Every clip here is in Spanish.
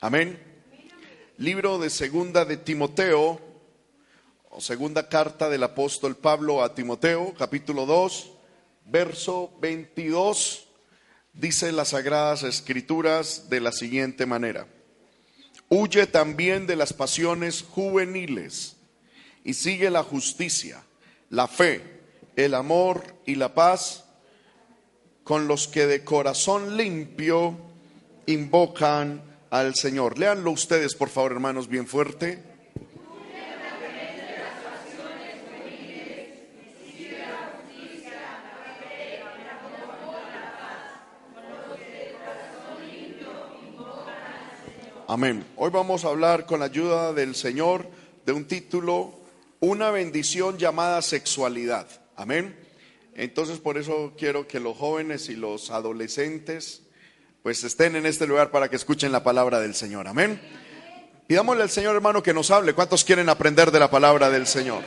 Amén. Libro de segunda de Timoteo, o segunda carta del apóstol Pablo a Timoteo, capítulo 2, verso 22, dice las sagradas escrituras de la siguiente manera. Huye también de las pasiones juveniles y sigue la justicia, la fe, el amor y la paz con los que de corazón limpio invocan al Señor. Leanlo ustedes, por favor, hermanos, bien fuerte. Amén. Hoy vamos a hablar con la ayuda del Señor de un título, una bendición llamada sexualidad. Amén. Entonces por eso quiero que los jóvenes y los adolescentes pues estén en este lugar para que escuchen la palabra del Señor. Amén. Pidámosle al Señor hermano que nos hable. ¿Cuántos quieren aprender de la palabra del Señor?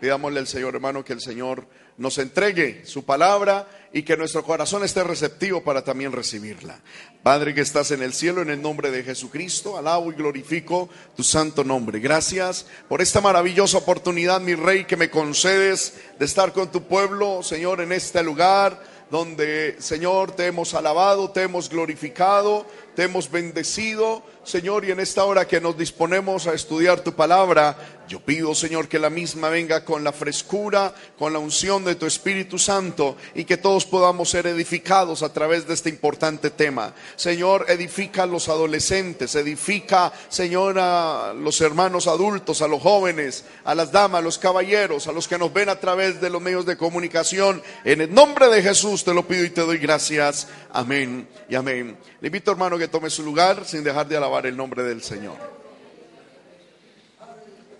Pidámosle al Señor hermano que el Señor nos entregue su palabra y que nuestro corazón esté receptivo para también recibirla. Padre que estás en el cielo, en el nombre de Jesucristo, alabo y glorifico tu santo nombre. Gracias por esta maravillosa oportunidad, mi Rey, que me concedes de estar con tu pueblo, Señor, en este lugar donde, Señor, te hemos alabado, te hemos glorificado, te hemos bendecido Señor, y en esta hora que nos disponemos a estudiar tu palabra, yo pido, Señor, que la misma venga con la frescura, con la unción de tu Espíritu Santo y que todos podamos ser edificados a través de este importante tema. Señor, edifica a los adolescentes, edifica, Señor, a los hermanos adultos, a los jóvenes, a las damas, a los caballeros, a los que nos ven a través de los medios de comunicación. En el nombre de Jesús te lo pido y te doy gracias. Amén y amén. Le invito, hermano, que tome su lugar sin dejar de alabar el nombre del Señor.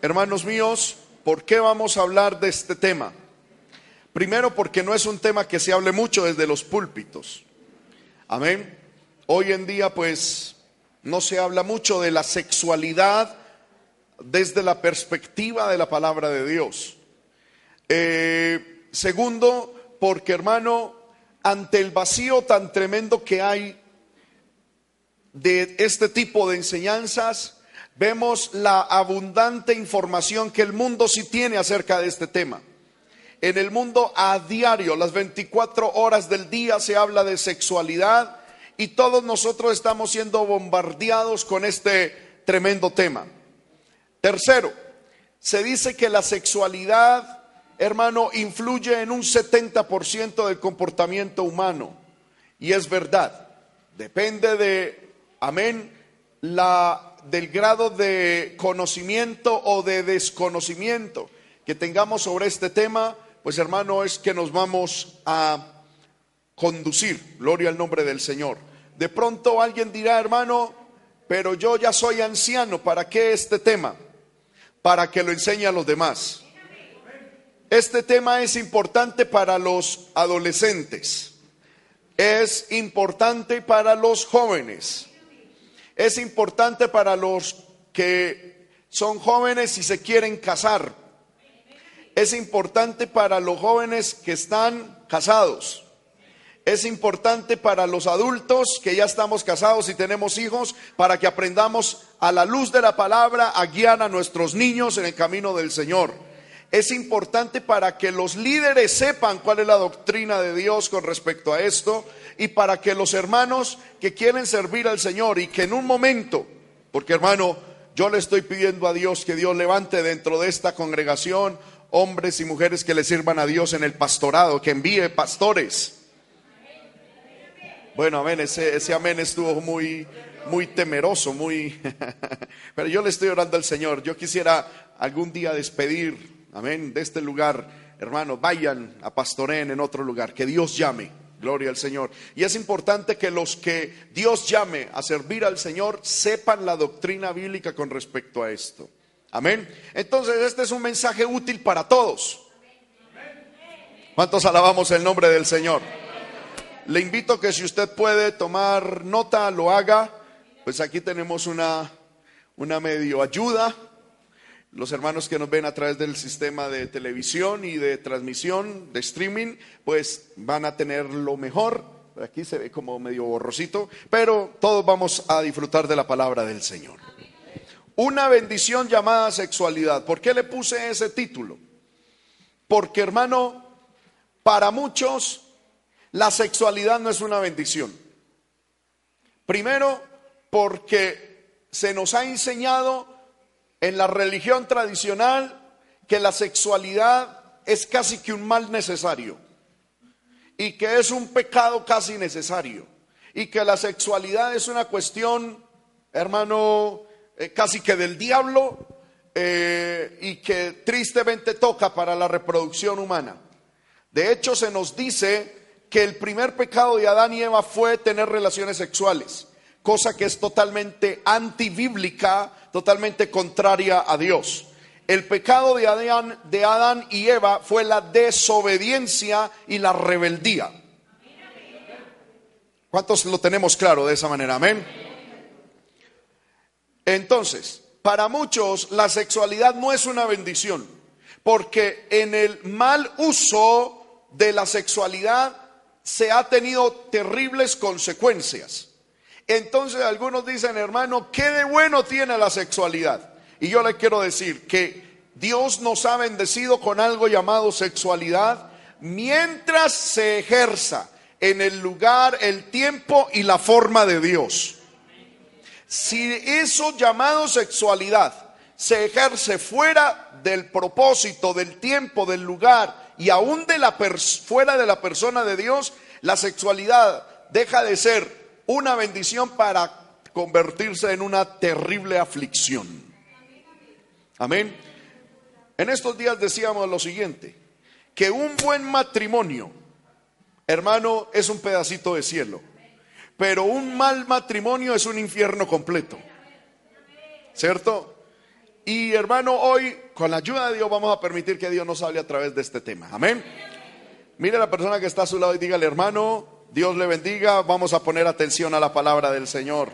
Hermanos míos, ¿por qué vamos a hablar de este tema? Primero porque no es un tema que se hable mucho desde los púlpitos. Amén. Hoy en día pues no se habla mucho de la sexualidad desde la perspectiva de la palabra de Dios. Eh, segundo, porque hermano, ante el vacío tan tremendo que hay de este tipo de enseñanzas, vemos la abundante información que el mundo sí tiene acerca de este tema. En el mundo a diario, las 24 horas del día se habla de sexualidad y todos nosotros estamos siendo bombardeados con este tremendo tema. Tercero, se dice que la sexualidad, hermano, influye en un 70% del comportamiento humano. Y es verdad, depende de amén, la, del grado de conocimiento o de desconocimiento que tengamos sobre este tema, pues hermano, es que nos vamos a conducir, gloria al nombre del Señor. De pronto alguien dirá, hermano, pero yo ya soy anciano, ¿para qué este tema? Para que lo enseñe a los demás. Este tema es importante para los adolescentes, es importante para los jóvenes es importante para los que son jóvenes y se quieren casar. Es importante para los jóvenes que están casados. Es importante para los adultos que ya estamos casados y tenemos hijos para que aprendamos a la luz de la palabra a guiar a nuestros niños en el camino del Señor. Es importante para que los líderes sepan cuál es la doctrina de Dios con respecto a esto y para que los hermanos que quieren servir al Señor y que en un momento, porque hermano, yo le estoy pidiendo a Dios que Dios levante dentro de esta congregación hombres y mujeres que le sirvan a Dios en el pastorado, que envíe pastores. Bueno, amén, ese, amén estuvo muy, muy temeroso, muy... Pero yo le estoy orando al Señor. Yo quisiera algún día despedir, amén, de este lugar. Hermano, vayan a pastoreen en otro lugar, que Dios llame. Gloria al Señor. Y es importante que los que Dios llame a servir al Señor sepan la doctrina bíblica con respecto a esto. Amén. Entonces, este es un mensaje útil para todos. ¿Cuántos alabamos el nombre del Señor? Le invito que si usted puede tomar nota, lo haga. Pues aquí tenemos una, una medio ayuda los hermanos que nos ven a través del sistema de televisión y de transmisión, de streaming, pues van a tener lo mejor Aquí se ve como medio borrosito, pero todos vamos a disfrutar de la palabra del Señor. Una bendición llamada sexualidad. ¿Por qué le puse ese título? Porque hermano, para muchos la sexualidad no es una bendición. Primero, porque se nos ha enseñado en la religión tradicional que la sexualidad es casi que un mal necesario y que es un pecado casi necesario y que la sexualidad es una cuestión, hermano, eh, casi que del diablo eh, y que tristemente toca para la reproducción humana. De hecho, se nos dice que el primer pecado de Adán y Eva fue tener relaciones sexuales, cosa que es totalmente antibíblica, totalmente contraria a Dios. El pecado de Adán, de Adán y Eva fue la desobediencia y la rebeldía. ¿Cuántos lo tenemos claro de esa manera? Amén. Entonces, para muchos la sexualidad no es una bendición, porque en el mal uso de la sexualidad se ha tenido terribles consecuencias. Entonces algunos dicen, hermano, ¿qué de bueno tiene la sexualidad? Y yo le quiero decir que Dios nos ha bendecido con algo llamado sexualidad mientras se ejerza en el lugar, el tiempo y la forma de Dios. Si eso llamado sexualidad se ejerce fuera del propósito, del tiempo, del lugar y aún de la fuera de la persona de Dios, la sexualidad deja de ser una bendición para convertirse en una terrible aflicción. Amén. En estos días decíamos lo siguiente, que un buen matrimonio, hermano, es un pedacito de cielo, pero un mal matrimonio es un infierno completo. ¿Cierto? Y hermano, hoy, con la ayuda de Dios, vamos a permitir que Dios nos hable a través de este tema. Amén. Mire a la persona que está a su lado y dígale, hermano, Dios le bendiga, vamos a poner atención a la palabra del Señor.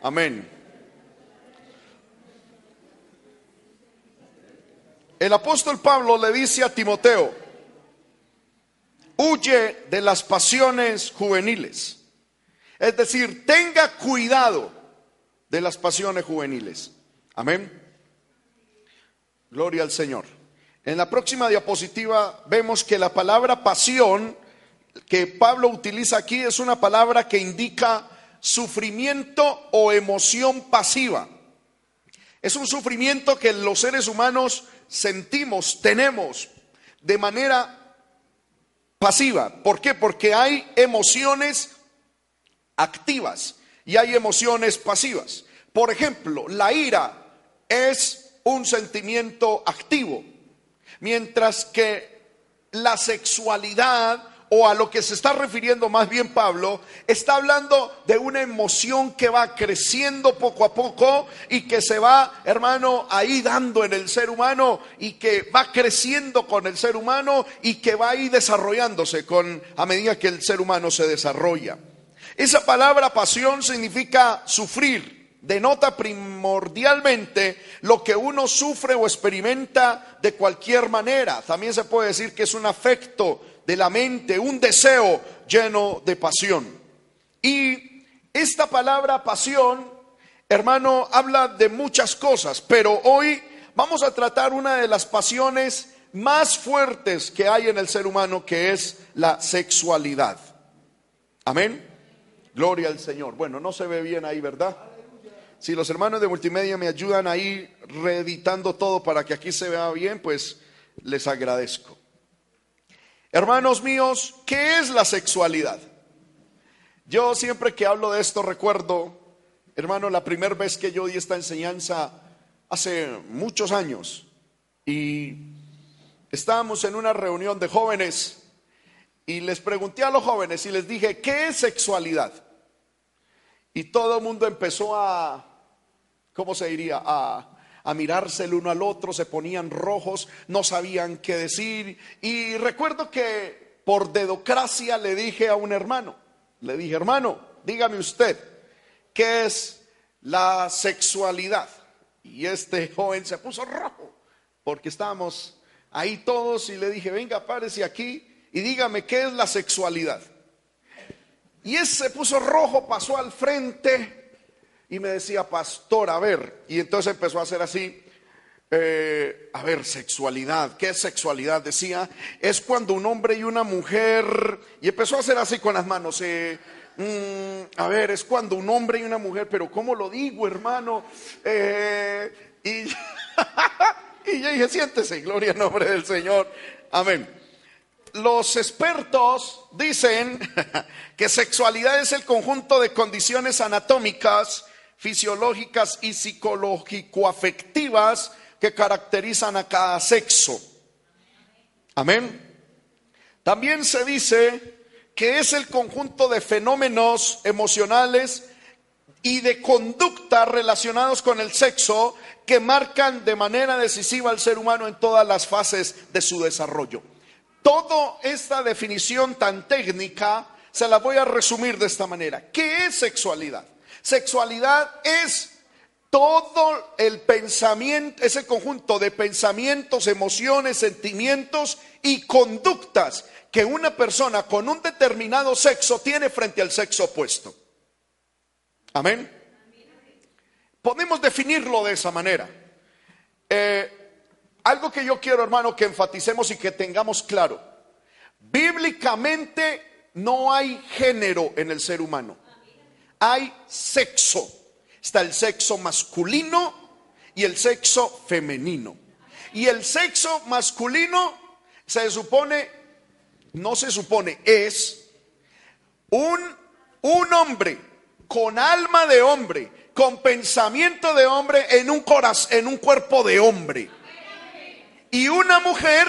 Amén. El apóstol Pablo le dice a Timoteo, huye de las pasiones juveniles. Es decir, tenga cuidado de las pasiones juveniles. Amén. Gloria al Señor. En la próxima diapositiva vemos que la palabra pasión que Pablo utiliza aquí es una palabra que indica sufrimiento o emoción pasiva. Es un sufrimiento que los seres humanos sentimos, tenemos de manera pasiva. ¿Por qué? Porque hay emociones activas y hay emociones pasivas. Por ejemplo, la ira es un sentimiento activo, mientras que la sexualidad o a lo que se está refiriendo más bien Pablo, está hablando de una emoción que va creciendo poco a poco y que se va, hermano, ahí dando en el ser humano y que va creciendo con el ser humano y que va ahí desarrollándose con a medida que el ser humano se desarrolla. Esa palabra pasión significa sufrir, denota primordialmente lo que uno sufre o experimenta de cualquier manera. También se puede decir que es un afecto de la mente, un deseo lleno de pasión. Y esta palabra pasión, hermano, habla de muchas cosas, pero hoy vamos a tratar una de las pasiones más fuertes que hay en el ser humano, que es la sexualidad. Amén. Gloria al Señor. Bueno, no se ve bien ahí, ¿verdad? Si los hermanos de multimedia me ayudan ahí reeditando todo para que aquí se vea bien, pues les agradezco. Hermanos míos, ¿qué es la sexualidad? Yo siempre que hablo de esto recuerdo, hermano, la primera vez que yo di esta enseñanza hace muchos años y estábamos en una reunión de jóvenes y les pregunté a los jóvenes y les dije, ¿qué es sexualidad? Y todo el mundo empezó a, ¿cómo se diría? A a mirarse el uno al otro, se ponían rojos, no sabían qué decir. Y recuerdo que por dedocracia le dije a un hermano, le dije, hermano, dígame usted, ¿qué es la sexualidad? Y este joven se puso rojo, porque estábamos ahí todos y le dije, venga, párese aquí y dígame, ¿qué es la sexualidad? Y ese se puso rojo, pasó al frente y me decía, pastor, a ver. Y entonces empezó a hacer así. Eh, a ver, sexualidad. ¿Qué es sexualidad? Decía, es cuando un hombre y una mujer. Y empezó a hacer así con las manos. Eh, mm, a ver, es cuando un hombre y una mujer, pero ¿cómo lo digo, hermano? Eh, y, y yo dije, siéntese, gloria en nombre del Señor. Amén los expertos dicen que sexualidad es el conjunto de condiciones anatómicas, fisiológicas y psicológico-afectivas que caracterizan a cada sexo. Amén. También se dice que es el conjunto de fenómenos emocionales y de conducta relacionados con el sexo que marcan de manera decisiva al ser humano en todas las fases de su desarrollo. Toda esta definición tan técnica se la voy a resumir de esta manera. ¿Qué es sexualidad? Sexualidad es todo el pensamiento, ese conjunto de pensamientos, emociones, sentimientos y conductas que una persona con un determinado sexo tiene frente al sexo opuesto. Amén. Podemos definirlo de esa manera. Eh, algo que yo quiero, hermano, que enfaticemos y que tengamos claro. Bíblicamente no hay género en el ser humano. Hay sexo. Está el sexo masculino y el sexo femenino. Y el sexo masculino se supone, no se supone, es un, un hombre con alma de hombre, con pensamiento de hombre en un, corazón, en un cuerpo de hombre y una mujer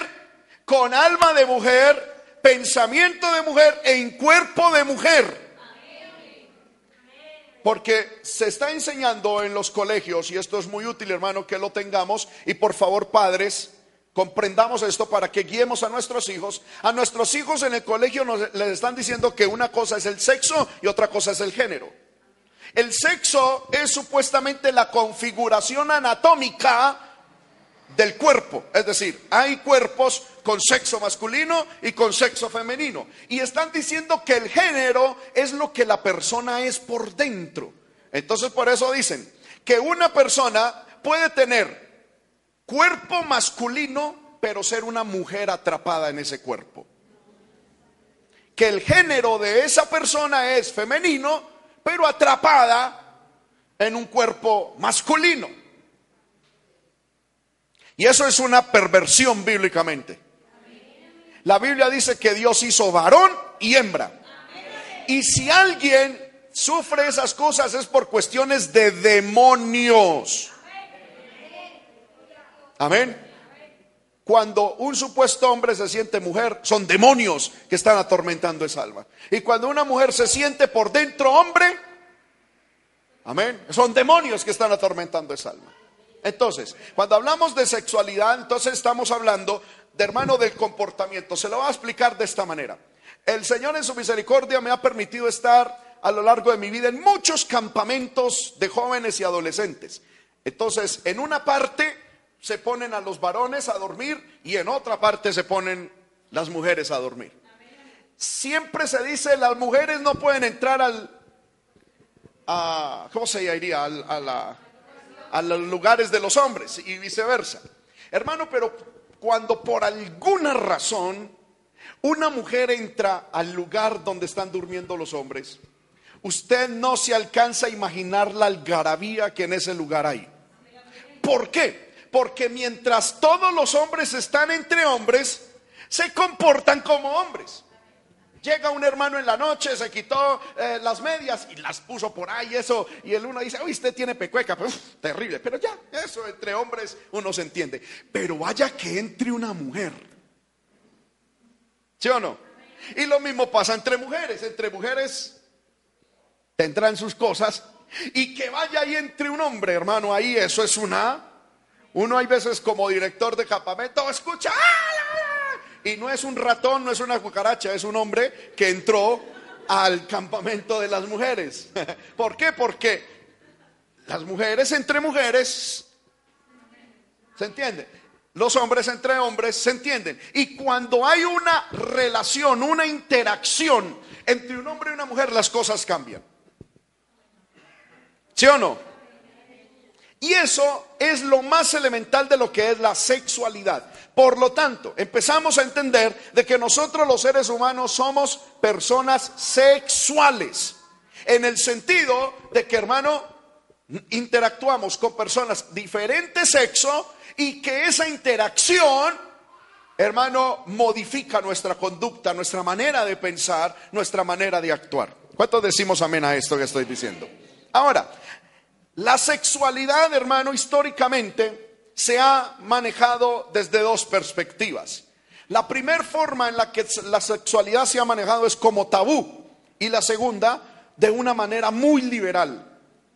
con alma de mujer, pensamiento de mujer en cuerpo de mujer. Porque se está enseñando en los colegios, y esto es muy útil, hermano, que lo tengamos, y por favor, padres, comprendamos esto para que guiemos a nuestros hijos. A nuestros hijos en el colegio nos, les están diciendo que una cosa es el sexo y otra cosa es el género. El sexo es supuestamente la configuración anatómica del cuerpo. Es decir, hay cuerpos con sexo masculino y con sexo femenino. Y están diciendo que el género es lo que la persona es por dentro. Entonces por eso dicen que una persona puede tener cuerpo masculino, pero ser una mujer atrapada en ese cuerpo. Que el género de esa persona es femenino, pero atrapada en un cuerpo masculino. Y eso es una perversión bíblicamente. La Biblia dice que Dios hizo varón y hembra. Y si alguien sufre esas cosas es por cuestiones de demonios. Amén. Cuando un supuesto hombre se siente mujer, son demonios que están atormentando esa alma. Y cuando una mujer se siente por dentro hombre, amén, son demonios que están atormentando esa alma. Entonces, cuando hablamos de sexualidad, entonces estamos hablando hermano del comportamiento. Se lo voy a explicar de esta manera. El Señor en su misericordia me ha permitido estar a lo largo de mi vida en muchos campamentos de jóvenes y adolescentes. Entonces, en una parte se ponen a los varones a dormir y en otra parte se ponen las mujeres a dormir. Siempre se dice las mujeres no pueden entrar al, a, ¿cómo se diría? a los lugares de los hombres y viceversa. Hermano, pero cuando por alguna razón una mujer entra al lugar donde están durmiendo los hombres, usted no se alcanza a imaginar la algarabía que en ese lugar hay. ¿Por qué? Porque mientras todos los hombres están entre hombres, se comportan como hombres. Llega un hermano en la noche, se quitó eh, las medias y las puso por ahí, eso, y el uno dice, uy, usted tiene pecueca, terrible, pero ya, eso entre hombres uno se entiende. Pero vaya que entre una mujer. ¿Sí o no? Y lo mismo pasa entre mujeres, entre mujeres tendrán sus cosas, y que vaya ahí entre un hombre, hermano, ahí eso es una... Uno hay veces como director de campamento, escucha, ¡ah, y no es un ratón, no es una cucaracha, es un hombre que entró al campamento de las mujeres. ¿Por qué? Porque las mujeres entre mujeres, ¿se entiende? los hombres entre hombres se entienden. Y cuando hay una relación, una interacción entre un hombre y una mujer, las cosas cambian. ¿Sí o no? Y eso es lo más elemental de lo que es la sexualidad. Por lo tanto, empezamos a entender de que nosotros los seres humanos somos personas sexuales. En el sentido de que, hermano, interactuamos con personas diferente sexo y que esa interacción, hermano, modifica nuestra conducta, nuestra manera de pensar, nuestra manera de actuar. ¿Cuántos decimos amén a esto que estoy diciendo? Ahora, la sexualidad, hermano, históricamente se ha manejado desde dos perspectivas. La primera forma en la que la sexualidad se ha manejado es como tabú y la segunda de una manera muy liberal.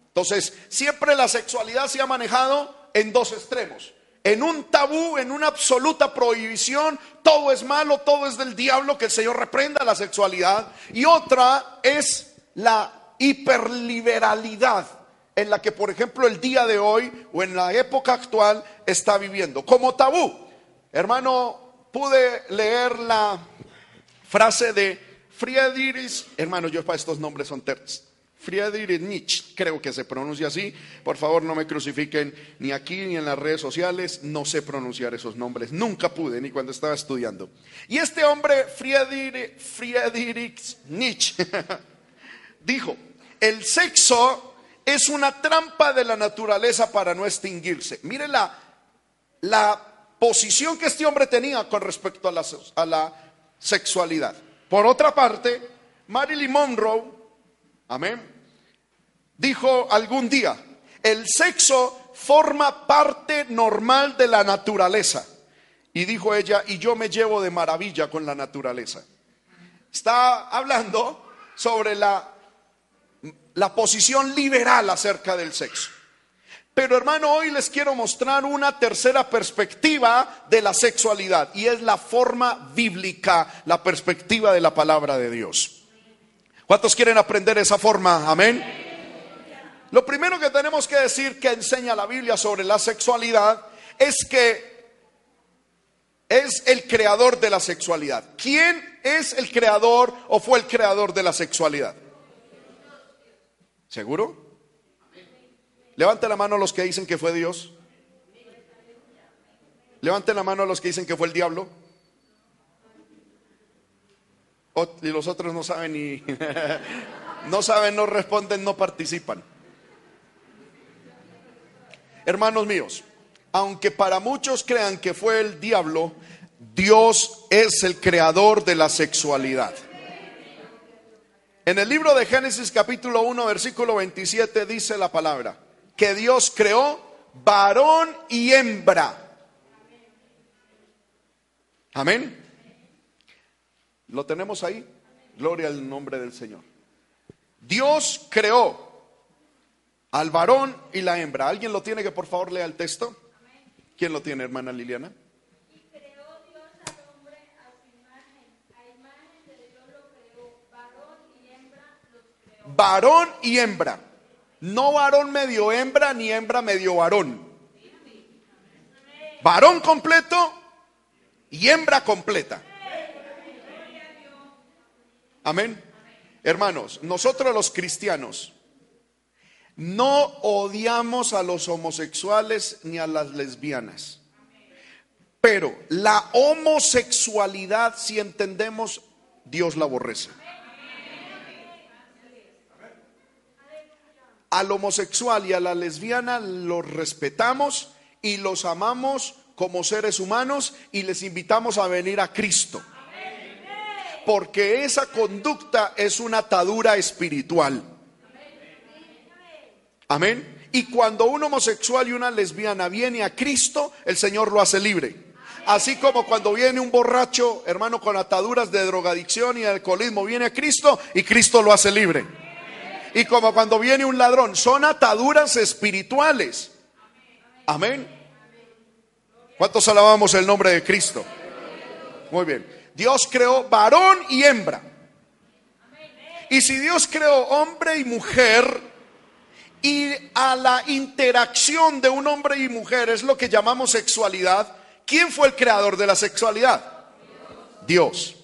Entonces, siempre la sexualidad se ha manejado en dos extremos. En un tabú, en una absoluta prohibición, todo es malo, todo es del diablo, que el Señor reprenda la sexualidad. Y otra es la hiperliberalidad en la que, por ejemplo, el día de hoy o en la época actual está viviendo. Como tabú, hermano, pude leer la frase de Friedrich, hermano, yo para estos nombres son terres. Friedrich Nietzsche, creo que se pronuncia así. Por favor, no me crucifiquen ni aquí ni en las redes sociales. No sé pronunciar esos nombres. Nunca pude, ni cuando estaba estudiando. Y este hombre, Friedrich, Friedrich Nietzsche, dijo, el sexo es una trampa de la naturaleza para no extinguirse. Mire la, la posición que este hombre tenía con respecto a la, a la sexualidad. Por otra parte, Marilyn Monroe, amén, dijo algún día, el sexo forma parte normal de la naturaleza. Y dijo ella, y yo me llevo de maravilla con la naturaleza. Está hablando sobre la la posición liberal acerca del sexo. Pero hermano, hoy les quiero mostrar una tercera perspectiva de la sexualidad y es la forma bíblica, la perspectiva de la palabra de Dios. ¿Cuántos quieren aprender esa forma? Amén. Lo primero que tenemos que decir que enseña la Biblia sobre la sexualidad es que es el creador de la sexualidad. ¿Quién es el creador o fue el creador de la sexualidad? ¿Seguro? Levante la mano a los que dicen que fue Dios. Levante la mano a los que dicen que fue el diablo. y los otros no saben y no saben, no responden, no participan. Hermanos míos, aunque para muchos crean que fue el diablo, Dios es el creador de la sexualidad. En el libro de Génesis capítulo 1 versículo 27 dice la palabra, que Dios creó varón y hembra. Amén. ¿Lo tenemos ahí? Gloria al nombre del Señor. Dios creó al varón y la hembra. ¿Alguien lo tiene que por favor lea el texto? ¿Quién lo tiene, hermana Liliana? Varón y hembra. No varón medio hembra ni hembra medio varón. Varón completo y hembra completa. Amén. Hermanos, nosotros los cristianos no odiamos a los homosexuales ni a las lesbianas. Pero la homosexualidad, si entendemos, Dios la aborrece. Al homosexual y a la lesbiana los respetamos y los amamos como seres humanos y les invitamos a venir a Cristo. Porque esa conducta es una atadura espiritual. Amén. Y cuando un homosexual y una lesbiana viene a Cristo, el Señor lo hace libre. Así como cuando viene un borracho, hermano, con ataduras de drogadicción y alcoholismo, viene a Cristo y Cristo lo hace libre y como cuando viene un ladrón. Son ataduras espirituales. Amén. ¿Cuántos alabamos el nombre de Cristo? Muy bien. Dios creó varón y hembra. Y si Dios creó hombre y mujer, y a la interacción de un hombre y mujer es lo que llamamos sexualidad, ¿quién fue el creador de la sexualidad? Dios.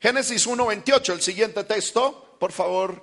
Génesis 1.28, el siguiente texto. Por favor,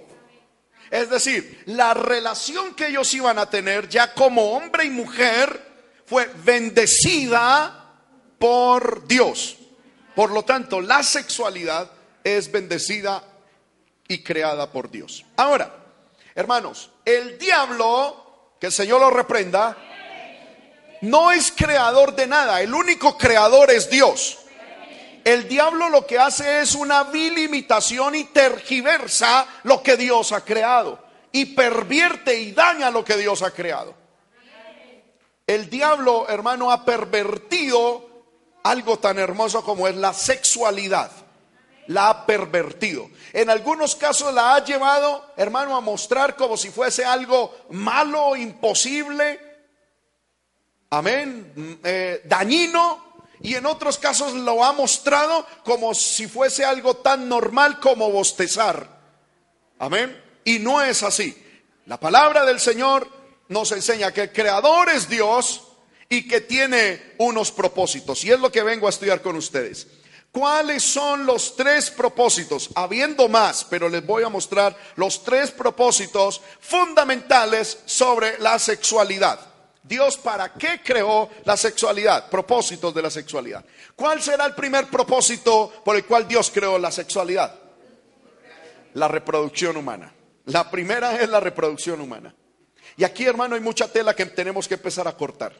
Es decir, la relación que ellos iban a tener ya como hombre y mujer fue bendecida por Dios. Por lo tanto, la sexualidad es bendecida y creada por Dios. Ahora, hermanos, el diablo, que el Señor lo reprenda, no es creador de nada, el único creador es Dios. El diablo lo que hace es una vil imitación y tergiversa lo que Dios ha creado y pervierte y daña lo que Dios ha creado. El diablo, hermano, ha pervertido algo tan hermoso como es la sexualidad. La ha pervertido. En algunos casos la ha llevado, hermano, a mostrar como si fuese algo malo, imposible, amén, eh, dañino, y en otros casos lo ha mostrado como si fuese algo tan normal como bostezar. Amén. Y no es así. La palabra del Señor nos enseña que el creador es Dios y que tiene unos propósitos. Y es lo que vengo a estudiar con ustedes. ¿Cuáles son los tres propósitos? Habiendo más, pero les voy a mostrar los tres propósitos fundamentales sobre la sexualidad. Dios para qué creó la sexualidad, propósitos de la sexualidad. ¿Cuál será el primer propósito por el cual Dios creó la sexualidad? La reproducción humana. La primera es la reproducción humana. Y aquí, hermano, hay mucha tela que tenemos que empezar a cortar.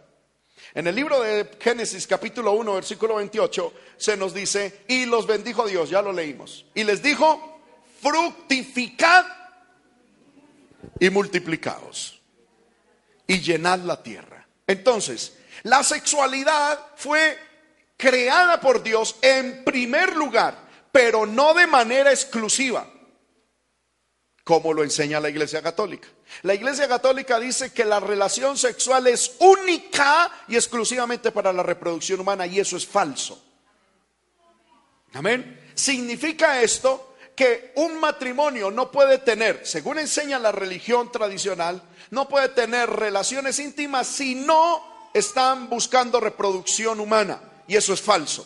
En el libro de Génesis capítulo 1, versículo 28, se nos dice, y los bendijo Dios, ya lo leímos. Y les dijo, fructificad y multiplicaos y llenad la tierra. Entonces, la sexualidad fue creada por Dios en primer lugar, pero no de manera exclusiva, como lo enseña la Iglesia Católica. La Iglesia Católica dice que la relación sexual es única y exclusivamente para la reproducción humana y eso es falso. Amén. Significa esto que un matrimonio no puede tener, según enseña la religión tradicional, no puede tener relaciones íntimas si no están buscando reproducción humana. Y eso es falso.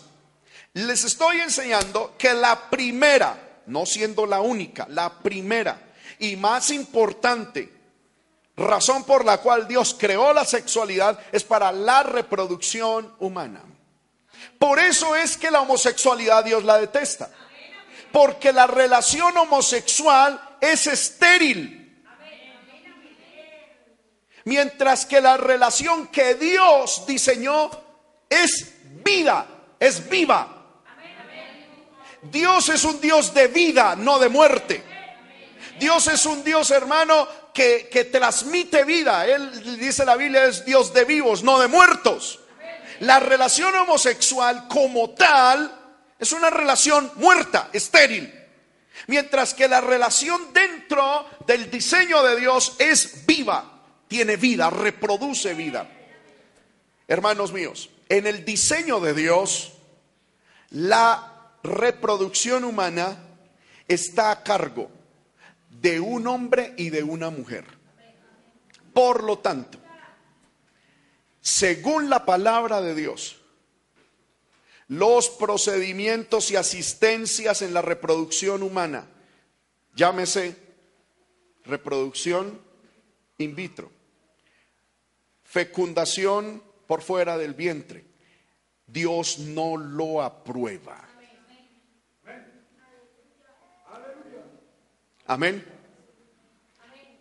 Les estoy enseñando que la primera, no siendo la única, la primera y más importante razón por la cual Dios creó la sexualidad es para la reproducción humana. Por eso es que la homosexualidad Dios la detesta. Porque la relación homosexual es estéril. Mientras que la relación que Dios diseñó es vida, es viva. Dios es un Dios de vida, no de muerte. Dios es un Dios, hermano, que, que, transmite vida. Él dice la Biblia es Dios de vivos, no de muertos. La relación homosexual como tal es una relación muerta, estéril. Mientras que la relación dentro del diseño de Dios es viva tiene vida, reproduce vida. Hermanos míos, en el diseño de Dios, la reproducción humana está a cargo de un hombre y de una mujer. Por lo tanto, según la palabra de Dios, los procedimientos y asistencias en la reproducción humana, llámese reproducción in vitro, fecundación por fuera del vientre. Dios no lo aprueba. Amén.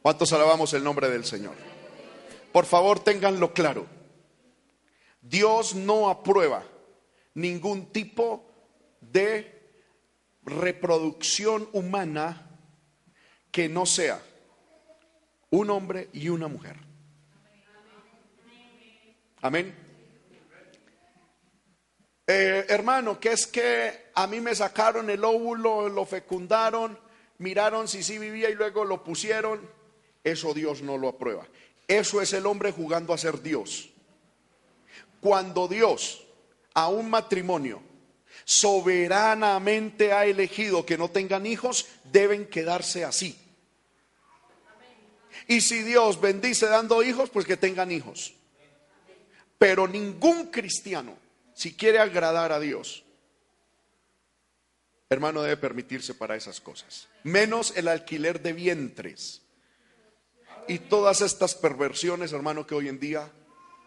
¿Cuántos alabamos el nombre del Señor? Por favor, ténganlo claro. Dios no aprueba ningún tipo de reproducción humana que no sea un hombre y una mujer. Amén. Eh, hermano, que es que a mí me sacaron el óvulo, lo fecundaron, miraron si sí vivía y luego lo pusieron. Eso Dios no lo aprueba. Eso es el hombre jugando a ser Dios. Cuando Dios a un matrimonio soberanamente ha elegido que no tengan hijos, deben quedarse así. Y si Dios bendice dando hijos, pues que tengan hijos. Pero ningún cristiano, si quiere agradar a Dios, hermano, debe permitirse para esas cosas. Menos el alquiler de vientres. Y todas estas perversiones, hermano, que hoy en día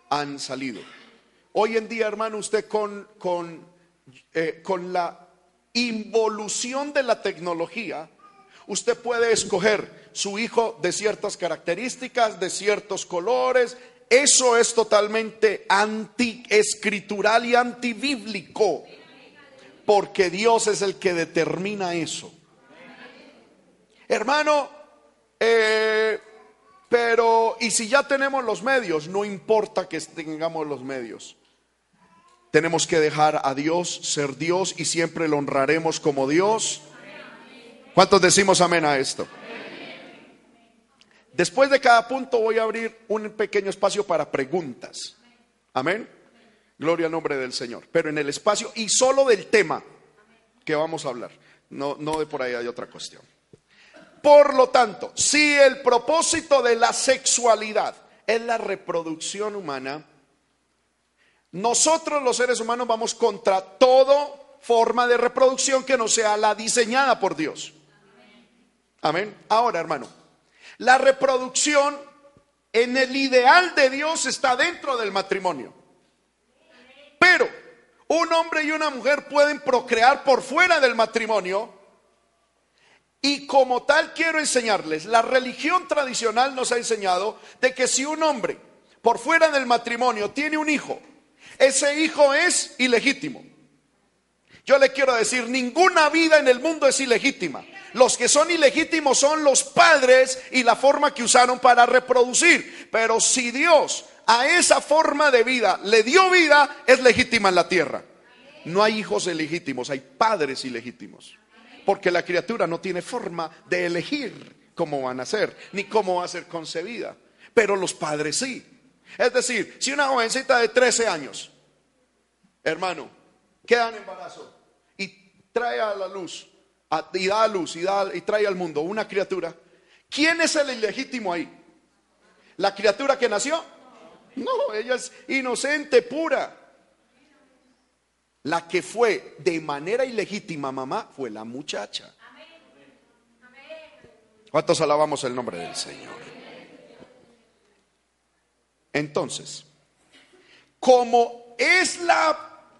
han salido. Hoy en día, hermano, usted con, con, eh, con la involución de la tecnología, usted puede escoger su hijo de ciertas características, de ciertos colores. Eso es totalmente anti-escritural y antibíblico, porque Dios es el que determina eso. Hermano, eh, pero, y si ya tenemos los medios, no importa que tengamos los medios. Tenemos que dejar a Dios ser Dios y siempre lo honraremos como Dios. ¿Cuántos decimos amén a esto? Después de cada punto voy a abrir un pequeño espacio para preguntas. Amén. Gloria al nombre del Señor. Pero en el espacio y solo del tema que vamos a hablar. No, no de por ahí hay otra cuestión. Por lo tanto, si el propósito de la sexualidad es la reproducción humana, nosotros los seres humanos vamos contra toda forma de reproducción que no sea la diseñada por Dios. Amén. Ahora, hermano, la reproducción en el ideal de Dios está dentro del matrimonio. Pero un hombre y una mujer pueden procrear por fuera del matrimonio. Y como tal quiero enseñarles, la religión tradicional nos ha enseñado de que si un hombre por fuera del matrimonio tiene un hijo ese hijo es ilegítimo. Yo le quiero decir, ninguna vida en el mundo es ilegítima. Los que son ilegítimos son los padres y la forma que usaron para reproducir. Pero si Dios a esa forma de vida le dio vida, es legítima en la tierra. No hay hijos ilegítimos, hay padres ilegítimos. Porque la criatura no tiene forma de elegir cómo van a ser, ni cómo va a ser concebida. Pero los padres sí. Es decir, si una jovencita de 13 años, hermano, queda en embarazo y trae a la luz, y da a luz y, da, y trae al mundo una criatura, ¿quién es el ilegítimo ahí? ¿La criatura que nació? No, ella es inocente, pura. La que fue de manera ilegítima mamá fue la muchacha. ¿Cuántos alabamos el nombre del Señor? Entonces, como es la,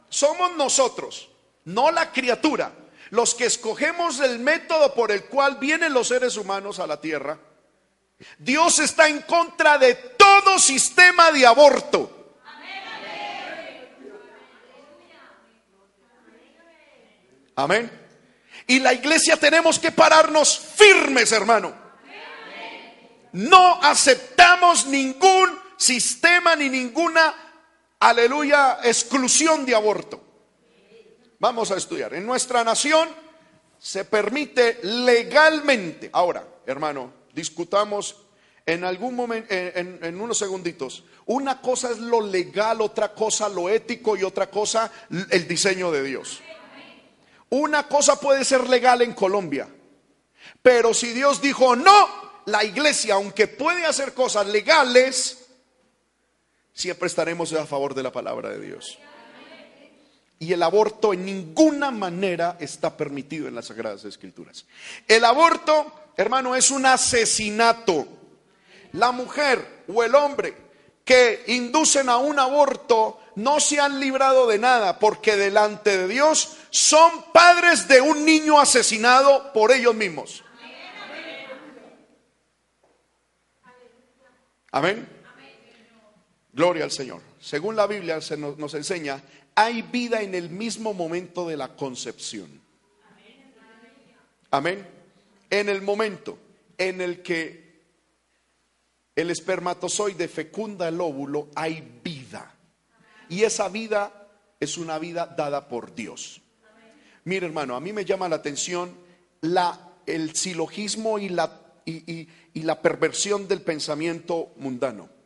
somos nosotros, no la criatura, los que escogemos el método por el cual vienen los seres humanos a la tierra, Dios está en contra de todo sistema de aborto. Amén. Y la iglesia tenemos que pararnos firmes, hermano. No aceptamos ningún sistema ni ninguna, aleluya, exclusión de aborto. Vamos a estudiar. En nuestra nación se permite legalmente. Ahora, hermano, discutamos en algún momento, en, en, unos segunditos. Una cosa es lo legal, otra cosa lo ético y otra cosa el diseño de Dios. Una cosa puede ser legal en Colombia, pero si Dios dijo no, la iglesia, aunque puede hacer cosas legales, siempre estaremos a favor de la palabra de Dios. Y el aborto en ninguna manera está permitido en las Sagradas Escrituras. El aborto, hermano, es un asesinato. La mujer o el hombre que inducen a un aborto no se han librado de nada porque delante de Dios son padres de un niño asesinado por ellos mismos. Amén. Gloria al Señor. Según la Biblia se nos, enseña, hay vida en el mismo momento de la concepción. Amén. En el momento en el que el espermatozoide fecunda el óvulo, hay vida. Y esa vida es una vida dada por Dios. Mire hermano, a mí me llama la atención la, el silogismo y la, y la perversión del pensamiento mundano.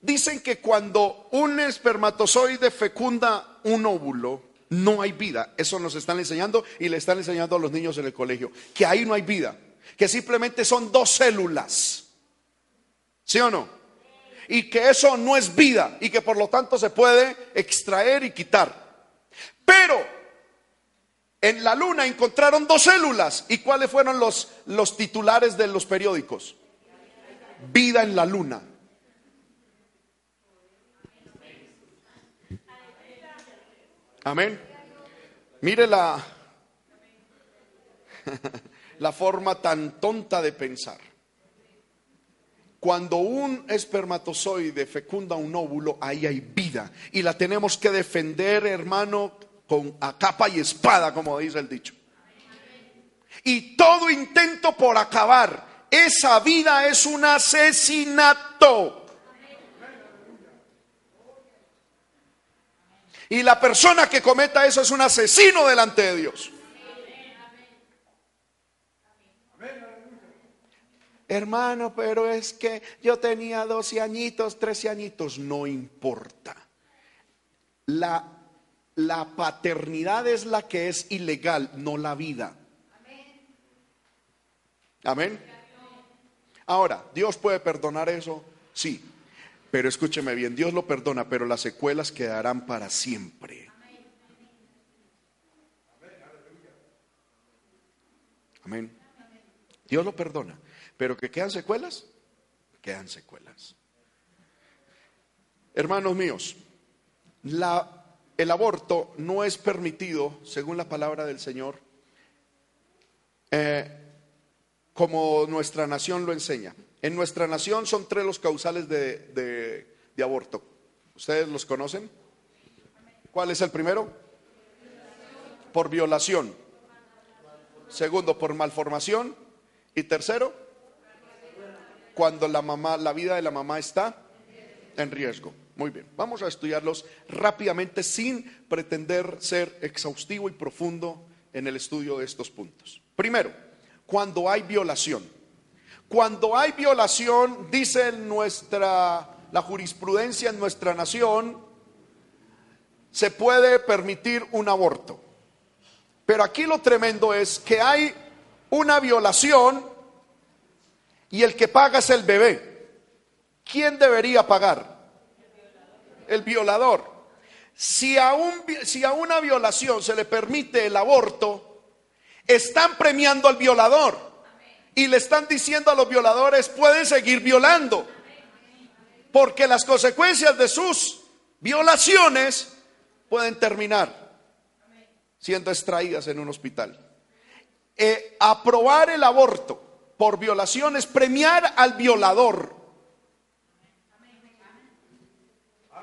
Dicen que cuando un espermatozoide fecunda un óvulo, no hay vida. Eso nos están enseñando y le están enseñando a los niños en el colegio, que ahí no hay vida, que simplemente son dos células. ¿Sí o no? Y que eso no es vida y que por lo tanto se puede extraer y quitar. Pero en la luna encontraron dos células. ¿Y cuáles fueron los, los titulares de los periódicos? Vida en la luna. Amén. Mire la, la forma tan tonta de pensar. Cuando un espermatozoide fecunda un óvulo, ahí hay vida. Y la tenemos que defender, hermano, con a capa y espada, como dice el dicho. Y todo intento por acabar esa vida es un asesinato. Y la persona que cometa eso es un asesino delante de Dios. Hermano, pero es que yo tenía 12 añitos, 13 añitos, no importa. La, la paternidad es la que es ilegal, no la vida. Amén. Ahora, ¿Dios puede perdonar eso? Sí. Pero escúcheme bien, Dios lo perdona, pero las secuelas quedarán para siempre. Amén. Dios lo perdona, pero que quedan secuelas, quedan secuelas. Hermanos míos, el aborto no es permitido, según la palabra del Señor, eh, como nuestra nación lo enseña. En nuestra nación son tres los causales de, aborto. ¿Ustedes los conocen? ¿Cuál es el primero? Por violación. Segundo, por malformación. Y tercero, cuando la mamá, la vida de la mamá está en riesgo. Muy bien, vamos a estudiarlos rápidamente sin pretender ser exhaustivo y profundo en el estudio de estos puntos. Primero, cuando hay violación. Cuando hay violación, dice nuestra la jurisprudencia en nuestra nación, se puede permitir un aborto. Pero aquí lo tremendo es que hay una violación y el que paga es el bebé. ¿Quién debería pagar? El violador. Si a, si a una violación se le permite el aborto, están premiando al violador y le están diciendo a los violadores, pueden seguir violando, porque las consecuencias de sus violaciones pueden terminar siendo extraídas en un hospital. Eh, aprobar el aborto por violación es premiar al violador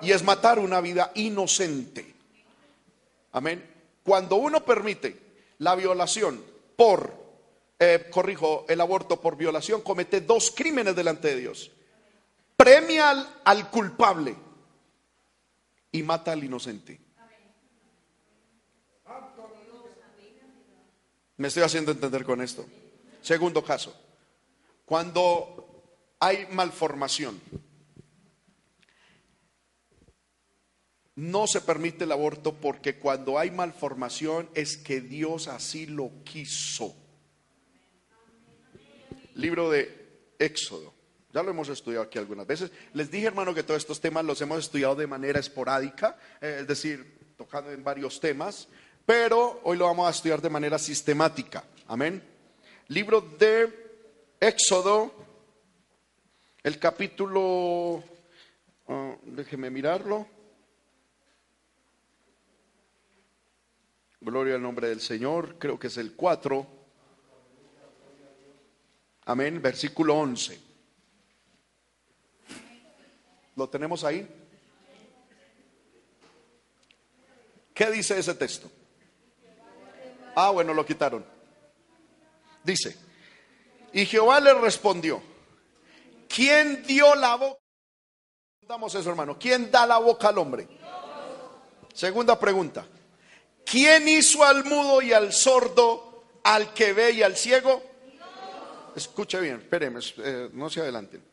y es matar una vida inocente. Amén. Cuando uno permite la violación por eh, corrijo, el aborto por violación, comete dos crímenes delante de Dios. Premia al, al culpable y mata al inocente. Me estoy haciendo entender con esto. Segundo caso, cuando hay malformación, no se permite el aborto porque cuando hay malformación es que Dios así lo quiso libro de Éxodo. Ya lo hemos estudiado aquí algunas veces. Les dije, hermano, que todos estos temas los hemos estudiado de manera esporádica, eh, es decir, tocando en varios temas, pero hoy lo vamos a estudiar de manera sistemática. Amén. Libro de Éxodo, el capítulo, ah, déjeme mirarlo. Gloria al nombre del Señor, creo que es el 4. Amén, versículo 11. ¿Lo tenemos ahí? ¿Qué dice ese texto? Ah, bueno, lo quitaron. Dice, y Jehová le respondió, ¿quién dio la boca? Damos eso, hermano. ¿Quién da la boca al hombre? Segunda pregunta. ¿Quién hizo al mudo y al sordo, al que ve y al ciego? Escuche bien, espéreme, eh, no se adelanten.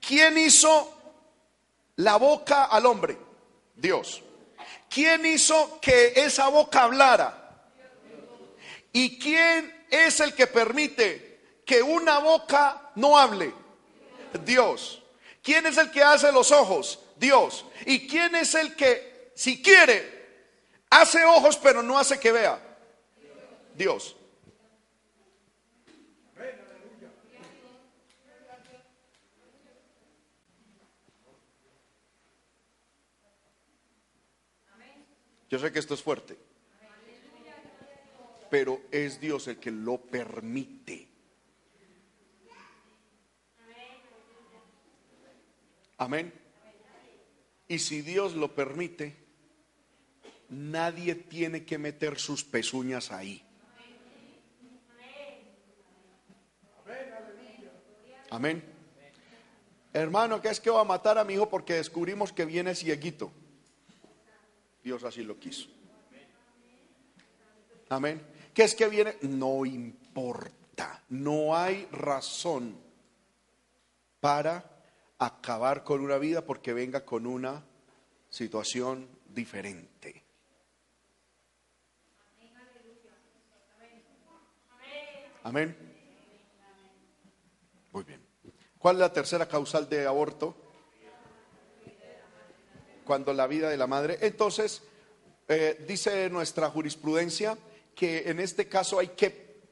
¿Quién hizo la boca al hombre? Dios. ¿Quién hizo que esa boca hablara? ¿Y quién es el que permite que una boca no hable? Dios. ¿Quién es el que hace los ojos? Dios. ¿Y quién es el que, si quiere, hace ojos pero no hace que vea? Dios. Yo sé que esto es fuerte, pero es Dios el que lo permite. Amén. Y si Dios lo permite, nadie tiene que meter sus pezuñas ahí. Amén. Hermano, ¿qué es que va a matar a mi hijo porque descubrimos que viene cieguito? Dios así lo quiso. Amén. ¿Qué es que viene? No importa. No hay razón para acabar con una vida porque venga con una situación diferente. Amén. Muy bien. ¿Cuál es la tercera causal de aborto? Cuando la vida de la madre. Entonces, eh, dice nuestra jurisprudencia que en este caso hay que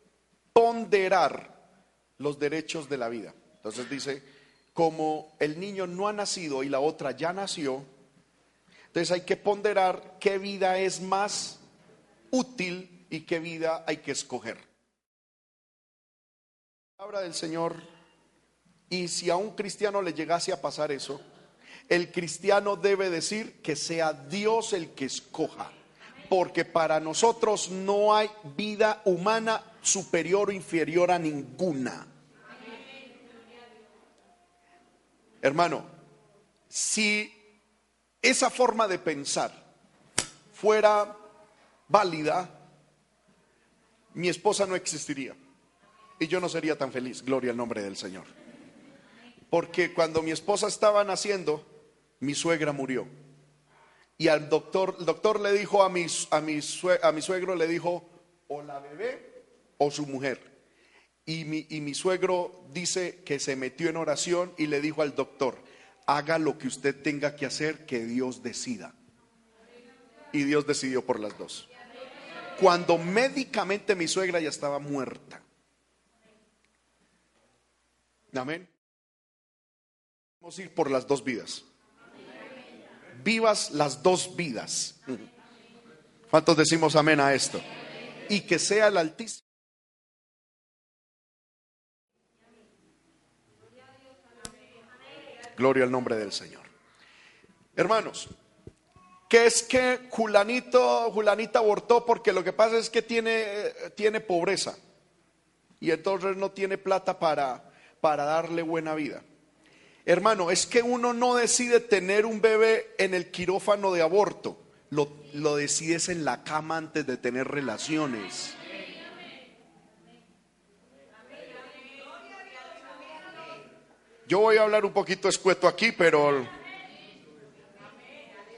ponderar los derechos de la vida. Entonces dice, como el niño no ha nacido y la otra ya nació, entonces hay que ponderar qué vida es más útil y qué vida hay que escoger. Palabra del Señor, y si a un cristiano le llegase a pasar eso, el cristiano debe decir que sea Dios el que escoja, porque para nosotros no hay vida humana superior o inferior a ninguna. Hermano, si esa forma de pensar fuera válida, mi esposa no existiría y yo no sería tan feliz, gloria al nombre del Señor. Porque cuando mi esposa estaba naciendo, mi suegra murió. Y al doctor, el doctor le dijo a mi, a, mi a mi suegro, le dijo, o la bebé o su mujer. Y mi, y mi suegro dice que se metió en oración y le dijo al doctor, haga lo que usted tenga que hacer, que Dios decida. Y Dios decidió por las dos. Cuando médicamente mi suegra ya estaba muerta. Amén. Vamos a ir por las dos vidas vivas las dos vidas. ¿Cuántos decimos amén a esto? Y que sea el Altísimo. Gloria al nombre del Señor. Hermanos, ¿qué es que Julanito, Julanita abortó? Porque lo que pasa es que tiene, tiene pobreza y entonces no tiene plata para, para darle buena vida. Hermano, es que uno no decide tener un bebé en el quirófano de aborto, lo, lo decides en la cama antes de tener relaciones. Yo voy a hablar un poquito escueto aquí, pero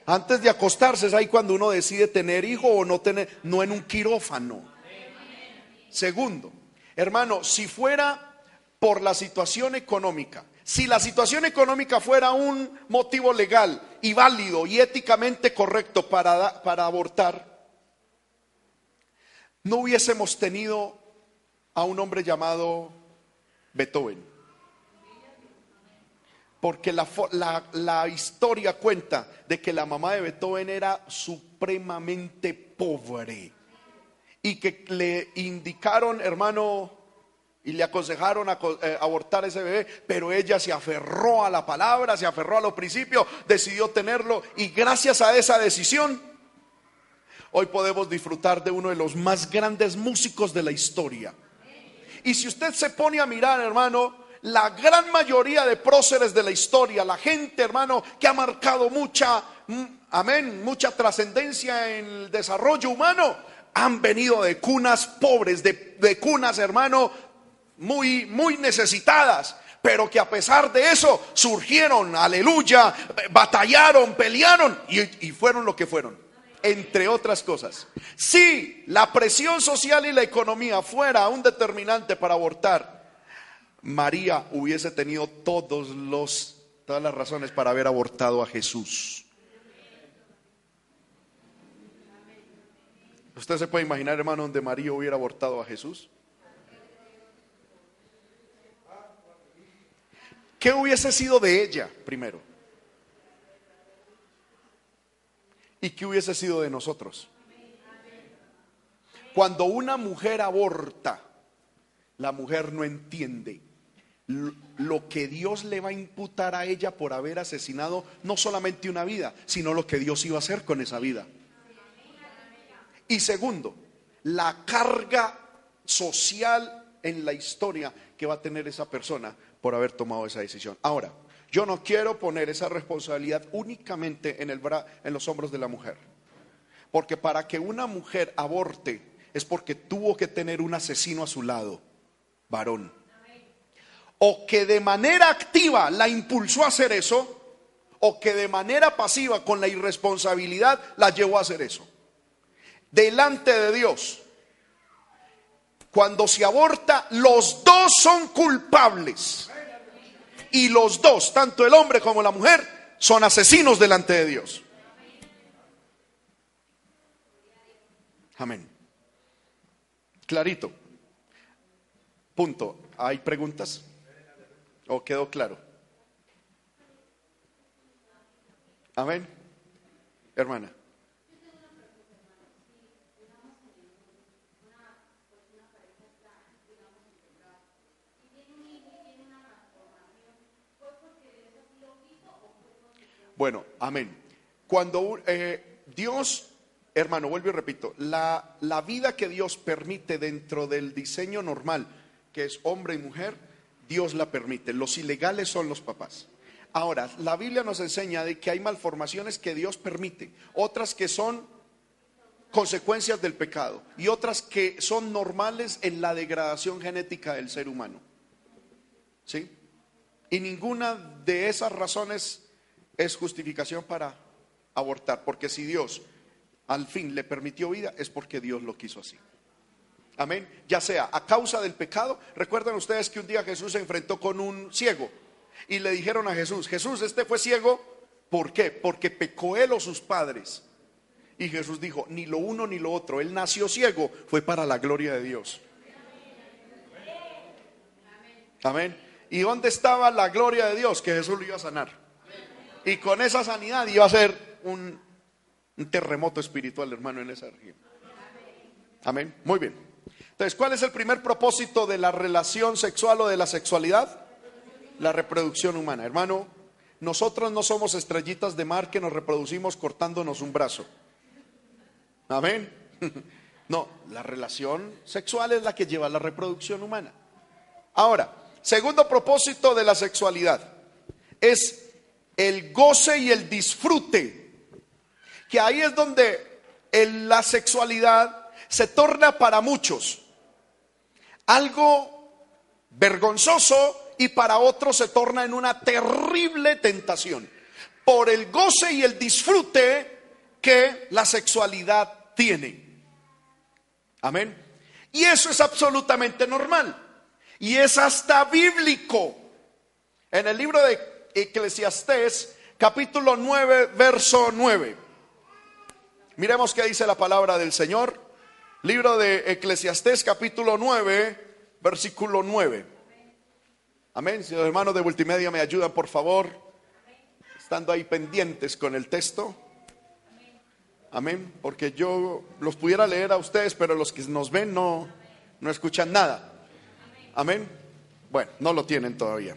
antes de acostarse es ahí cuando uno decide tener hijo o no tener, no en un quirófano. Segundo, hermano, si fuera por la situación económica, si la situación económica fuera un motivo legal y válido y éticamente correcto para, para abortar, no hubiésemos tenido a un hombre llamado Beethoven. Porque la, la, historia cuenta de que la mamá de Beethoven era supremamente pobre y que le indicaron, hermano, y le aconsejaron a, eh, abortar ese bebé, pero ella se aferró a la palabra, se aferró a los principios, decidió tenerlo y gracias a esa decisión, hoy podemos disfrutar de uno de los más grandes músicos de la historia. Y si usted se pone a mirar, hermano, la gran mayoría de próceres de la historia, la gente, hermano, que ha marcado mucha mm, amén, mucha trascendencia en el desarrollo humano, han venido de cunas pobres, de, de cunas, hermano, muy, muy necesitadas pero que a pesar de eso surgieron, aleluya, batallaron, pelearon y, y, fueron lo que fueron, entre otras cosas. Si la presión social y la economía fuera un determinante para abortar, María hubiese tenido todos los, todas las razones para haber abortado a Jesús. ¿Usted se puede imaginar, hermano, donde María hubiera abortado a Jesús? ¿Qué hubiese sido de ella primero? ¿Y qué hubiese sido de nosotros? Cuando una mujer aborta, la mujer no entiende lo que Dios le va a imputar a ella por haber asesinado no solamente una vida, sino lo que Dios iba a hacer con esa vida. Y segundo, la carga social en la historia que va a tener esa persona por haber tomado esa decisión. Ahora, yo no quiero poner esa responsabilidad únicamente en, el en los hombros de la mujer. Porque para que una mujer aborte es porque tuvo que tener un asesino a su lado, varón. O que de manera activa la impulsó a hacer eso, o que de manera pasiva, con la irresponsabilidad, la llevó a hacer eso. Delante de Dios, cuando se aborta, los dos son culpables. Y los dos, tanto el hombre como la mujer, son asesinos delante de Dios. Amén. Clarito. Punto. ¿Hay preguntas? ¿O quedó claro? Amén. Hermana. Bueno, amén. Cuando eh, Dios, hermano, vuelvo y repito, la, la vida que Dios permite dentro del diseño normal, que es hombre y mujer, Dios la permite. Los ilegales son los papás. Ahora, la Biblia nos enseña de que hay malformaciones que Dios permite, otras que son consecuencias del pecado y otras que son normales en la degradación genética del ser humano. ¿Sí? Y ninguna de esas razones es justificación para abortar, porque si Dios al fin le permitió vida, es porque Dios lo quiso así. Amén. Ya sea a causa del pecado. Recuerdan ustedes que un día Jesús se enfrentó con un ciego y le dijeron a Jesús, Jesús, este fue ciego, ¿por qué? Porque pecó él o sus padres. Y Jesús dijo, ni lo uno ni lo otro, él nació ciego, fue para la gloria de Dios. Amén. ¿Y dónde estaba la gloria de Dios? Que Jesús lo iba a sanar. Y con esa sanidad iba a ser un, terremoto espiritual, hermano, en esa región. Amén. Muy bien. Entonces, ¿cuál es el primer propósito de la relación sexual o de la sexualidad? La reproducción humana. Hermano, nosotros no somos estrellitas de mar que nos reproducimos cortándonos un brazo. Amén. No, la relación sexual es la que lleva a la reproducción humana. Ahora, segundo propósito de la sexualidad es el goce y el disfrute. Que ahí es donde la sexualidad se torna para muchos algo vergonzoso y para otros se torna en una terrible tentación. Por el goce y el disfrute que la sexualidad tiene. Amén. Y eso es absolutamente normal. Y es hasta bíblico. En el libro de Eclesiastés capítulo 9, verso 9. Miremos qué dice la palabra del Señor. Libro de Eclesiastés capítulo 9, versículo 9. Amén. Si los hermanos de multimedia me ayudan, por favor, estando ahí pendientes con el texto. Amén. Porque yo los pudiera leer a ustedes, pero los que nos ven no, no escuchan nada. Amén. Bueno, no lo tienen todavía.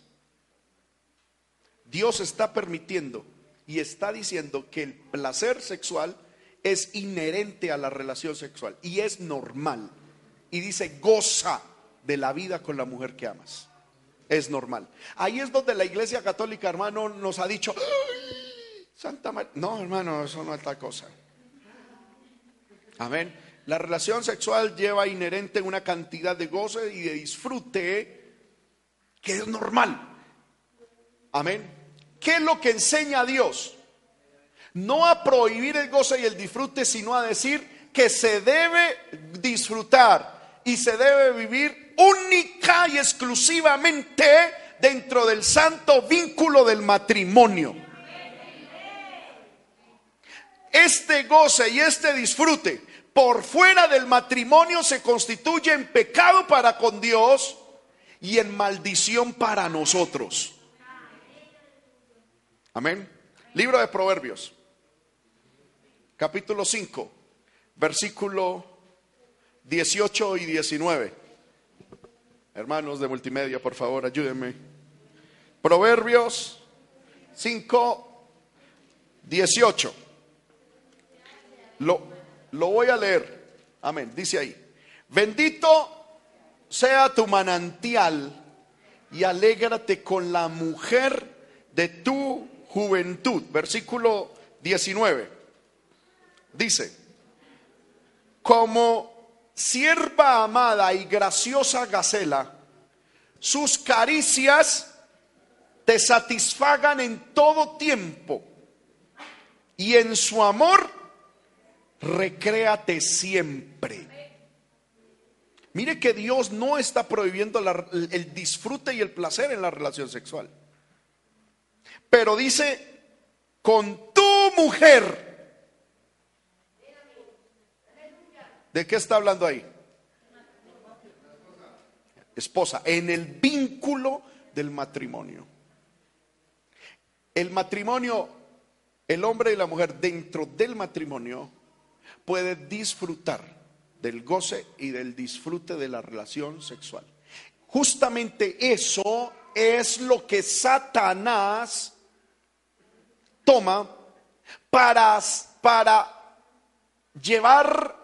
Dios está permitiendo y está diciendo que el placer sexual es inherente a la relación sexual y es normal. Y dice, goza de la vida con la mujer que amas. Es normal. Ahí es donde la iglesia católica, hermano, nos ha dicho, Santa María. No, hermano, eso no es tal cosa. Amén. La relación sexual lleva inherente una cantidad de goce y de disfrute que es normal. Amén. ¿Qué es lo que enseña a Dios? No a prohibir el goce y el disfrute, sino a decir que se debe disfrutar y se debe vivir única y exclusivamente dentro del santo vínculo del matrimonio. Este goce y este disfrute por fuera del matrimonio se constituye en pecado para con Dios y en maldición para nosotros. Amén. Libro de Proverbios, capítulo 5, versículo 18 y 19. Hermanos de multimedia, por favor, ayúdenme. Proverbios 5, 18. Lo, lo voy a leer. Amén. Dice ahí. Bendito sea tu manantial y alégrate con la mujer de tu juventud. Versículo 19. Dice, como sierva amada y graciosa Gacela, sus caricias te satisfagan en todo tiempo y en su amor recréate siempre. Mire que Dios no está prohibiendo el disfrute y el placer en la relación sexual. Pero dice, con tu mujer. ¿De qué está hablando ahí? Esposa, en el vínculo del matrimonio. El matrimonio, el hombre y la mujer dentro del matrimonio puede disfrutar del goce y del disfrute de la relación sexual. Justamente eso es lo que Satanás toma para, para llevar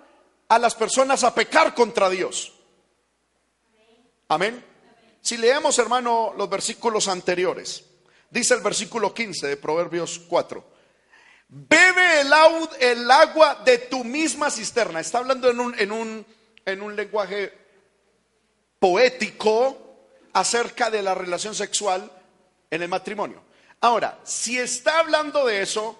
a las personas a pecar contra Dios. Amén. Si leemos, hermano, los versículos anteriores, dice el versículo 15 de Proverbios 4. Bebe el, el agua de tu misma cisterna. Está hablando en un, en un, en un lenguaje poético acerca de la relación sexual en el matrimonio. Ahora, si está hablando de eso,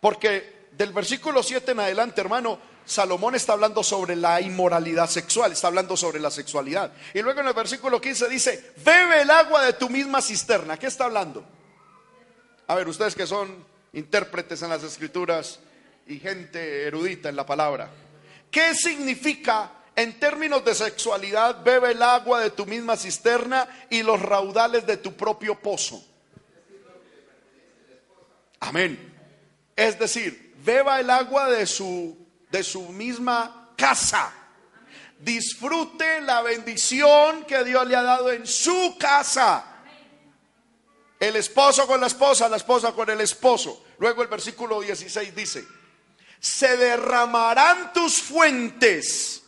porque del versículo 7 en adelante, hermano, Salomón está hablando sobre la inmoralidad sexual, está hablando sobre la sexualidad. Y luego en el versículo 15 dice, bebe el agua de tu misma cisterna. ¿Qué está hablando? A ver, ustedes que son intérpretes en las escrituras y gente erudita en la palabra, ¿qué significa en términos de sexualidad, bebe el agua de tu misma cisterna y los raudales de tu propio pozo. Amén. Es decir, beba el agua de su, de su misma casa. Disfrute la bendición que Dios le ha dado en su casa. El esposo con la esposa, la esposa con el esposo. Luego el versículo 16 dice, se derramarán tus fuentes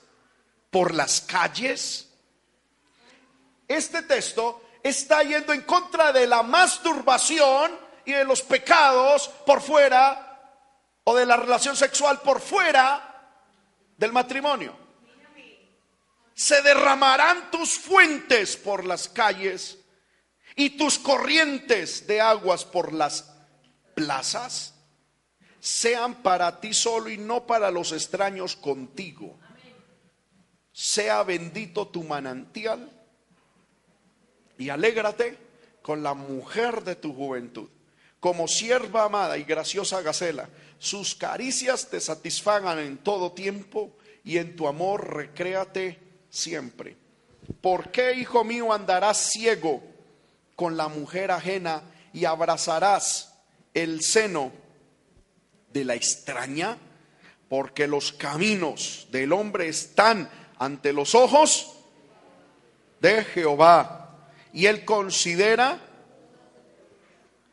por las calles. Este texto está yendo en contra de la masturbación y de los pecados por fuera o de la relación sexual por fuera del matrimonio. Se derramarán tus fuentes por las calles y tus corrientes de aguas por las plazas sean para ti solo y no para los extraños contigo sea bendito tu manantial y alégrate con la mujer de tu juventud. Como sierva amada y graciosa Gacela, sus caricias te satisfagan en todo tiempo y en tu amor recréate siempre. ¿Por qué, hijo mío, andarás ciego con la mujer ajena y abrazarás el seno de la extraña? porque los caminos del hombre están ante los ojos de Jehová y él considera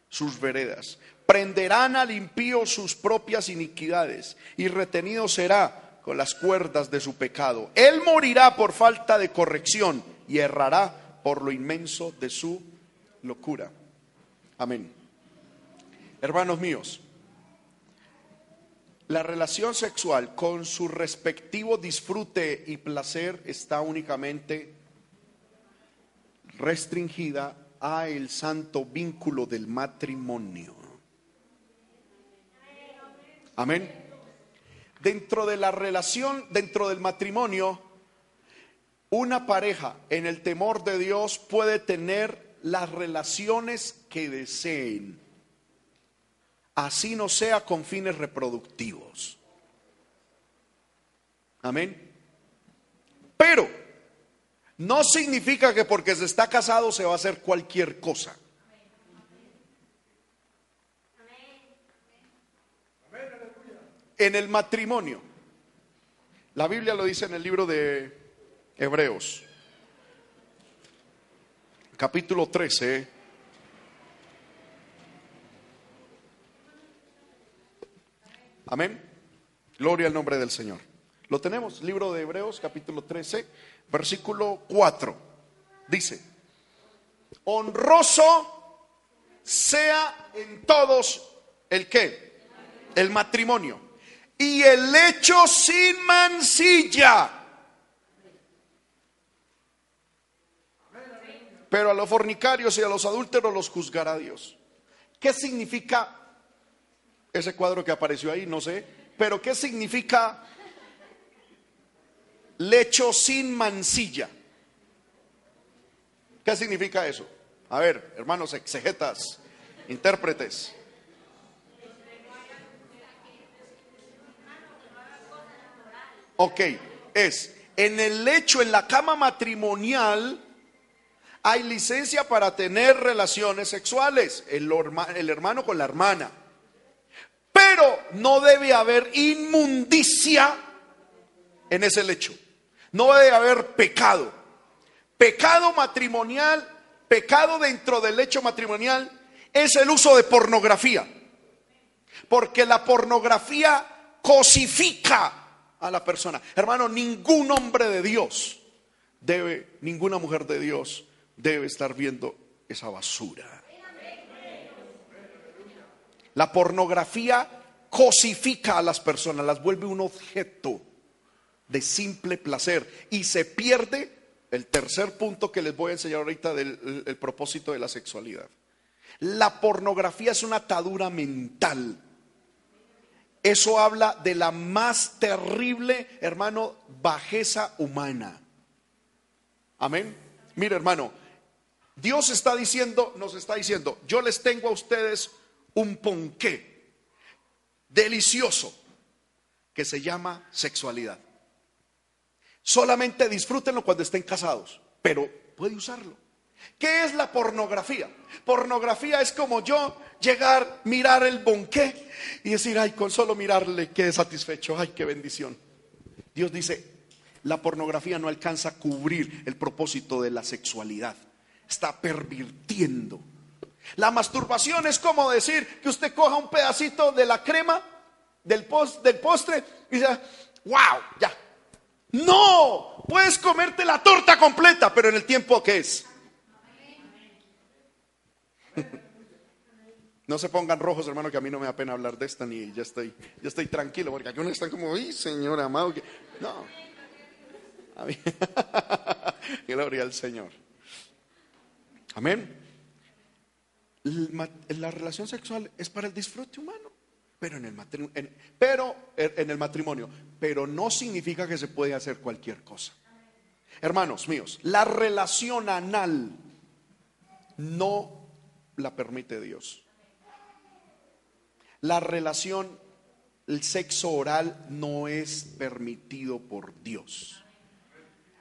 sus veredas. Prenderán al impío sus propias iniquidades y retenido será con las cuerdas de su pecado. Él morirá por falta de corrección y errará por lo inmenso de su locura. Amén. Hermanos míos, la relación sexual con su respectivo disfrute y placer está únicamente restringida a el santo vínculo del matrimonio. Amén. Dentro de la relación, dentro del matrimonio, una pareja en el temor de Dios puede tener las relaciones que deseen, así no sea con fines reproductivos. Amén. Pero no significa que porque se está casado se va a hacer cualquier cosa. En el matrimonio, la Biblia lo dice en el libro de Hebreos, capítulo 13. Amén. Gloria al nombre del Señor. Lo tenemos, libro de Hebreos, capítulo 13, versículo 4. Dice, honroso sea en todos el que, el matrimonio, y el hecho sin mancilla Pero a los fornicarios y a los adúlteros los juzgará Dios. ¿Qué significa ese cuadro que apareció ahí? No sé. Pero ¿qué significa lecho sin mancilla? ¿Qué significa eso? A ver, hermanos exegetas, intérpretes. Ok, es en el lecho, en la cama matrimonial, hay licencia para tener relaciones sexuales, el, hermano con la hermana. Pero no debe haber inmundicia en ese lecho. No debe haber pecado. Pecado matrimonial, pecado dentro del lecho matrimonial es el uso de pornografía. Porque la pornografía cosifica a la persona. Hermano, ningún hombre de Dios debe, ninguna mujer de Dios debe estar viendo esa basura. La pornografía cosifica a las personas, las vuelve un objeto de simple placer y se pierde el tercer punto que les voy a enseñar ahorita del el propósito de la sexualidad. La pornografía es una atadura mental. Eso habla de la más terrible, hermano, bajeza humana. Amén. Mira, hermano, Dios está diciendo, nos está diciendo, yo les tengo a ustedes un ponqué delicioso que se llama sexualidad. Solamente disfrútenlo cuando estén casados, pero puede usarlo. ¿Qué es la pornografía? Pornografía es como yo llegar, mirar el bonqué y decir, ay, con solo mirarle quede satisfecho, ay, qué bendición. Dios dice, la pornografía no alcanza a cubrir el propósito de la sexualidad está pervirtiendo. La masturbación es como decir que usted coja un pedacito de la crema del, del postre y dice, wow, ya. No, puedes comerte la torta completa, pero en el tiempo que es. No se pongan rojos, hermano, que a mí no me da pena hablar de esta ni ya estoy, ya estoy tranquilo, porque aquí uno está como, ¡ay, Señor amado! No. Gloria al Señor. Amén. La relación sexual es para el disfrute humano, pero en el matrimonio, pero en el matrimonio, pero no significa que se puede hacer cualquier cosa. Hermanos míos, la relación anal no la permite Dios. La relación, el sexo oral no es permitido por Dios.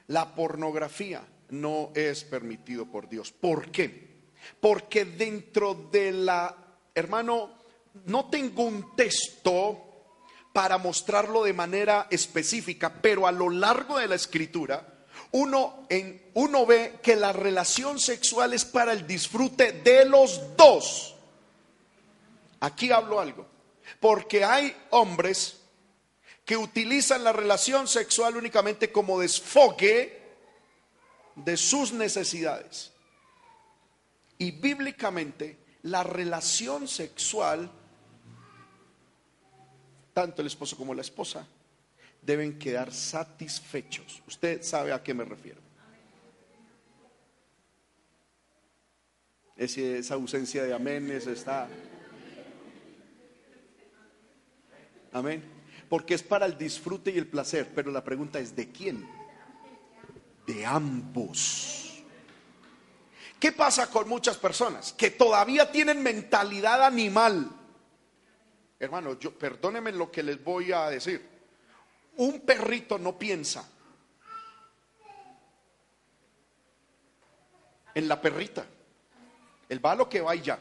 La pornografía no es permitido por Dios. ¿Por qué? Porque dentro de la, hermano, no tengo un texto, para mostrarlo de manera específica, pero a lo largo de la escritura, uno, en, uno ve que la relación sexual es para el disfrute de los dos. Aquí hablo algo, porque hay hombres que utilizan la relación sexual únicamente como desfogue de sus necesidades. Y bíblicamente la relación sexual, tanto el esposo como la esposa, deben quedar satisfechos. Usted sabe a qué me refiero. esa ausencia de aménes está... Amén. Porque es para el disfrute y el placer, pero la pregunta es, ¿de quién? De ambos. ¿Qué pasa con muchas personas que todavía tienen mentalidad animal? Hermano, yo perdónenme lo que les voy a decir. Un perrito no piensa en la perrita. El va lo que va y ya.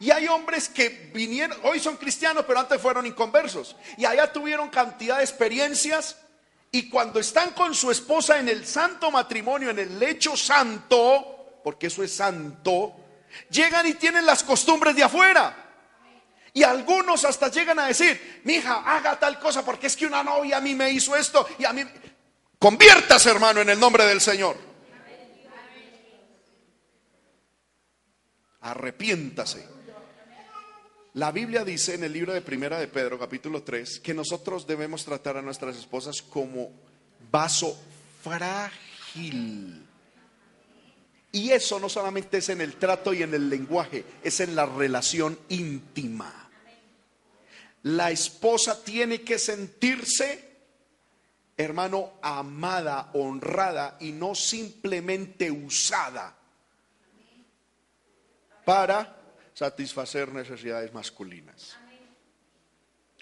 Y hay hombres que vinieron, hoy son cristianos, pero antes fueron inconversos. Y allá tuvieron cantidad de experiencias. Y cuando están con su esposa en el santo matrimonio, en el lecho santo, porque eso es santo, llegan y tienen las costumbres de afuera. Y algunos hasta llegan a decir, mi hija, haga tal cosa porque es que una novia a mí me hizo esto y a mí... Conviértase, hermano, en el nombre del Señor. Arrepiéntase. La Biblia dice en el libro de Primera de Pedro, capítulo 3, que nosotros debemos tratar a nuestras esposas como vaso frágil. Y eso no solamente es en el trato y en el lenguaje, es en la relación íntima la esposa tiene que sentirse, hermano, amada, honrada y no simplemente usada para satisfacer necesidades masculinas.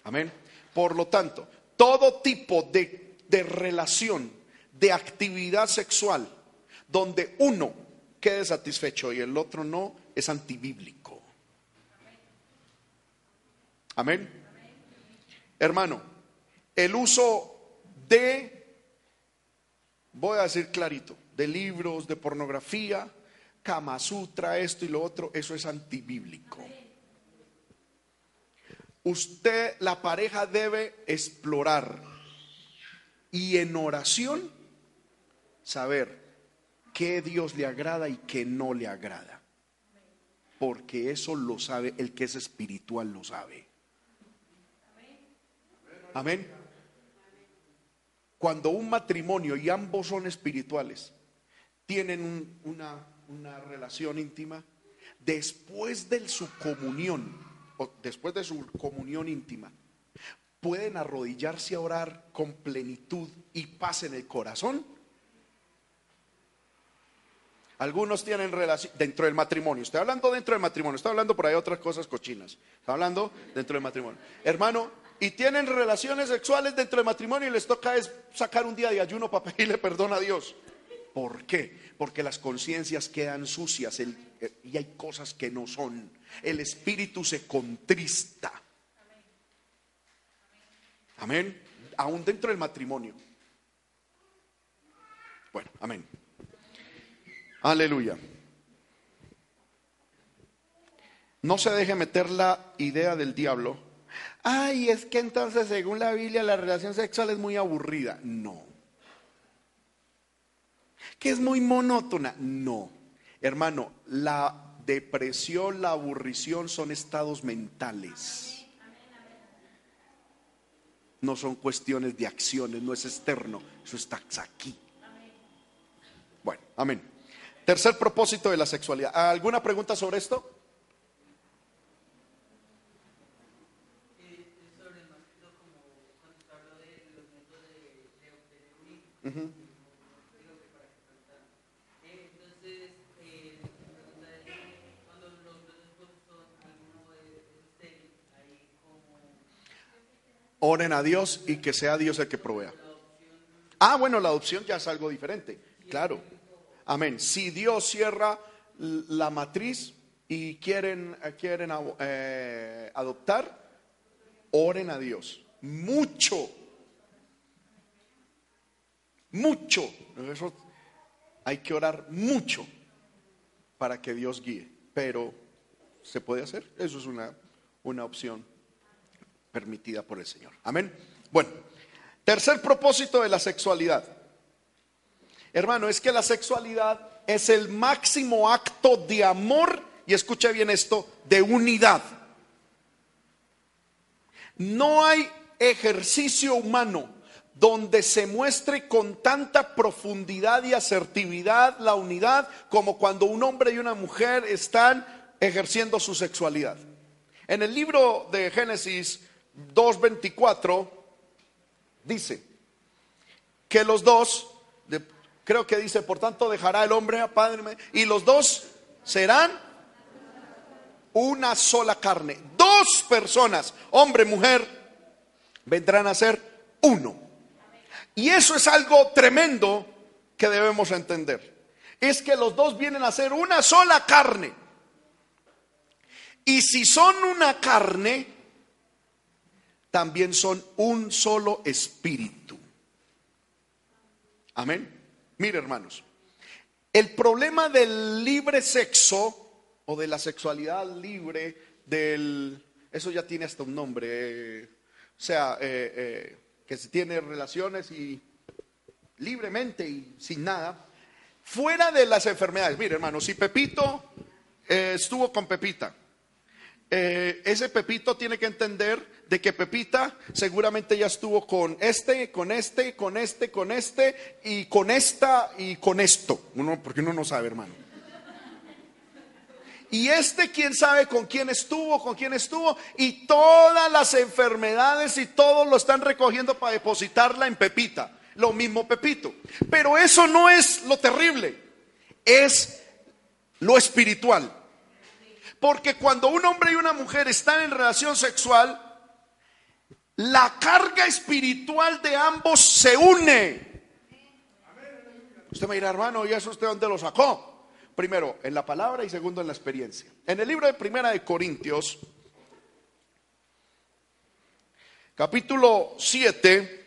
Amén. Por lo tanto, todo tipo de, de relación, de actividad sexual, donde uno quede satisfecho y el otro no, es antibíblico. Amén. Hermano, el uso de, voy a decir clarito, de libros, de pornografía, Kama Sutra, esto y lo otro, eso es antibíblico. Usted, la pareja debe explorar y en oración saber qué Dios le agrada y qué no le agrada. Porque eso lo sabe, el que es espiritual lo sabe. Amén. Cuando un matrimonio y ambos son espirituales, tienen una, una relación íntima, después de su comunión, o después de su comunión íntima, pueden arrodillarse a orar con plenitud y paz en el corazón. Algunos tienen relación dentro del matrimonio. Estoy hablando dentro del matrimonio. Estoy hablando por ahí otras cosas cochinas. Estoy hablando dentro del matrimonio. Hermano, y tienen relaciones sexuales dentro del matrimonio y les toca es sacar un día de ayuno para pedirle perdón a Dios. ¿Por qué? Porque las conciencias quedan sucias eh, y hay cosas que no son. El espíritu se contrista. Amén. Aún dentro del matrimonio. Bueno, amén. Aleluya. No se deje meter la idea del diablo ay, es que entonces según la Biblia la relación sexual es muy aburrida. No. Que es muy monótona. No. Hermano, la depresión, la aburrición son estados mentales. No son cuestiones de acciones, no es externo, eso está aquí. Bueno, amén. Tercer propósito de la sexualidad. ¿Alguna pregunta sobre esto? Oren a Dios y que sea Dios el que provea. Ah, bueno, la adopción ya es algo diferente. Claro. Amén. Si Dios cierra la matriz y quieren, quieren eh, adoptar, oren a Dios. Mucho. Mucho. Hay que orar mucho para que Dios guíe. Pero se puede hacer. Eso es una, una opción permitida por el Señor. Amén. Bueno, tercer propósito de la sexualidad. Hermano, es que la sexualidad es el máximo acto de amor, y escuche bien esto, de unidad. No hay ejercicio humano donde se muestre con tanta profundidad y asertividad la unidad como cuando un hombre y una mujer están ejerciendo su sexualidad. En el libro de Génesis 2.24 dice que los dos, creo que dice, por tanto dejará el hombre a padre y los dos serán una sola carne. Dos personas, hombre, mujer, vendrán a ser uno. Y eso es algo tremendo que debemos entender. Es que los dos vienen a ser una sola carne. Y si son una carne, también son un solo espíritu. Amén. Mire, hermanos, el problema del libre sexo o de la sexualidad libre, del, eso ya tiene hasta un nombre, eh, o sea, eh, eh, que se tiene relaciones y libremente y sin nada, fuera de las enfermedades. Mire, hermano, si Pepito estuvo con Pepita, ese Pepito tiene que entender de que Pepita seguramente ya estuvo con este, con este, con este, con este y con esta y con esto. Uno, porque uno no sabe, hermano. Y este, quién sabe con quién estuvo, con quién estuvo. Y todas las enfermedades y todo lo están recogiendo para depositarla en Pepita. Lo mismo Pepito. Pero eso no es lo terrible. Es lo espiritual. Porque cuando un hombre y una mujer están en relación sexual, la carga espiritual de ambos se une. Usted me dirá, hermano, ¿y eso usted dónde lo sacó? Primero, en la palabra y segundo, en la experiencia. En el libro de Primera de Corintios, capítulo 7,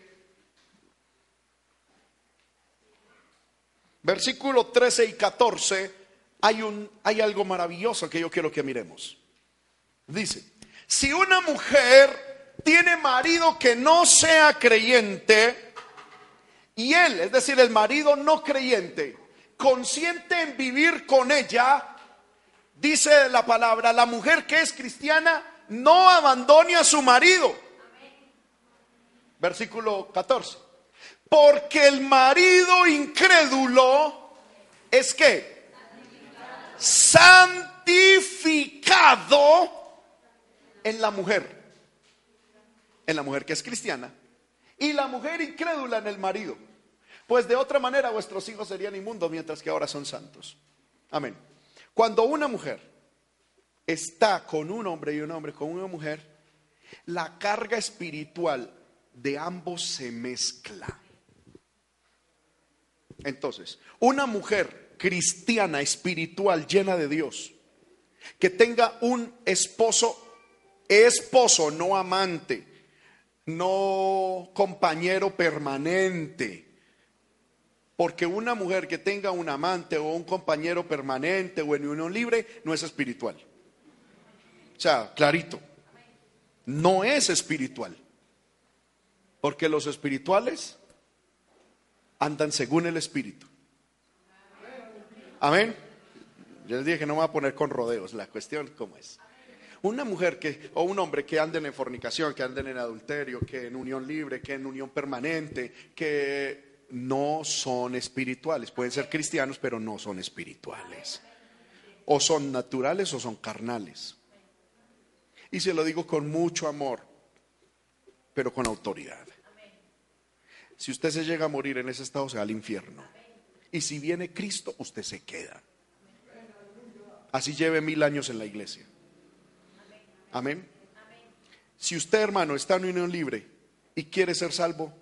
versículo 13 y 14, hay, un, hay algo maravilloso que yo quiero que miremos. Dice, si una mujer tiene marido que no sea creyente y él, es decir, el marido no creyente, consciente en vivir con ella, dice la palabra, la mujer que es cristiana no abandone a su marido. Versículo 14. Porque el marido incrédulo es que santificado en la mujer en la mujer que es cristiana y la mujer incrédula en el marido. Pues de otra manera vuestros hijos serían inmundos mientras que ahora son santos. Amén. Cuando una mujer está con un hombre y un hombre con una mujer, la carga espiritual de ambos se mezcla. Entonces, una mujer cristiana, espiritual, llena de Dios, que tenga un esposo, esposo, no amante, no compañero permanente. Porque una mujer que tenga un amante o un compañero permanente o en unión libre no es espiritual. O sea, clarito, no es espiritual. Porque los espirituales andan según el espíritu. Amén. Yo les dije que no me voy a poner con rodeos, la cuestión cómo es. Una mujer que, o un hombre que anden en fornicación, que anden en adulterio, que en unión libre, que en unión permanente, que no son espirituales. Pueden ser cristianos, pero no son espirituales. O son naturales o son carnales. Y se lo digo con mucho amor, pero con autoridad. Si usted se llega a morir en ese estado, se va al infierno. Y si viene Cristo, usted se queda. Así lleve mil años en la iglesia. Amén. Si usted, hermano, está en unión libre y quiere ser salvo,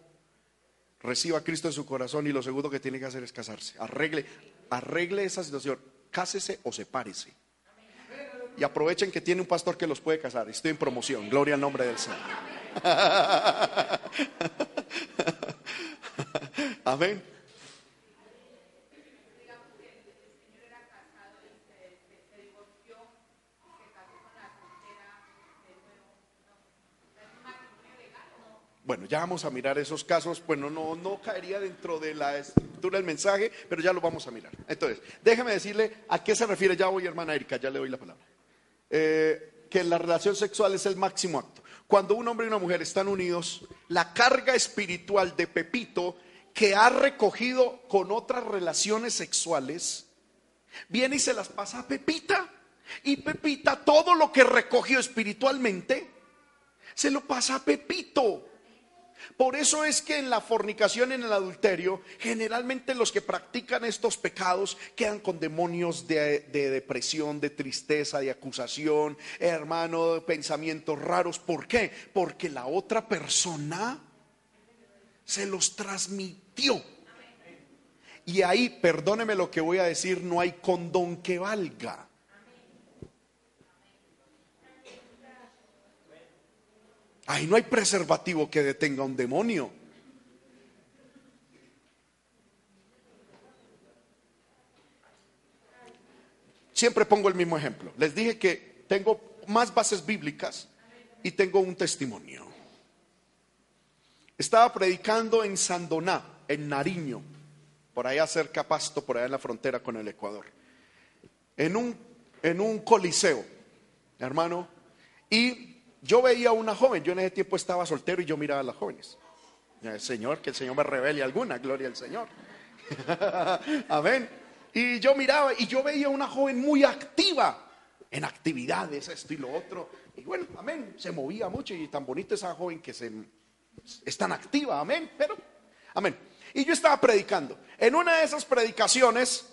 reciba a Cristo en su corazón y lo segundo que tiene que hacer es casarse. Arregle, arregle esa situación. Cásese o sepárese. Y aprovechen que tiene un pastor que los puede casar. Estoy en promoción. Gloria al nombre del Señor. Amén. Bueno, ya vamos a mirar esos casos. Bueno, no, no caería dentro de la estructura del mensaje, pero ya lo vamos a mirar. Entonces, déjeme decirle a qué se refiere. Ya voy, hermana Erika, ya le doy la palabra. Eh, que la relación sexual es el máximo acto. Cuando un hombre y una mujer están unidos, la carga espiritual de Pepito que ha recogido con otras relaciones sexuales, viene y se las pasa a Pepita. Y Pepita, todo lo que recogió espiritualmente, se lo pasa a Pepito. Por eso es que en la fornicación, en el adulterio, generalmente los que practican estos pecados quedan con demonios de, depresión, de tristeza, de acusación, hermano, de pensamientos raros. ¿Por qué? Porque la otra persona se los transmitió. Y ahí, perdóneme lo que voy a decir, no hay condón que valga. Ahí no hay preservativo que detenga un demonio. Siempre pongo el mismo ejemplo. Les dije que tengo más bases bíblicas y tengo un testimonio. Estaba predicando en Sandoná, en Nariño, por allá cerca Pasto, por allá en la frontera con el Ecuador. En un, en un coliseo, hermano, y yo veía a una joven, yo en ese tiempo estaba soltero y yo miraba a las jóvenes. Señor, que el Señor me revele alguna, gloria al Señor. Amén. Y yo miraba y yo veía a una joven muy activa en actividades, esto y lo otro. Y bueno, amén, se movía mucho y tan bonita esa joven que se, es tan activa, amén, pero, amén. Y yo estaba predicando. En una de esas predicaciones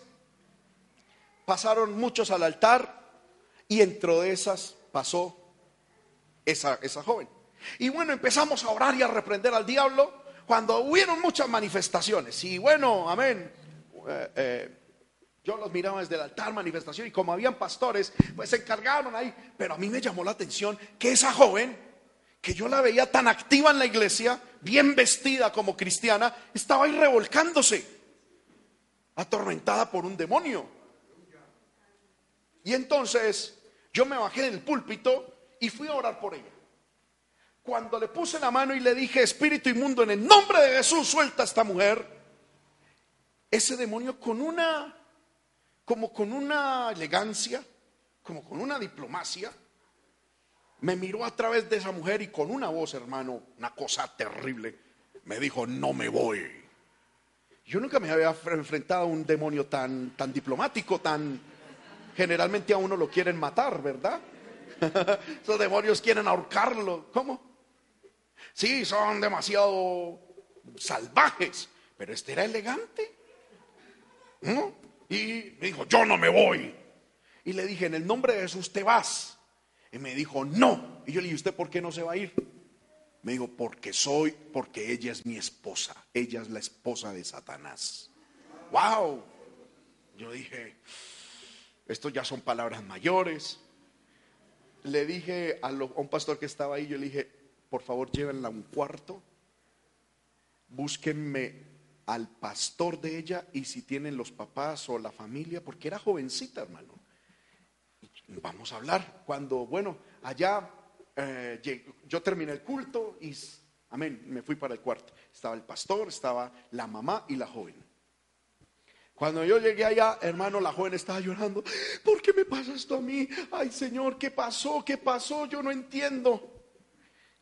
pasaron muchos al altar y dentro de esas pasó esa, esa joven. Y bueno, empezamos a orar y a reprender al diablo cuando hubieron muchas manifestaciones. Y bueno, amén. Eh, eh, yo los miraba desde el altar, manifestación, y como habían pastores, pues se encargaron ahí. Pero a mí me llamó la atención que esa joven, que yo la veía tan activa en la iglesia, bien vestida como cristiana, estaba ahí revolcándose, atormentada por un demonio. Y entonces yo me bajé del púlpito y fui a orar por ella. Cuando le puse la mano y le dije, Espíritu inmundo, en el nombre de Jesús, suelta a esta mujer, ese demonio con una, como con una elegancia, como con una diplomacia, me miró a través de esa mujer y con una voz, hermano, una cosa terrible, me dijo, no me voy. Yo nunca me había enfrentado a un demonio tan, tan diplomático, tan... Generalmente a uno lo quieren matar, ¿verdad? Esos demonios quieren ahorcarlo. ¿Cómo? Sí, son demasiado salvajes, pero este era elegante. Y me dijo, yo no me voy. Y le dije, en el nombre de Jesús te vas. Y me dijo, no. Y yo le dije, ¿usted por qué no se va a ir? Me dijo, porque soy, porque ella es mi esposa. Ella es la esposa de Satanás. ¡Wow! Yo dije, esto ya son palabras mayores le dije a, un pastor que estaba ahí, yo le dije, por favor llévenla a un cuarto, búsquenme al pastor de ella y si tienen los papás o la familia, porque era jovencita, hermano. Vamos a hablar. Cuando, bueno, allá eh, yo terminé el culto y, amén, me fui para el cuarto. Estaba el pastor, estaba la mamá y la joven. Cuando yo llegué allá, hermano, la joven estaba llorando. ¿Por qué me pasa esto a mí? Ay, Señor, ¿qué pasó? ¿Qué pasó? Yo no entiendo.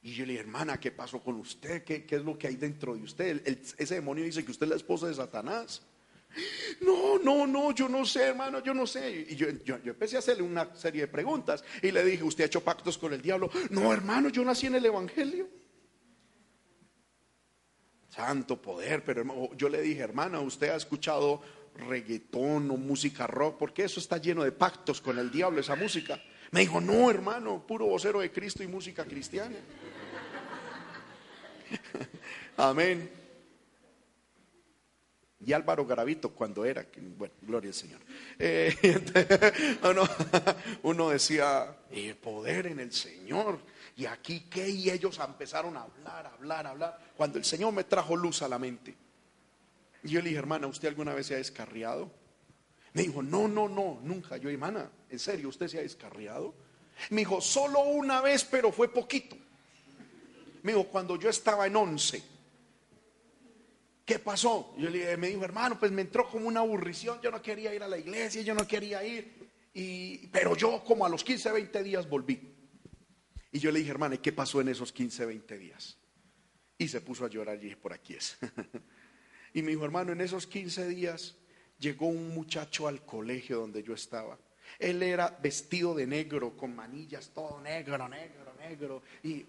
Y yo le dije, hermana, ¿qué pasó con usted? ¿Qué, es lo que hay dentro de usted? ese demonio dice que usted es la esposa de Satanás. No, no, no, yo no sé, hermano, yo no sé. Y yo, yo, empecé a hacerle una serie de preguntas y le dije, ¿usted ha hecho pactos con el diablo? No, hermano, yo nací en el Evangelio. Santo poder, pero yo le dije, hermana, ¿usted ha escuchado reggaetón o música rock, porque eso está lleno de pactos con el diablo, esa música. Me dijo, no, hermano, puro vocero de Cristo y música cristiana. Amén. Y Álvaro Garavito cuando era, bueno, gloria al Señor. Eh, uno, decía, el poder en el Señor. Y aquí qué, y ellos empezaron a hablar, hablar, hablar. Cuando el Señor me trajo luz a la mente. Yo le dije, hermana, ¿usted alguna vez se ha descarriado? Me dijo, no, no, no, nunca. Yo, hermana, ¿en serio usted se ha descarriado? Me dijo, solo una vez, pero fue poquito. Me dijo, cuando yo estaba en once. ¿Qué pasó? Yo le me dijo, hermano, pues me entró como una aburrición. Yo no quería ir a la iglesia, yo no quería ir. Y, pero yo como a los 15, 20 días volví. Y yo le dije, hermana, ¿y qué pasó en esos 15, 20 días? Y se puso a llorar y dije, por aquí es. y me dijo, hermano, en esos 15 días llegó un muchacho al colegio donde yo estaba. Él era vestido de negro, con manillas, todo negro, negro, negro. Y,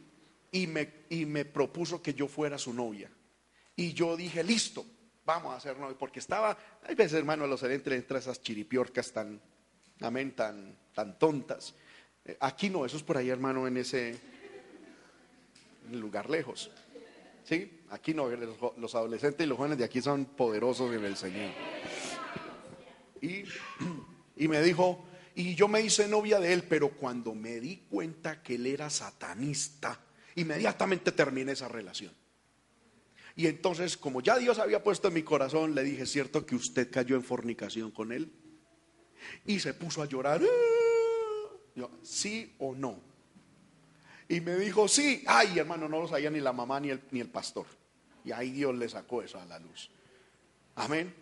y, me, y me propuso que yo fuera su novia. Y yo dije, listo, vamos a hacer novia. Porque estaba, hay veces, hermano, a los entre, entre esas chiripiorcas tan, amén, tan, tan tontas. Eh, aquí no, eso es por ahí, hermano, en ese lugar lejos. ¿Sí? Aquí no, los, adolescentes y los jóvenes de aquí son poderosos en el Señor. Y, y me dijo, y yo me hice novia de él, pero cuando me di cuenta que él era satanista, inmediatamente terminé esa relación. Y entonces, como ya Dios había puesto en mi corazón, le dije, ¿cierto que usted cayó en fornicación con él? Y se puso a llorar. Yo, ¿sí o no? Y me dijo, sí. Ay, hermano, no lo sabía ni la mamá ni el, ni el pastor. Y ahí Dios le sacó eso a la luz. Amén.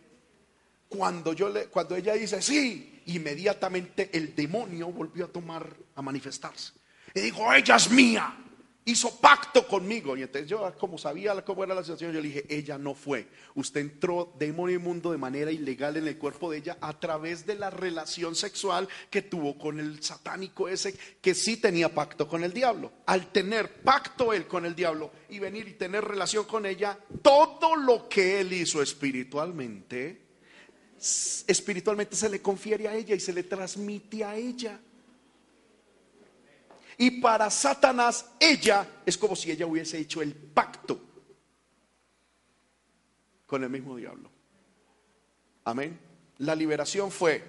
Cuando, yo le, cuando ella dice, sí, inmediatamente el demonio volvió a tomar, a manifestarse. Y dijo, ella es mía hizo pacto conmigo. Y entonces yo, como sabía cómo era la situación, yo le dije, ella no fue. Usted entró demonio inmundo de manera ilegal en el cuerpo de ella a través de la relación sexual que tuvo con el satánico ese que sí tenía pacto con el diablo. Al tener pacto él con el diablo y venir y tener relación con ella, todo lo que él hizo espiritualmente, espiritualmente se le confiere a ella y se le transmite a ella. Y para Satanás, ella es como si ella hubiese hecho el pacto con el mismo diablo. Amén. La liberación fue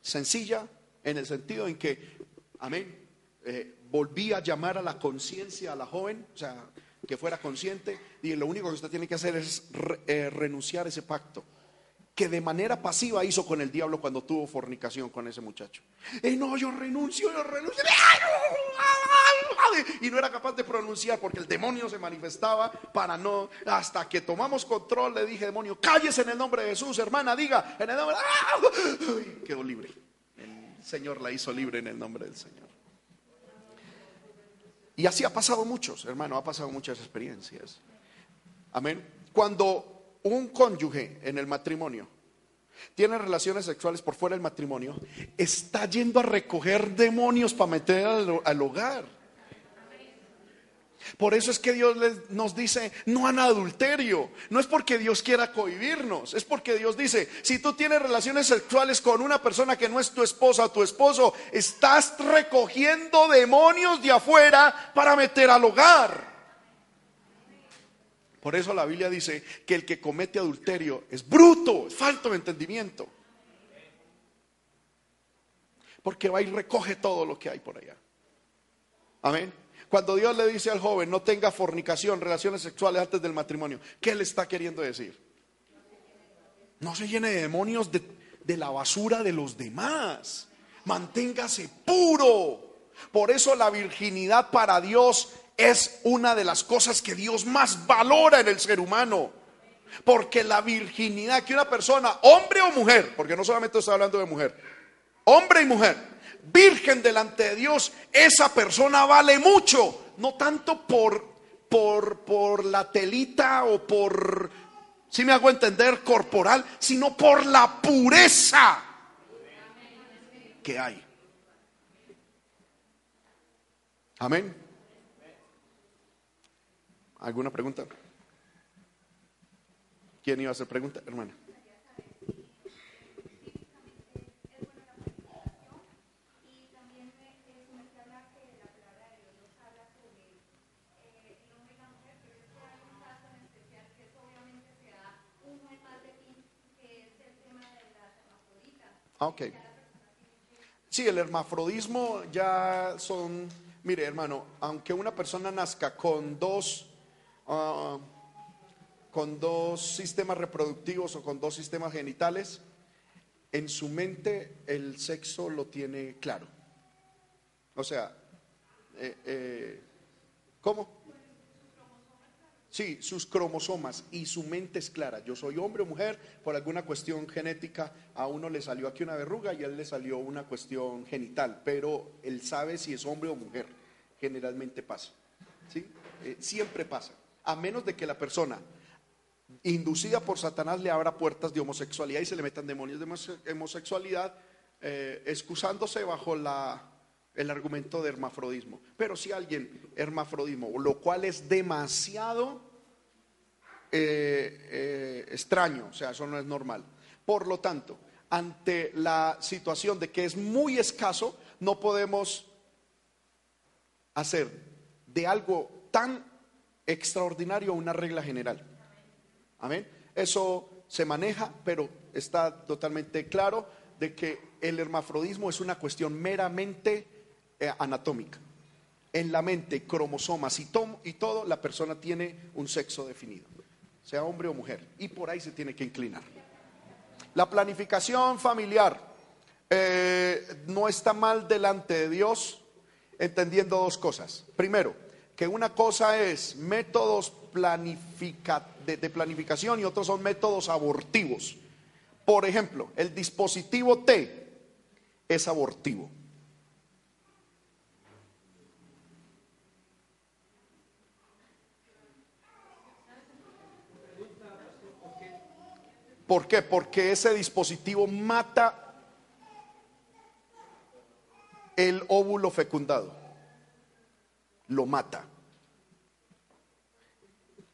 sencilla en el sentido en que, amén, eh, volví a llamar a la conciencia a la joven, o sea, que fuera consciente, y lo único que usted tiene que hacer es eh, renunciar a ese pacto que de manera pasiva hizo con el diablo cuando tuvo fornicación con ese muchacho. Y no, yo renuncio, yo renuncio. Y no era capaz de pronunciar porque el demonio se manifestaba para no, hasta que tomamos control, le dije, demonio, cállese en el nombre de Jesús, hermana, diga, en el nombre, quedó libre. El Señor la hizo libre en el nombre del Señor. Y así ha pasado muchos, hermano, ha pasado muchas experiencias. Amén. Cuando un cónyuge en el matrimonio tiene relaciones sexuales por fuera del matrimonio, está yendo a recoger demonios para meter al, hogar. Por eso es que Dios nos dice, no han adulterio. No es porque Dios quiera cohibirnos, es porque Dios dice, si tú tienes relaciones sexuales con una persona que no es tu esposa o tu esposo, estás recogiendo demonios de afuera para meter al hogar. Por eso la Biblia dice que el que comete adulterio es bruto, es falto de entendimiento. Porque va y recoge todo lo que hay por allá. Amén. Cuando Dios le dice al joven, no tenga fornicación, relaciones sexuales antes del matrimonio, ¿qué le está queriendo decir? No se llene de demonios de, de la basura de los demás. Manténgase puro. Por eso la virginidad para Dios es una de las cosas que Dios más valora en el ser humano. Porque la virginidad que una persona, hombre o mujer, porque no solamente estoy hablando de mujer, hombre y mujer, virgen delante de Dios, esa persona vale mucho, no tanto por por por la telita o por si me hago entender corporal, sino por la pureza que hay. Amén. ¿Alguna pregunta? ¿Quién iba a hacer pregunta, hermana? Ok. Sí, el hermafrodismo ya son, mire hermano, aunque una persona nazca con dos, ah, con dos sistemas reproductivos o con dos sistemas genitales, en su mente el sexo lo tiene claro. O sea, eh, eh, ¿cómo? Sí, sus cromosomas y su mente es clara. Yo soy hombre o mujer, por alguna cuestión genética, a uno le salió aquí una verruga y a él le salió una cuestión genital, pero él sabe si es hombre o mujer. Generalmente pasa. ¿sí? Eh, siempre pasa. A menos de que la persona inducida por Satanás le abra puertas de homosexualidad y se le metan demonios de homosexualidad, eh, excusándose bajo la, el argumento de hermafrodismo. Pero si alguien hermafrodismo, lo cual es demasiado eh, eh, extraño, o sea, eso no es normal. Por lo tanto, ante la situación de que es muy escaso, no podemos hacer de algo tan extraordinario una regla general. Amén. Eso se maneja, pero está totalmente claro de que el hermafrodismo es una cuestión meramente eh, anatómica. En la mente, cromosomas y, y todo, la persona tiene un sexo definido, sea hombre o mujer, y por ahí se tiene que inclinar. La planificación familiar eh, no está mal delante de Dios, entendiendo dos cosas. Primero, que una cosa es métodos de, de, planificación y otros son métodos abortivos. Por ejemplo, el dispositivo T es abortivo. ¿Por qué? Porque ese dispositivo mata el óvulo fecundado. Lo mata.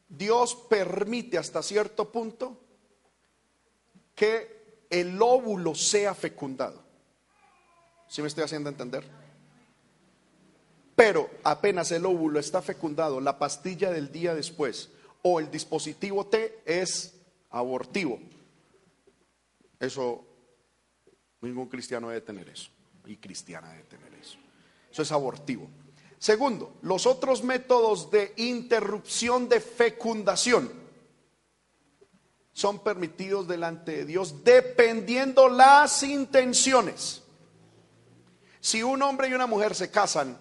Dios permite hasta cierto punto que el óvulo sea fecundado. ¿Sí me estoy haciendo entender? Pero apenas el óvulo está fecundado, la pastilla del día después o el dispositivo T es abortivo. Eso, ningún cristiano debe tener eso. Y cristiana debe tener eso. Eso es abortivo. Segundo, los otros métodos de interrupción de fecundación son permitidos delante de Dios dependiendo las intenciones. Si un hombre y una mujer se casan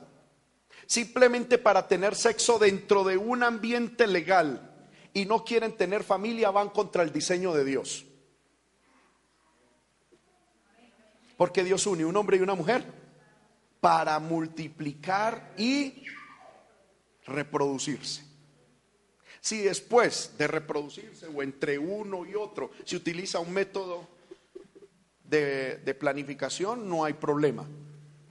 simplemente para tener sexo dentro de un ambiente legal y no quieren tener familia, van contra el diseño de Dios. Porque Dios une un hombre y una mujer para multiplicar y reproducirse. Si después de reproducirse o entre uno y otro se utiliza un método de, planificación, no hay problema.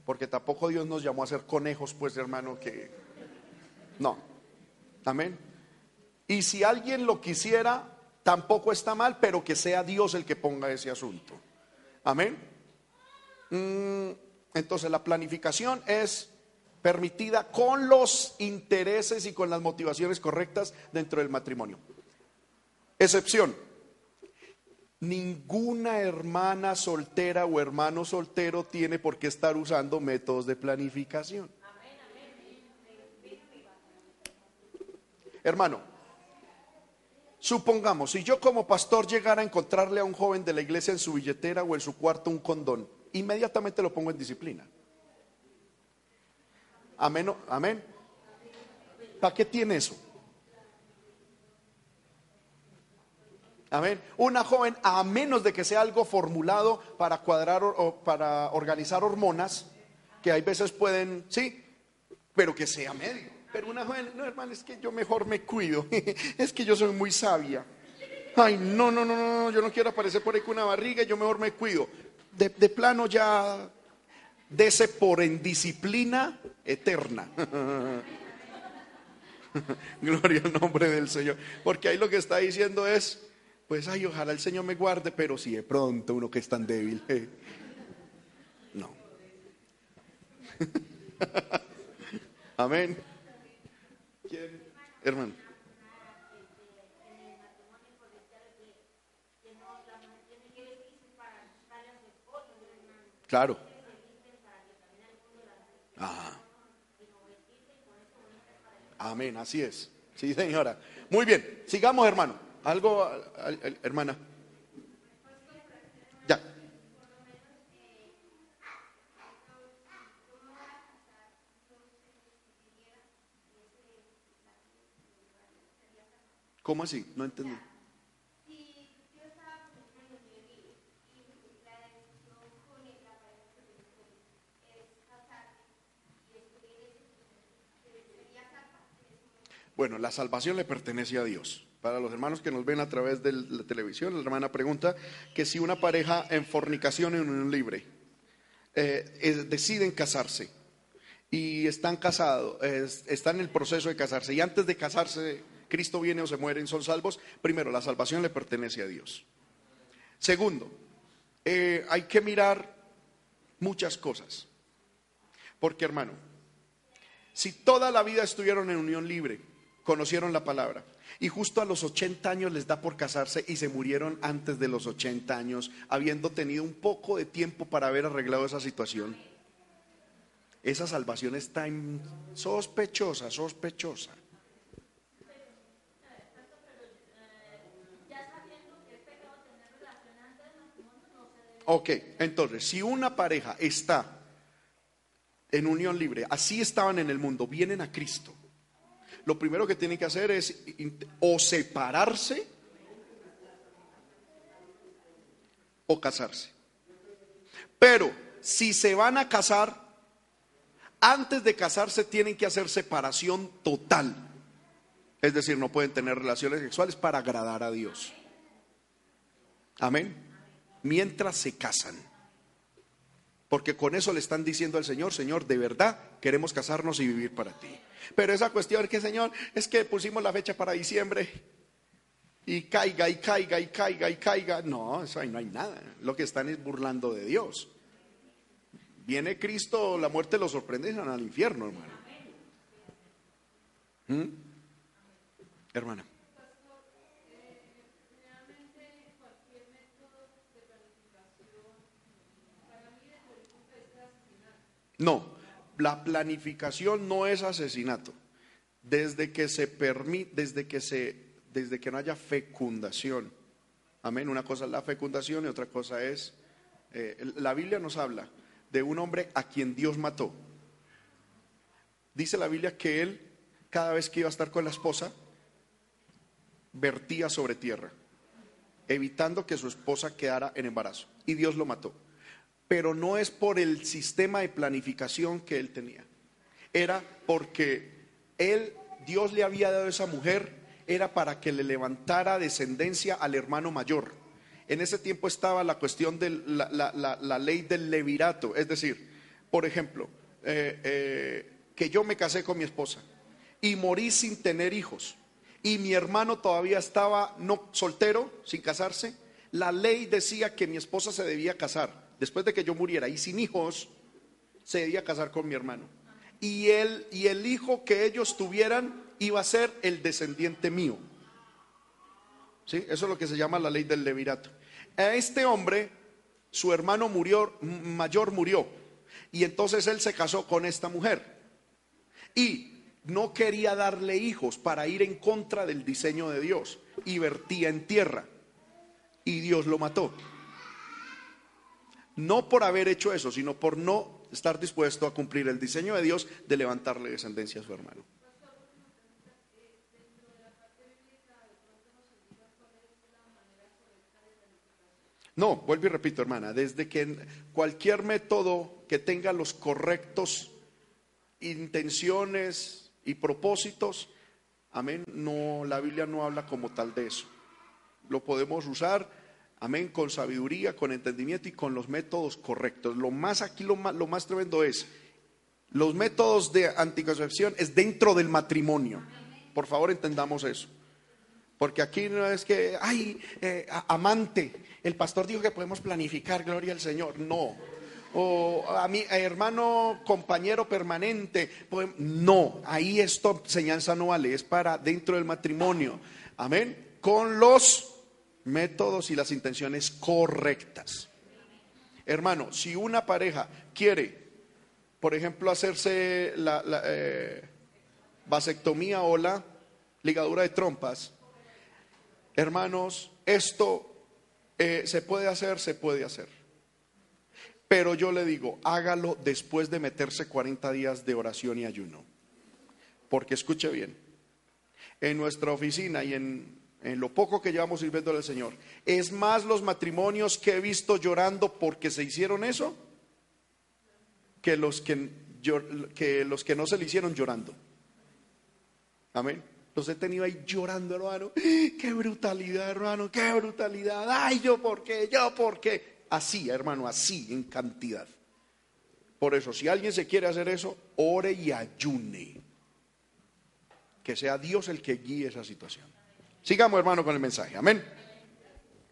Porque tampoco Dios nos llamó a ser conejos, pues hermano, que... No. Amén. Y si alguien lo quisiera, tampoco está mal, pero que sea Dios el que ponga ese asunto. Amén. Mm, entonces la planificación es permitida con los intereses y con las motivaciones correctas dentro del matrimonio. Excepción. Ninguna hermana soltera o hermano soltero tiene por qué estar usando métodos de planificación. Hermano, supongamos, si yo como pastor llegara a encontrarle a un joven de la iglesia en su billetera o en su cuarto un condón, inmediatamente lo pongo en disciplina. Amén. Amén. ¿Para qué tiene eso? Amén. Una joven, a menos de que sea algo formulado para cuadrar o para organizar hormonas, que hay veces pueden, sí, pero que sea medio. Pero una joven, no hermano, es que yo mejor me cuido, es que yo soy muy sabia. Ay, no, no, no, no, yo no quiero aparecer por ahí con una barriga, yo mejor me cuido de, plano ya dese por en disciplina eterna. Gloria al nombre del Señor. Porque ahí lo que está diciendo es, pues ay, ojalá el Señor me guarde, pero si de pronto uno que es tan débil. No. Amén. ¿Quién? Hermano. Claro. Ajá. Amén, así es. Sí, señora. Muy bien, sigamos, hermano. Algo, hermana. Ya. ¿Cómo así? No entendí. Bueno, la salvación le pertenece a Dios. Para los hermanos que nos ven a través de la televisión, la hermana pregunta que si una pareja en fornicación en unión libre eh, deciden casarse y están casados, están en el proceso de casarse y antes de casarse Cristo viene o se mueren, son salvos, primero, la salvación le pertenece a Dios. Segundo, eh, hay que mirar muchas cosas. Porque hermano, si toda la vida estuvieron en unión libre, conocieron la palabra. Y justo a los 80 años les da por casarse y se murieron antes de los 80 años, habiendo tenido un poco de tiempo para haber arreglado esa situación. Esa salvación está sospechosa, sospechosa. Ok, entonces, si una pareja está en unión libre, así estaban en el mundo, vienen a Cristo lo primero que tienen que hacer es o separarse o casarse. Pero si se van a casar, antes de casarse tienen que hacer separación total. Es decir, no pueden tener relaciones sexuales para agradar a Dios. Amén. Mientras se casan. Porque con eso le están diciendo al Señor, Señor, de verdad queremos casarnos y vivir para ti. Pero esa cuestión que, Señor, es que pusimos la fecha para diciembre y caiga y caiga y caiga y caiga. No, eso ahí no hay nada. Lo que están es burlando de Dios. Viene Cristo, la muerte lo sorprende y van al infierno, hermano. ¿Mm? Hermana. No, la planificación no es asesinato. Desde que se permite, desde que se, desde que no haya fecundación. Amén. Una cosa es la fecundación y otra cosa es, eh, la Biblia nos habla de un hombre a quien Dios mató. Dice la Biblia que él, cada vez que iba a estar con la esposa, vertía sobre tierra, evitando que su esposa quedara en embarazo. Y Dios lo mató pero no es por el sistema de planificación que él tenía. Era porque él, Dios le había dado a esa mujer, era para que le levantara descendencia al hermano mayor. En ese tiempo estaba la cuestión de la, ley del levirato, es decir, por ejemplo, eh, eh, que yo me casé con mi esposa y morí sin tener hijos y mi hermano todavía estaba no soltero, sin casarse, la ley decía que mi esposa se debía casar después de que yo muriera y sin hijos, se debía casar con mi hermano. Y él y el hijo que ellos tuvieran iba a ser el descendiente mío. ¿Sí? Eso es lo que se llama la ley del levirato. A este hombre, su hermano murió, mayor murió. Y entonces él se casó con esta mujer. Y no quería darle hijos para ir en contra del diseño de Dios. Y vertía en tierra. Y Dios lo mató. No por haber hecho eso, sino por no estar dispuesto a cumplir el diseño de Dios de levantarle descendencia a su hermano. No, vuelvo y repito, hermana, desde que cualquier método que tenga los correctos intenciones y propósitos, amén, no, la Biblia no habla como tal de eso. Lo podemos usar Amén, con sabiduría, con entendimiento y con los métodos correctos. Lo más aquí, lo más, lo más tremendo es, los métodos de anticoncepción es dentro del matrimonio. Por favor, entendamos eso. Porque aquí no es que, ay, eh, amante, el pastor dijo que podemos planificar, gloria al Señor. No. O a mi hermano, compañero permanente. No, ahí esto enseñanza no vale, es para dentro del matrimonio. Amén. Con los métodos y las intenciones correctas. Hermano, si una pareja quiere, por ejemplo, hacerse la, eh, vasectomía o la ligadura de trompas, hermanos, esto eh, se puede hacer, se puede hacer. Pero yo le digo, hágalo después de meterse 40 días de oración y ayuno. Porque escuche bien, en nuestra oficina y en, en lo poco que llevamos sirviendo al Señor, es más los matrimonios que he visto llorando porque se hicieron eso que los que, que, los que no se le hicieron llorando. Amén. Los he tenido ahí llorando, hermano. Qué brutalidad, hermano, qué brutalidad. Ay, yo por qué, yo por qué. Así, hermano, así en cantidad. Por eso, si alguien se quiere hacer eso, ore y ayune. Que sea Dios el que guíe esa situación. Sigamos, hermano, con el mensaje. Amén.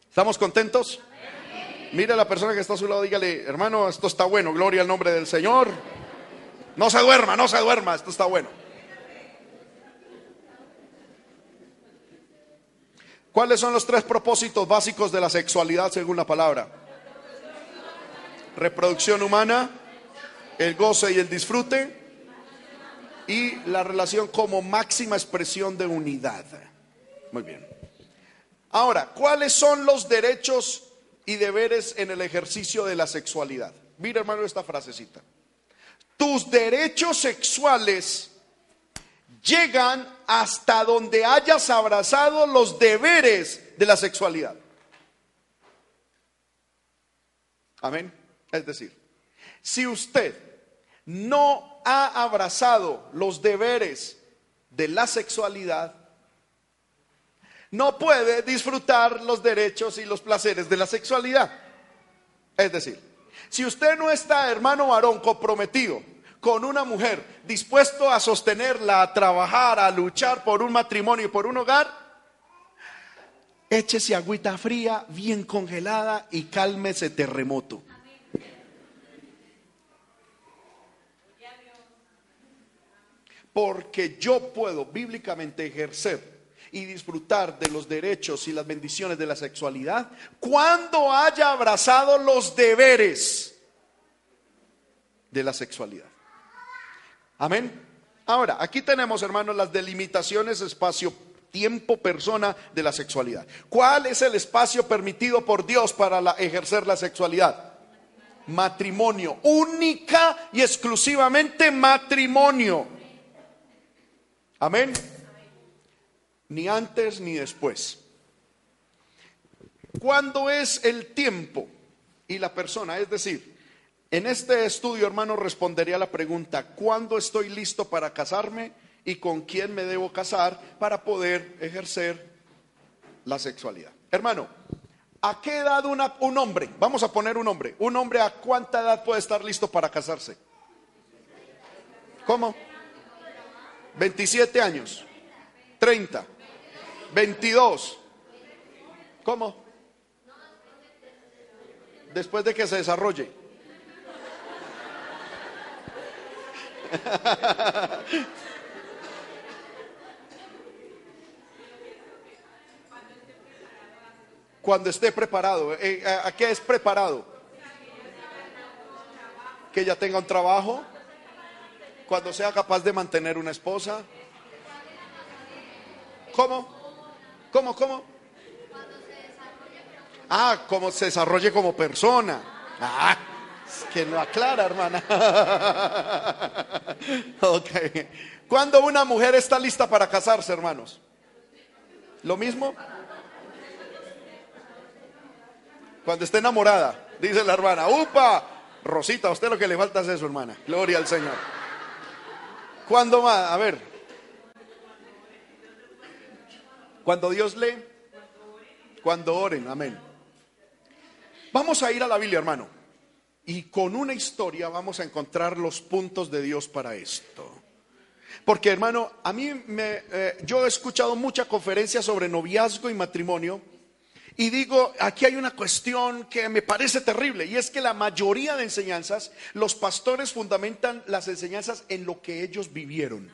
¿Estamos contentos? Mire a la persona que está a su lado, dígale, hermano, esto está bueno, gloria al nombre del Señor. No se duerma, no se duerma, esto está bueno. ¿Cuáles son los tres propósitos básicos de la sexualidad según la palabra? Reproducción humana, el goce y el disfrute y la relación como máxima expresión de unidad. Muy bien. Ahora, ¿cuáles son los derechos y deberes en el ejercicio de la sexualidad? Mira, hermano, esta frasecita. Tus derechos sexuales llegan hasta donde hayas abrazado los deberes de la sexualidad. Amén. Es decir, si usted no ha abrazado los deberes de la sexualidad, no puede disfrutar los derechos y los placeres de la sexualidad. Es decir, si usted no está, hermano varón, comprometido con una mujer, dispuesto a sostenerla, a trabajar, a luchar por un matrimonio y por un hogar, échese agüita fría, bien congelada y cálmese terremoto. Porque yo puedo bíblicamente ejercer y disfrutar de los derechos y las bendiciones de la sexualidad cuando haya abrazado los deberes de la sexualidad. Amén. Ahora, aquí tenemos, hermanos, las delimitaciones espacio, tiempo, persona de la sexualidad. ¿Cuál es el espacio permitido por Dios para ejercer la sexualidad? Matrimonio, única y exclusivamente matrimonio. Amén ni antes ni después. ¿Cuándo es el tiempo y la persona? Es decir, en este estudio, hermano, respondería la pregunta, ¿cuándo estoy listo para casarme y con quién me debo casar para poder ejercer la sexualidad? Hermano, ¿a qué edad un hombre, vamos a poner un hombre, un hombre a cuánta edad puede estar listo para casarse? ¿Cómo? 27 años, 30, 22. ¿Cómo? Después de que se desarrolle. Cuando esté preparado. Eh, ¿A qué es preparado? Que ya tenga un trabajo. Cuando sea capaz de mantener una esposa. ¿Cómo? ¿Cómo, cómo? Ah, como se desarrolle como persona. Ah, que no aclara, hermana. ok. ¿Cuándo una mujer está lista para casarse, hermanos? ¿Lo mismo? Cuando esté enamorada, dice la hermana. ¡Upa! Rosita, a usted lo que le falta es eso, hermana. Gloria al Señor. ¿Cuándo más? A ver, Cuando Dios lee, cuando oren, amén. Vamos a ir a la Biblia, hermano. Y con una historia vamos a encontrar los puntos de Dios para esto. Porque, hermano, a mí me, eh, yo he escuchado muchas conferencias sobre noviazgo y matrimonio. Y digo, aquí hay una cuestión que me parece terrible, y es que la mayoría de enseñanzas, los pastores fundamentan las enseñanzas en lo que ellos vivieron.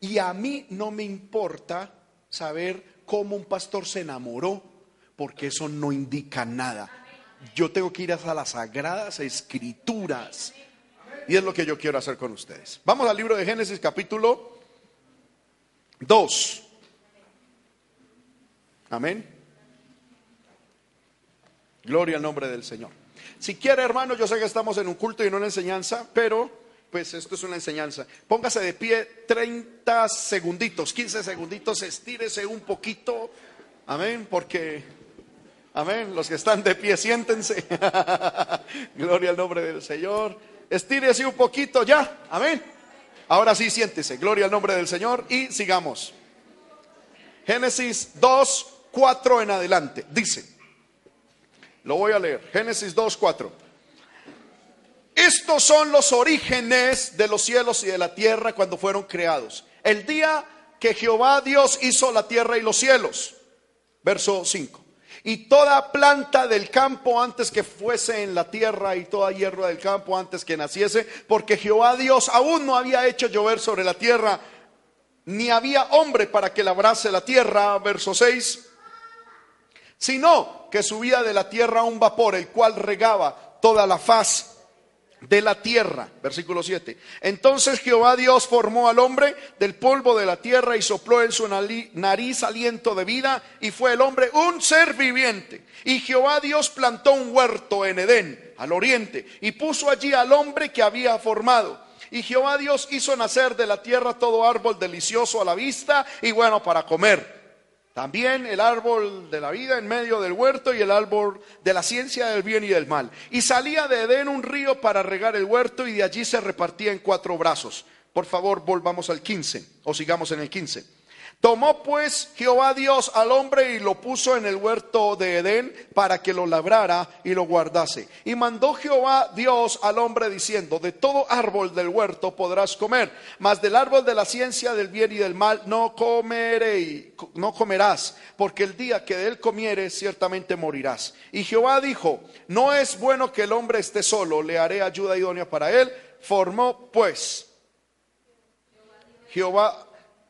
Y a mí no me importa saber cómo un pastor se enamoró, porque eso no indica nada Yo tengo que ir a las sagradas escrituras. Y es lo que yo quiero hacer con ustedes. Vamos al libro de Génesis capítulo 2. Amén. Gloria al nombre del Señor. Si quiere, hermano, yo sé que estamos en un culto y no en enseñanza, pero pues esto es una enseñanza. Póngase de pie 30 segunditos, 15 segunditos, estírese un poquito. Amén, porque, amén, los que están de pie, siéntense. Gloria al nombre del Señor. Estírese un poquito ya, amén. Ahora sí, siéntese. Gloria al nombre del Señor y sigamos. Génesis 2, 4 en adelante. Dice, lo voy a leer. Génesis 2, 4. Estos son los orígenes de los cielos y de la tierra cuando fueron creados. El día que Jehová Dios hizo la tierra y los cielos. Verso 5. Y toda planta del campo antes que fuese en la tierra y toda hierba del campo antes que naciese, porque Jehová Dios aún no había hecho llover sobre la tierra, ni había hombre para que labrase la tierra. Verso 6 sino que subía de la tierra un vapor, el cual regaba toda la faz de la tierra. Versículo 7. Entonces Jehová Dios formó al hombre del polvo de la tierra y sopló en su nariz aliento de vida y fue el hombre un ser viviente. Y Jehová Dios plantó un huerto en Edén, al oriente, y puso allí al hombre que había formado. Y Jehová Dios hizo nacer de la tierra todo árbol delicioso a la vista y bueno para comer también el árbol de la vida en medio del huerto y el árbol de la ciencia del bien y del mal. Y salía de Edén un río para regar el huerto y de allí se repartía en cuatro brazos. Por favor, volvamos al 15 o sigamos en el 15. Tomó pues Jehová Dios al hombre y lo puso en el huerto de Edén para que lo labrara y lo guardase. Y mandó Jehová Dios al hombre diciendo, de todo árbol del huerto podrás comer, mas del árbol de la ciencia del bien y del mal no comeré, no comerás, porque el día que de él comieres ciertamente morirás. Y Jehová dijo, no es bueno que el hombre esté solo, le haré ayuda idónea para él. Formó pues Jehová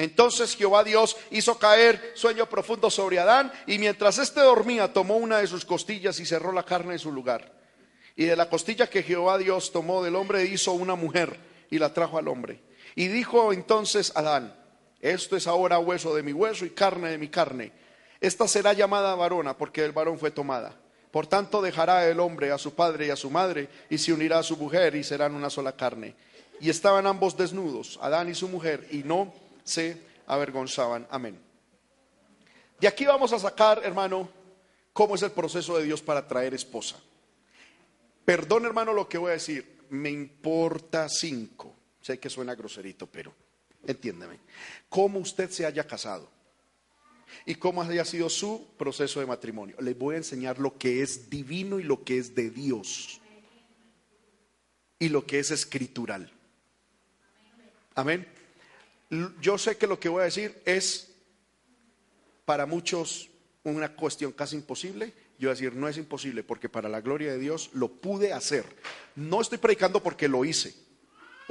Entonces Jehová Dios hizo caer sueño profundo sobre Adán y mientras éste dormía tomó una de sus costillas y cerró la carne en su lugar. Y de la costilla que Jehová Dios tomó del hombre hizo una mujer y la trajo al hombre. Y dijo entonces Adán, esto es ahora hueso de mi hueso y carne de mi carne. Esta será llamada varona porque el varón fue tomada. Por tanto dejará el hombre a su padre y a su madre y se unirá a su mujer y serán una sola carne. Y estaban ambos desnudos, Adán y su mujer, y no se avergonzaban. Amén. De aquí vamos a sacar, hermano, cómo es el proceso de Dios para traer esposa. Perdón, hermano, lo que voy a decir. Me importa cinco. Sé que suena groserito, pero entiéndeme. Cómo usted se haya casado y cómo haya sido su proceso de matrimonio. Les voy a enseñar lo que es divino y lo que es de Dios. Y lo que es escritural. Amén yo sé que lo que voy a decir es para muchos una cuestión casi imposible. Yo voy a decir, no es imposible porque para la gloria de Dios lo pude hacer. No estoy predicando porque lo hice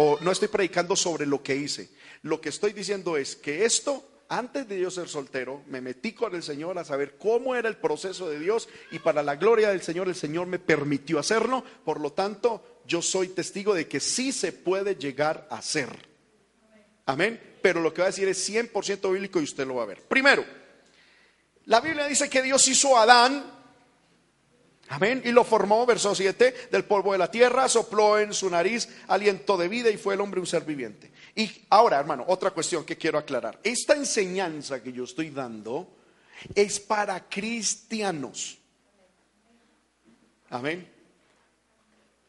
o no estoy predicando sobre lo que hice. Lo que estoy diciendo es que esto, antes de yo ser soltero, me metí con el Señor a saber cómo era el proceso de Dios y para la gloria del Señor el Señor me permitió hacerlo. Por lo tanto, yo soy testigo de que sí se puede llegar a hacer. Amén pero lo que va a decir es 100% bíblico y usted lo va a ver. Primero, la Biblia dice que Dios hizo a Adán, amén, y lo formó, verso 7, del polvo de la tierra, sopló en su nariz aliento de vida y fue el hombre un ser viviente. Y ahora, hermano, otra cuestión que quiero aclarar. Esta enseñanza que yo estoy dando es para cristianos. Amén.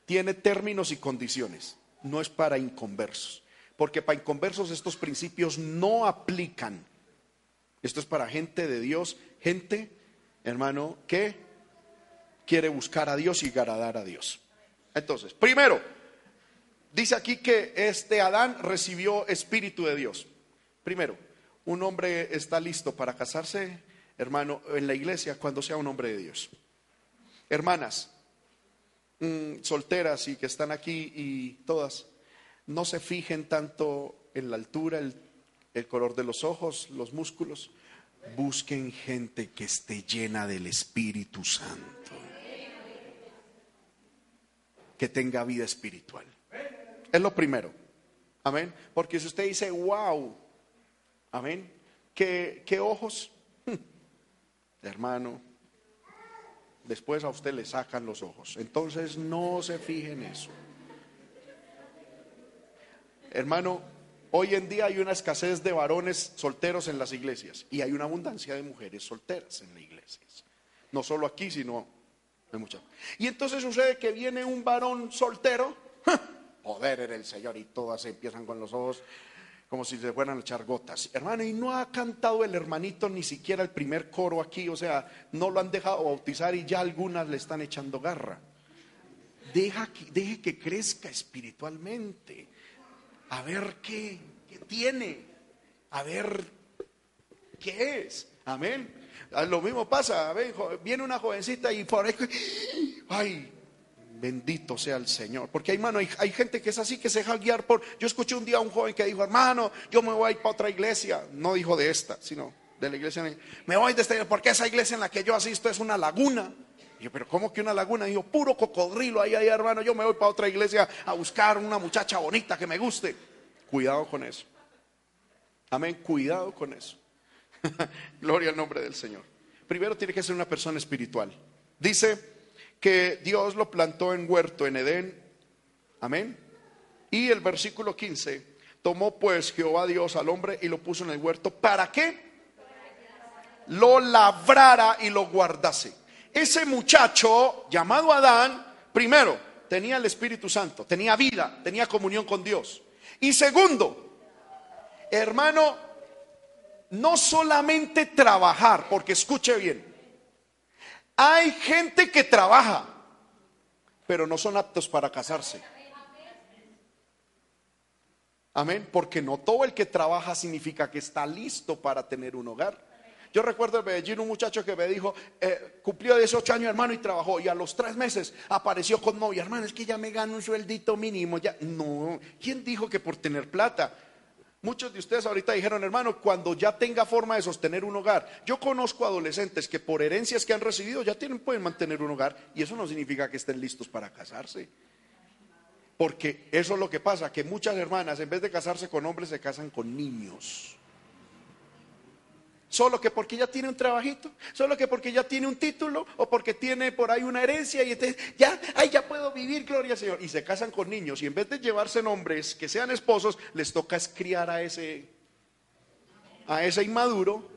Tiene términos y condiciones, no es para inconversos porque para inconversos estos principios no aplican. Esto es para gente de Dios, gente, hermano, que quiere buscar a Dios y agradar a Dios. Entonces, primero, dice aquí que este Adán recibió espíritu de Dios. Primero, un hombre está listo para casarse, hermano, en la iglesia cuando sea un hombre de Dios. Hermanas, mm, solteras y que están aquí y todas, no se fijen tanto en la altura, el, color de los ojos, los músculos. Busquen gente que esté llena del Espíritu Santo que tenga vida espiritual. Es lo primero. Amén. Porque si usted dice, wow, amén, ¿qué, qué ojos? Hermano, después a usted le sacan los ojos. Entonces no se fije en eso. Hermano, hoy en día hay una escasez de varones solteros en las iglesias y hay una abundancia de mujeres solteras en las iglesias. No solo aquí, sino y entonces sucede que viene un varón soltero, poder en el Señor, y todas empiezan con los ojos como si se fueran a echar gotas. Hermano, y no ha cantado el hermanito ni siquiera el primer coro aquí, o sea, no lo han dejado bautizar y ya algunas le están echando garra. Deja deje que crezca espiritualmente, a ver qué, qué tiene, a ver qué es. Amén. Ah, lo mismo pasa, viene una jovencita y por ahí, ay, bendito sea el Señor. Porque hermano, hay, hay, gente que es así, que se deja guiar por... Yo escuché un día a un joven que dijo, hermano, yo me voy a ir para otra iglesia. No dijo de esta, sino de la iglesia. Me voy de esta porque esa iglesia en la que yo asisto es una laguna. Y yo, pero ¿cómo que una laguna? Y yo, puro cocodrilo ahí, ahí, hermano. Yo me voy para otra iglesia a buscar una muchacha bonita que me guste. Cuidado con eso. Amén, cuidado con eso. Gloria al nombre del Señor. Primero tiene que ser una persona espiritual. Dice que Dios lo plantó en huerto en Edén. Amén. Y el versículo 15, tomó pues Jehová Dios al hombre y lo puso en el huerto. ¿Para qué? Lo labrara y lo guardase. Ese muchacho llamado Adán, primero, tenía el Espíritu Santo, tenía vida, tenía comunión con Dios. Y segundo, hermano, no solamente trabajar, porque escuche bien, hay gente que trabaja, pero no son aptos para casarse. Amén, porque no todo el que trabaja significa que está listo para tener un hogar. Yo recuerdo en Medellín un muchacho que me dijo, eh, cumplió 18 años hermano y trabajó y a los tres meses apareció con novia, hermano, es que ya me gano un sueldito mínimo, ya no, ¿quién dijo que por tener plata? Muchos de ustedes ahorita dijeron, hermano, cuando ya tenga forma de sostener un hogar. Yo conozco adolescentes que por herencias que han recibido ya tienen, pueden mantener un hogar y eso no significa que estén listos para casarse. Porque eso es lo que pasa, que muchas hermanas en vez de casarse con hombres se casan con niños. Solo que porque ya tiene un trabajito, solo que porque ya tiene un título o porque tiene por ahí una herencia y entonces ya, ay, ya puedo vivir, gloria al Señor. Y se casan con niños y en vez de llevarse nombres que sean esposos, les toca criar a ese, a ese inmaduro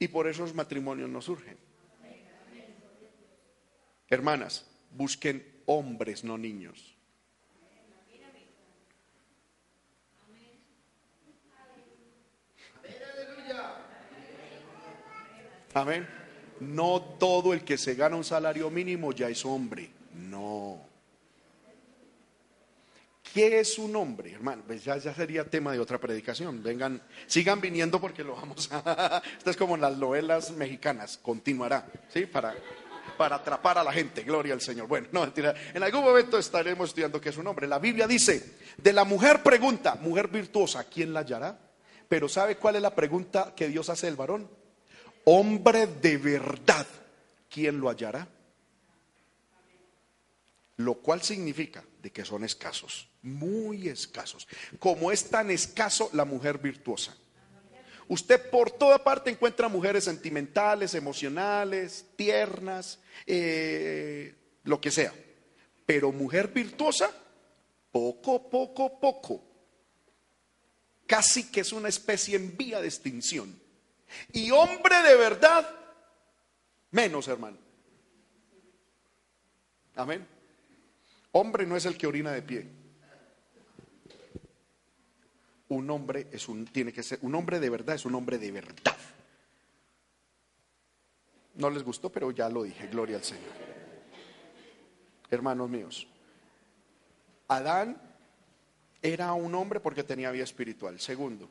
y por eso los matrimonios no surgen. Hermanas, busquen hombres, no niños. Amén. No todo el que se gana un salario mínimo ya es hombre. No. ¿Qué es un hombre, hermano? Pues ya, ya, sería tema de otra predicación. Vengan, sigan viniendo porque lo vamos a. Esto es como en las novelas mexicanas, continuará, ¿sí? Para, para atrapar a la gente, gloria al Señor. Bueno, no, mentira. En algún momento estaremos estudiando qué es un hombre. La Biblia dice: de la mujer pregunta, mujer virtuosa, ¿quién la hallará? Pero ¿sabe cuál es la pregunta que Dios hace del varón? Hombre de verdad, ¿quién lo hallará? Lo cual significa de que son escasos, muy escasos. Como es tan escaso la mujer virtuosa. Usted por toda parte encuentra mujeres sentimentales, emocionales, tiernas, eh, lo que sea. Pero mujer virtuosa, poco, poco, poco. Casi que es una especie en vía de extinción. Y hombre de verdad, menos hermano. Amén. Hombre no es el que orina de pie. Un hombre es un tiene que ser un hombre de verdad es un hombre de verdad. No les gustó, pero ya lo dije, gloria al Señor. Hermanos míos, Adán era un hombre porque tenía vida espiritual. Segundo,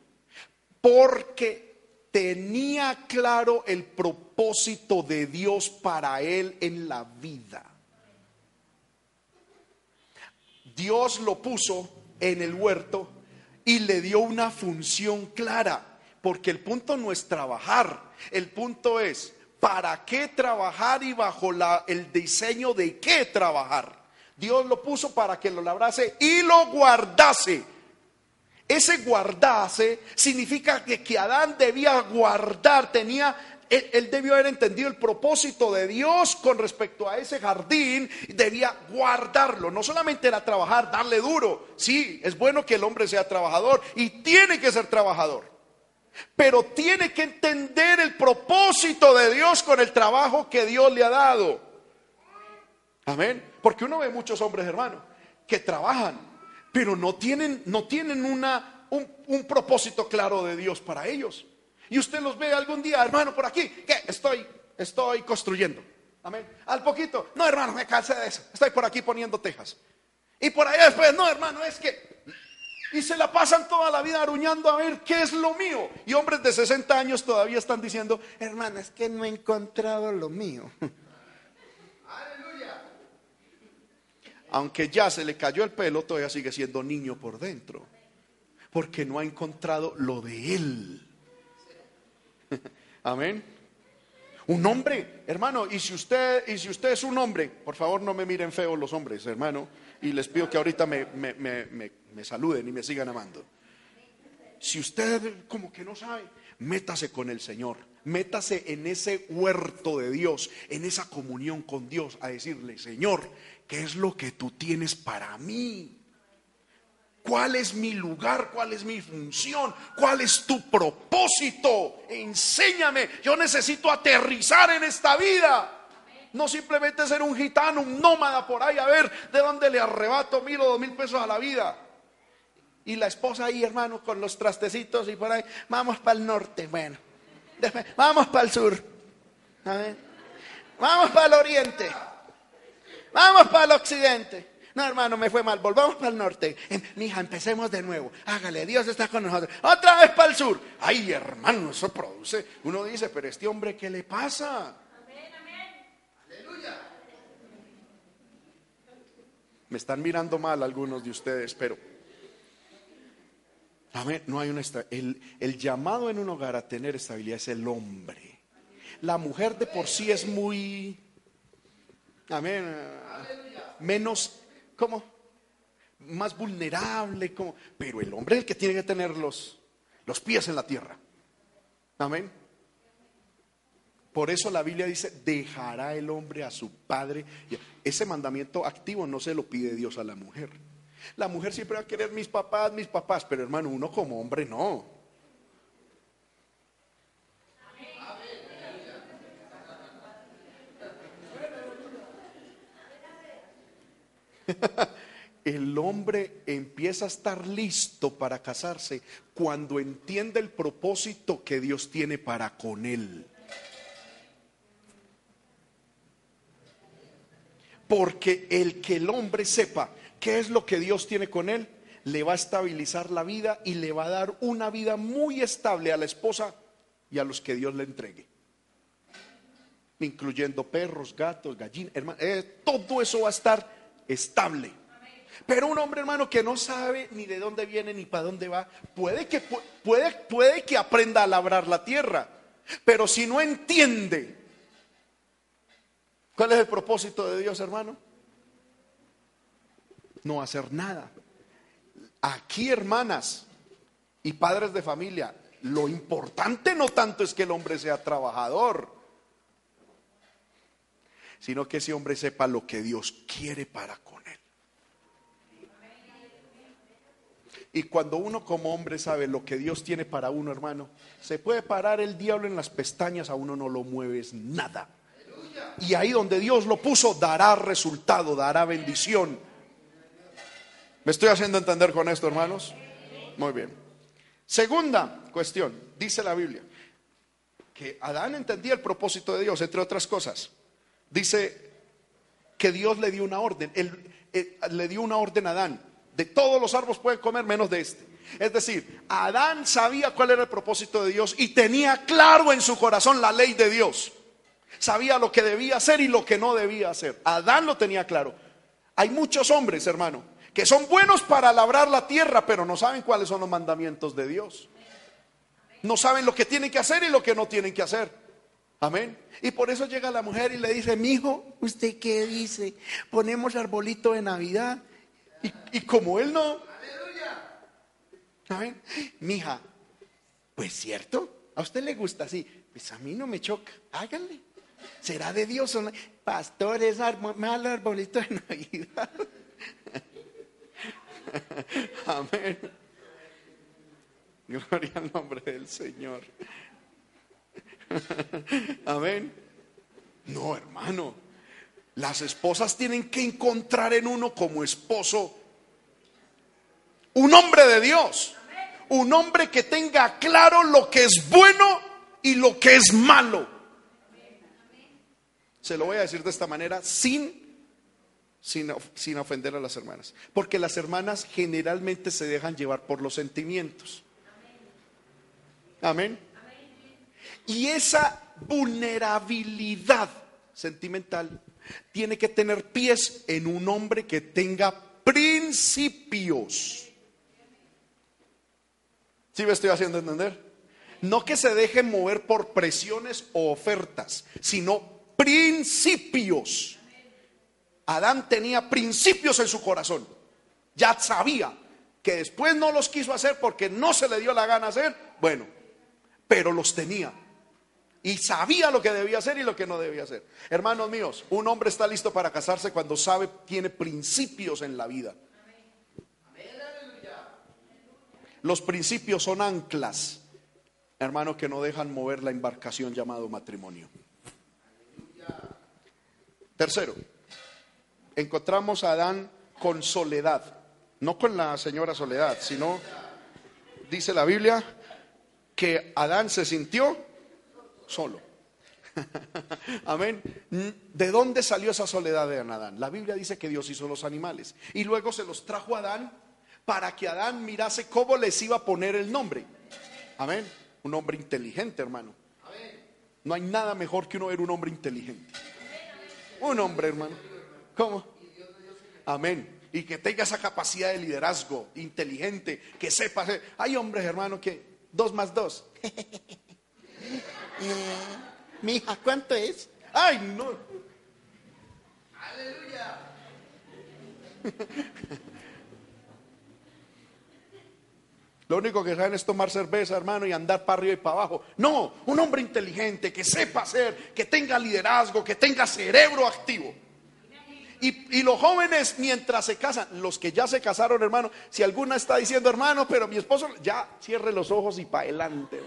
porque tenía claro el propósito de Dios para él en la vida. Dios lo puso en el huerto y le dio una función clara, porque el punto no es trabajar, el punto es para qué trabajar y bajo el diseño de qué trabajar. Dios lo puso para que lo labrase y lo guardase. Ese guardase significa que, Adán debía guardar, tenía él, debió haber entendido el propósito de Dios con respecto a ese jardín, debía guardarlo. No solamente era trabajar, darle duro. Sí, es bueno que el hombre sea trabajador y tiene que ser trabajador. Pero tiene que entender el propósito de Dios con el trabajo que Dios le ha dado. Amén. Porque uno ve muchos hombres, hermanos, que trabajan, pero no tienen, no tienen una, un, propósito claro de Dios para ellos. Y usted los ve algún día, hermano, por aquí, que estoy, estoy construyendo. Amén. Al poquito, no, hermano, me cansé de eso. Estoy por aquí poniendo tejas. Y por allá después, no, hermano, es que y se la pasan toda la vida aruñando a ver qué es lo mío. Y hombres de 60 años todavía están diciendo, hermana, es que no he encontrado lo mío. Aunque ya se le cayó el pelo, todavía sigue siendo niño por dentro. Porque no ha encontrado lo de él. Amén. Un hombre, hermano, y si usted, y si usted es un hombre, por favor no me miren feo los hombres, hermano, y les pido que ahorita me, me, me, me saluden y me sigan amando. Si usted como que no sabe, métase con el Señor, métase en ese huerto de Dios, en esa comunión con Dios, a decirle, Señor, ¿qué es lo que tú tienes para mí? ¿Cuál es mi lugar? ¿Cuál es mi función? ¿Cuál es tu propósito? Enséñame. Yo necesito aterrizar en esta vida. No simplemente ser un gitano, un nómada por ahí, a ver de dónde le arrebato mil o dos mil pesos a la vida. Y la esposa ahí, hermano, con los trastecitos y por ahí, vamos para el norte, bueno, vamos para el sur, vamos para el oriente, vamos para el occidente. No, hermano, me fue mal. Volvamos para el norte. Em, mija, empecemos de nuevo. Hágale, Dios está con nosotros. Otra vez para el sur. Ay, hermano, eso produce. Uno dice, pero este hombre, ¿qué le pasa? Amén, amén. Aleluya. Me están mirando mal algunos de ustedes, pero Amén. No hay una el, el llamado en un hogar a tener estabilidad es el hombre. La mujer de por sí es muy, amén, menos, ¿cómo? Más vulnerable, como, pero el hombre es el que tiene que tener los, los pies en la tierra. Amén. Por eso la Biblia dice, dejará el hombre a su padre. Ese mandamiento activo no se lo pide Dios a la mujer. La mujer siempre va a querer mis papás, mis papás, pero hermano, uno como hombre no. El hombre empieza a estar listo para casarse cuando entiende el propósito que Dios tiene para con él. Porque el que el hombre sepa ¿Qué es lo que Dios tiene con él? Le va a estabilizar la vida y le va a dar una vida muy estable a la esposa y a los que Dios le entregue. Incluyendo perros, gatos, gallinas, hermano, eh, todo eso va a estar estable. Pero un hombre, hermano, que no sabe ni de dónde viene ni para dónde va, puede que, puede, puede que aprenda a labrar la tierra. Pero si no entiende cuál es el propósito de Dios, hermano, no hacer nada. Aquí, hermanas y padres de familia, lo importante no tanto es que el hombre sea trabajador, sino que ese hombre sepa lo que Dios quiere para con él. Y cuando uno como hombre sabe lo que Dios tiene para uno, hermano, se puede parar el diablo en las pestañas, a uno no lo mueves nada. Y ahí donde Dios lo puso, dará resultado, dará bendición. ¿Me estoy haciendo entender con esto, hermanos? Muy bien. Segunda cuestión, dice la Biblia, que Adán entendía el propósito de Dios, entre otras cosas. Dice que Dios le dio una orden, le dio una orden a Adán, de todos los árboles pueden comer menos de este. Es decir, Adán sabía cuál era el propósito de Dios y tenía claro en su corazón la ley de Dios. Sabía lo que debía hacer y lo que no debía hacer. Adán lo tenía claro. Hay muchos hombres, hermano, que son buenos para labrar la tierra, pero no saben cuáles son los mandamientos de Dios. No saben lo que tienen que hacer y lo que no tienen que hacer. Amén. Y por eso llega la mujer y le dice, mi hijo, ¿usted qué dice? Ponemos arbolito de Navidad. Y, y como él no. Amén. Mija, pues cierto, a usted le gusta así. Pues a mí no me choca. Háganle. ¿Será de Dios o no? Pastor, es mal arbolito de Navidad. Amén. Gloria al nombre del Señor. Amén. No, hermano. Las esposas tienen que encontrar en uno como esposo un hombre de Dios. Un hombre que tenga claro lo que es bueno y lo que es malo. Se lo voy a decir de esta manera sin sin, sin, ofender a las hermanas. Porque las hermanas generalmente se dejan llevar por los sentimientos. Amén. Y esa vulnerabilidad sentimental tiene que tener pies en un hombre que tenga principios. ¿Sí me estoy haciendo entender? No que se deje mover por presiones o ofertas, sino principios. Adán tenía principios en su corazón. Ya sabía que después no los quiso hacer porque no se le dio la gana hacer. Bueno, pero los tenía. Y sabía lo que debía hacer y lo que no debía hacer. Hermanos míos, un hombre está listo para casarse cuando sabe, tiene principios en la vida. Los principios son anclas, hermanos, que no dejan mover la embarcación llamado matrimonio. Tercero, encontramos a Adán con soledad, no con la señora soledad, sino, dice la Biblia, que Adán se sintió solo. Amén. ¿De dónde salió esa soledad de Adán? La Biblia dice que Dios hizo los animales y luego se los trajo a Adán para que Adán mirase cómo les iba a poner el nombre. Amén. Un hombre inteligente, hermano. No hay nada mejor que uno ver un hombre inteligente. Un hombre, hermano. ¿Cómo? Amén. Y que tenga esa capacidad de liderazgo inteligente, que sepa. Hay hombres, hermano, que dos más dos. Mi hija, ¿cuánto es? Ay, no. Aleluya. Lo único que saben es tomar cerveza, hermano, y andar para arriba y para abajo. No, un hombre inteligente, que sepa hacer, que tenga liderazgo, que tenga cerebro activo. Y, y, los jóvenes mientras se casan, los que ya se casaron, hermano, si alguna está diciendo, hermano, pero mi esposo, ya cierre los ojos y para adelante.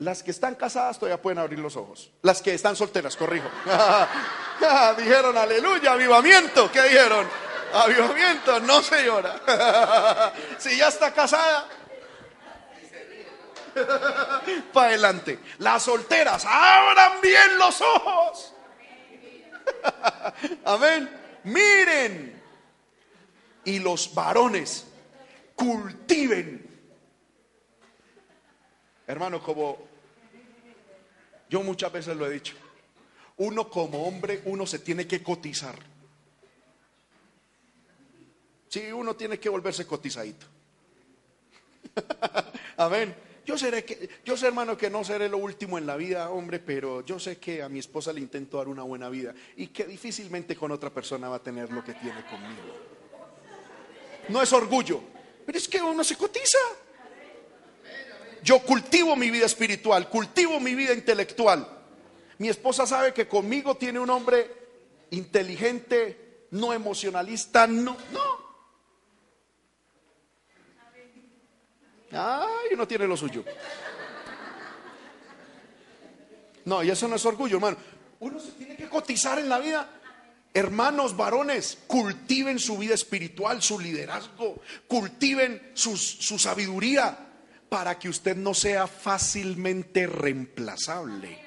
Las que están casadas todavía pueden abrir los ojos. Las que están solteras, corrijo. dijeron, aleluya, avivamiento. ¿Qué dijeron? Avivamiento, no señora. si ya está casada, para adelante. Las solteras, abran bien los ojos. Amén. Miren. Y los varones cultiven. Hermano, como yo muchas veces lo he dicho, uno como hombre, uno se tiene que cotizar. Sí, uno tiene que volverse cotizadito. Amén. Yo seré que, yo sé hermano que no seré lo último en la vida, hombre, pero yo sé que a mi esposa le intento dar una buena vida y que difícilmente con otra persona va a tener lo que tiene conmigo. No es orgullo, pero es que uno se cotiza. Yo cultivo mi vida espiritual, cultivo mi vida intelectual. Mi esposa sabe que conmigo tiene un hombre inteligente, no emocionalista, no, no. Ay, uno tiene lo suyo. No, y eso no es orgullo, hermano. Uno se tiene que cotizar en la vida. Hermanos varones, cultiven su vida espiritual, su liderazgo, cultiven su, su sabiduría para que usted no sea fácilmente reemplazable.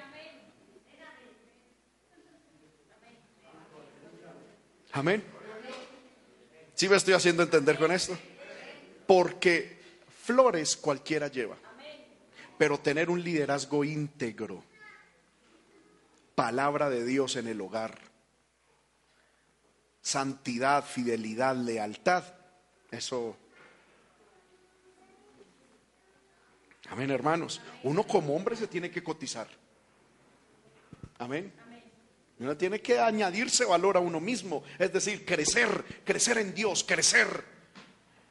Amén. ¿Sí me estoy haciendo entender con esto? Porque flores cualquiera lleva, pero tener un liderazgo íntegro, palabra de Dios en el hogar, santidad, fidelidad, lealtad, eso Amén, hermanos. Uno como hombre se tiene que cotizar. Amén. Uno tiene que añadirse valor a uno mismo, es decir, crecer, crecer en Dios, crecer.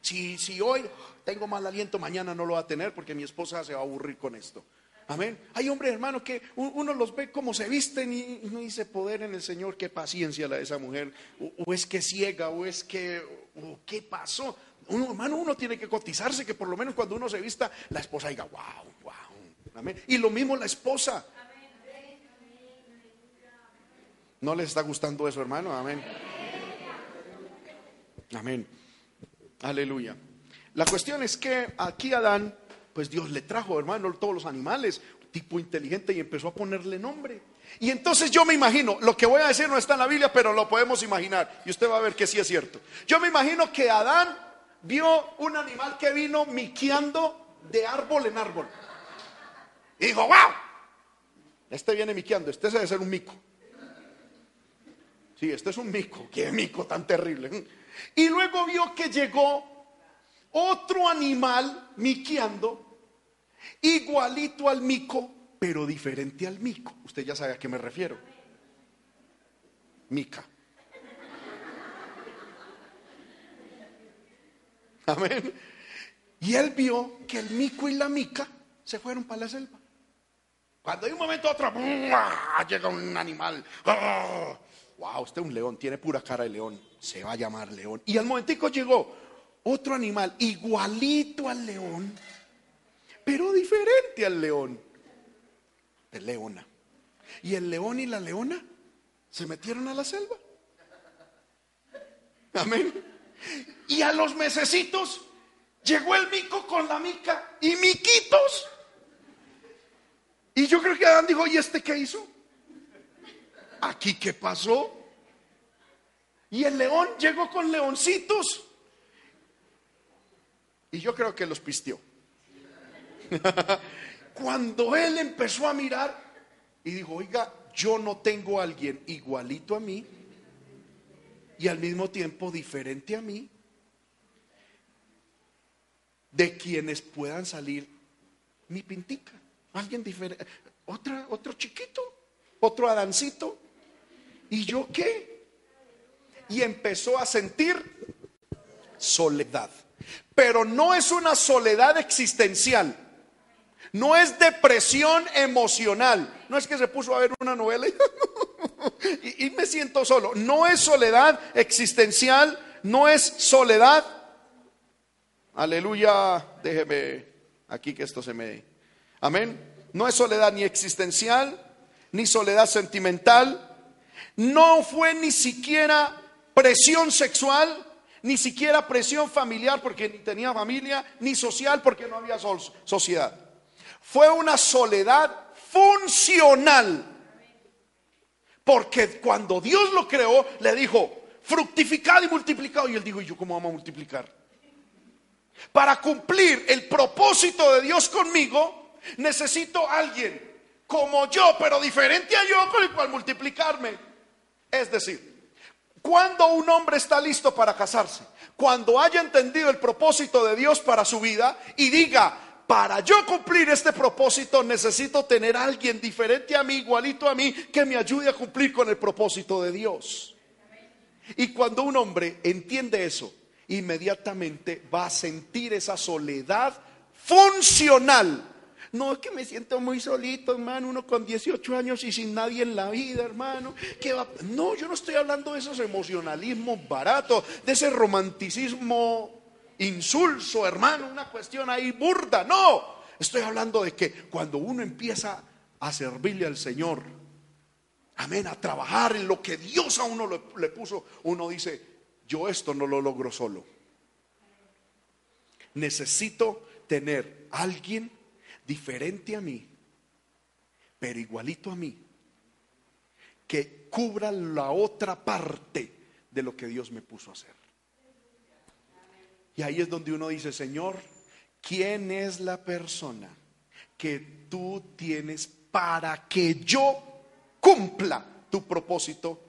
Si, si hoy tengo mal aliento, mañana no lo va a tener porque mi esposa se va a aburrir con esto. Amén. Hay hombres, hermanos, que uno los ve como se visten y no dice poder en el Señor, qué paciencia la de esa mujer, o, es que ciega, o es que, o qué pasó. Uno, hermano, uno tiene que cotizarse, que por lo menos cuando uno se vista, la esposa diga, wow, wow. Amén. Y lo mismo la esposa. ¿No les está gustando eso, hermano? Amén. Amén. Aleluya. La cuestión es que aquí Adán, pues Dios le trajo, hermano, todos los animales, tipo inteligente, y empezó a ponerle nombre. Y entonces yo me imagino, lo que voy a decir no está en la Biblia, pero lo podemos imaginar. Y usted va a ver que sí es cierto. Yo me imagino que Adán vio un animal que vino miqueando de árbol en árbol. Y dijo, wow, este viene miqueando, este debe ser un mico. Sí, este es un mico, qué mico tan terrible. Y luego vio que llegó otro animal miqueando, igualito al mico, pero diferente al mico. Usted ya sabe a qué me refiero. Mica. Amén. Y él vio que el mico y la mica se fueron para la selva. Cuando hay un momento otro, llega un animal. Wow, usted es un león, tiene pura cara de león. Se va a llamar león. Y al momentico llegó otro animal igualito al león, pero diferente al león. De leona. Y el león y la leona se metieron a la selva. Amén. Y a los mesecitos llegó el mico con la mica y miquitos. Y yo creo que Adán dijo, ¿y este qué hizo? ¿Aquí qué pasó? Y el león llegó con leoncitos. Y yo creo que los pistió. Cuando él empezó a mirar y dijo, oiga, yo no tengo a alguien igualito a mí y al mismo tiempo diferente a mí, de quienes puedan salir mi pintica. Alguien diferente, otra, otro chiquito, otro Adancito. ¿Y yo qué? Y empezó a sentir soledad. Pero no es una soledad existencial. No es depresión emocional. No es que se puso a ver una novela y y, me siento solo. No es soledad existencial, no es soledad. Aleluya, déjeme aquí que esto se me... Amén. No es soledad ni existencial, ni soledad sentimental. No fue ni siquiera presión sexual, ni siquiera presión familiar porque ni tenía familia, ni social porque no había sociedad. Fue una soledad funcional porque cuando Dios lo creó, le dijo, fructificado y multiplicado. Y él dijo, ¿y yo cómo vamos a multiplicar? Para cumplir el propósito de Dios conmigo, necesito a alguien como yo, pero diferente a yo, con el cual multiplicarme. Es decir, cuando un hombre está listo para casarse, cuando haya entendido el propósito de Dios para su vida y diga, para yo cumplir este propósito necesito tener a alguien diferente a mí, igualito a mí, que me ayude a cumplir con el propósito de Dios. Y cuando un hombre entiende eso, inmediatamente va a sentir esa soledad funcional. No es que me siento muy solito, hermano, uno con 18 años y sin nadie en la vida, hermano. va? No, yo no estoy hablando de esos emocionalismos baratos, de ese romanticismo insulso, hermano, una cuestión ahí burda. No, estoy hablando de que cuando uno empieza a servirle al Señor, amén, a trabajar en lo que Dios a uno le, puso, uno dice, yo esto no lo logro solo. Necesito tener alguien diferente a mí, pero igualito a mí, que cubra la otra parte de lo que Dios me puso a hacer. Y ahí es donde uno dice, Señor, ¿quién es la persona que tú tienes para que yo cumpla tu propósito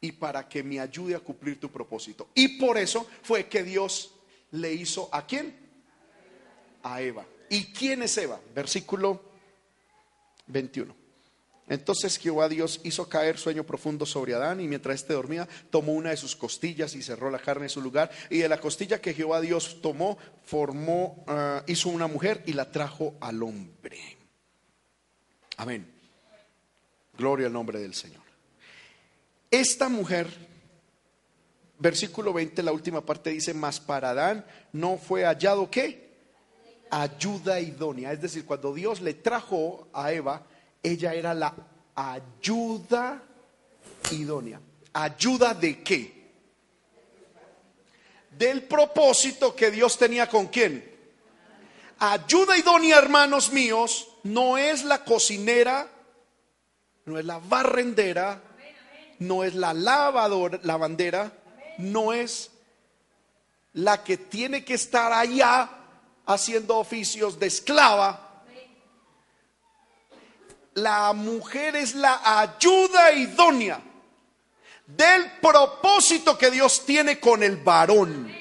y para que me ayude a cumplir tu propósito? Y por eso fue que Dios le hizo a quién? A Eva. ¿Y quién es Eva? Versículo 21. Entonces Jehová Dios hizo caer sueño profundo sobre Adán y mientras éste dormía tomó una de sus costillas y cerró la carne en su lugar y de la costilla que Jehová Dios tomó formó, ah, hizo una mujer y la trajo al hombre. Amén. Gloria al nombre del Señor. Esta mujer, versículo 20, la última parte dice, mas para Adán no fue hallado qué? Ayuda idónea. Es decir, cuando Dios le trajo a Eva, ella era la ayuda idónea. ¿Ayuda de qué? Del propósito que Dios tenía con quién. Ayuda idónea, hermanos míos, no es la cocinera, no es la barrendera, no es la lavadora, lavandera, no es la que tiene que estar allá haciendo oficios de esclava la mujer es la ayuda idónea del propósito que Dios tiene con el varón.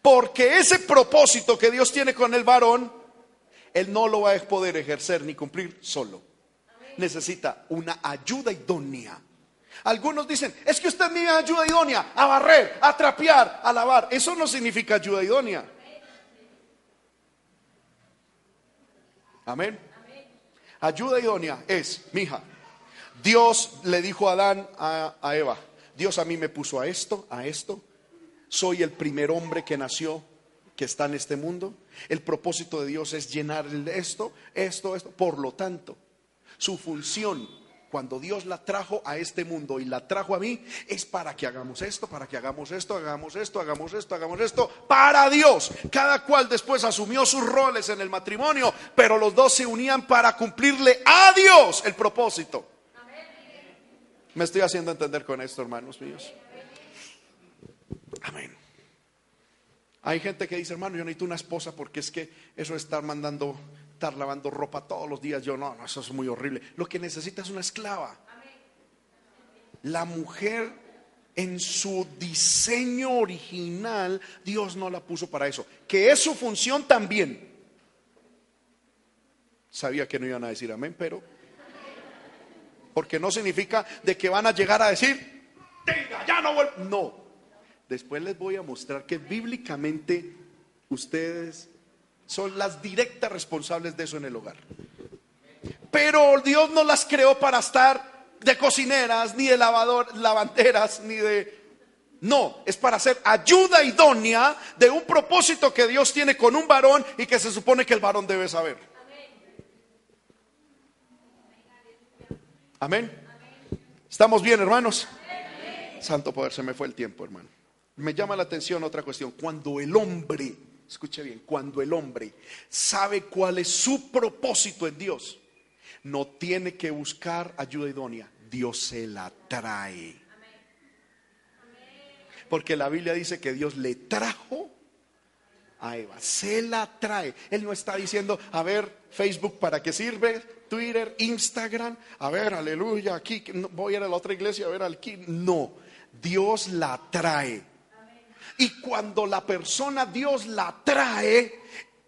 Porque ese propósito que Dios tiene con el varón, él no lo va a poder ejercer ni cumplir solo. Necesita una ayuda idónea. Algunos dicen, es que usted me ayuda idónea a barrer, a trapear, a lavar. Eso no significa ayuda idónea. Amén. Ayuda idónea es, mija, Dios le dijo a Adán, a, Eva, Dios a mí me puso a esto, a esto. Soy el primer hombre que nació, que está en este mundo. El propósito de Dios es llenar esto, esto, esto. Por lo tanto, su función cuando Dios la trajo a este mundo y la trajo a mí, es para que hagamos esto, para que hagamos esto, hagamos esto, hagamos esto, hagamos esto, para Dios. Cada cual después asumió sus roles en el matrimonio, pero los dos se unían para cumplirle a Dios el propósito. Me estoy haciendo entender con esto, hermanos míos. Amén. Hay gente que dice, hermano, yo necesito una esposa porque es que eso estar mandando estar lavando ropa todos los días. Yo no, no, eso es muy horrible. Lo que necesita es una esclava. La mujer en su diseño original, Dios no la puso para eso. Que es su función también. Sabía que no iban a decir amén, pero... Porque no significa de que van a llegar a decir, tenga, ya no vuelvo. No. Después les voy a mostrar que bíblicamente ustedes son las directas responsables de eso en el hogar. Pero Dios no las creó para estar de cocineras, ni de lavador, lavanderas, ni de... No, es para hacer ayuda idónea de un propósito que Dios tiene con un varón y que se supone que el varón debe saber. Amén. ¿Estamos bien, hermanos? Santo poder, se me fue el tiempo, hermano. Me llama la atención otra cuestión. Cuando el hombre escuche bien, cuando el hombre sabe cuál es su propósito en Dios, no tiene que buscar ayuda idónea, Dios se la trae. Porque la Biblia dice que Dios le trajo a Eva, se la trae. Él no está diciendo, a ver, Facebook, ¿para qué sirve? Twitter, Instagram, a ver, aleluya, aquí voy a ir a la otra iglesia, a ver, aquí. No, Dios la trae. Y cuando la persona Dios la trae,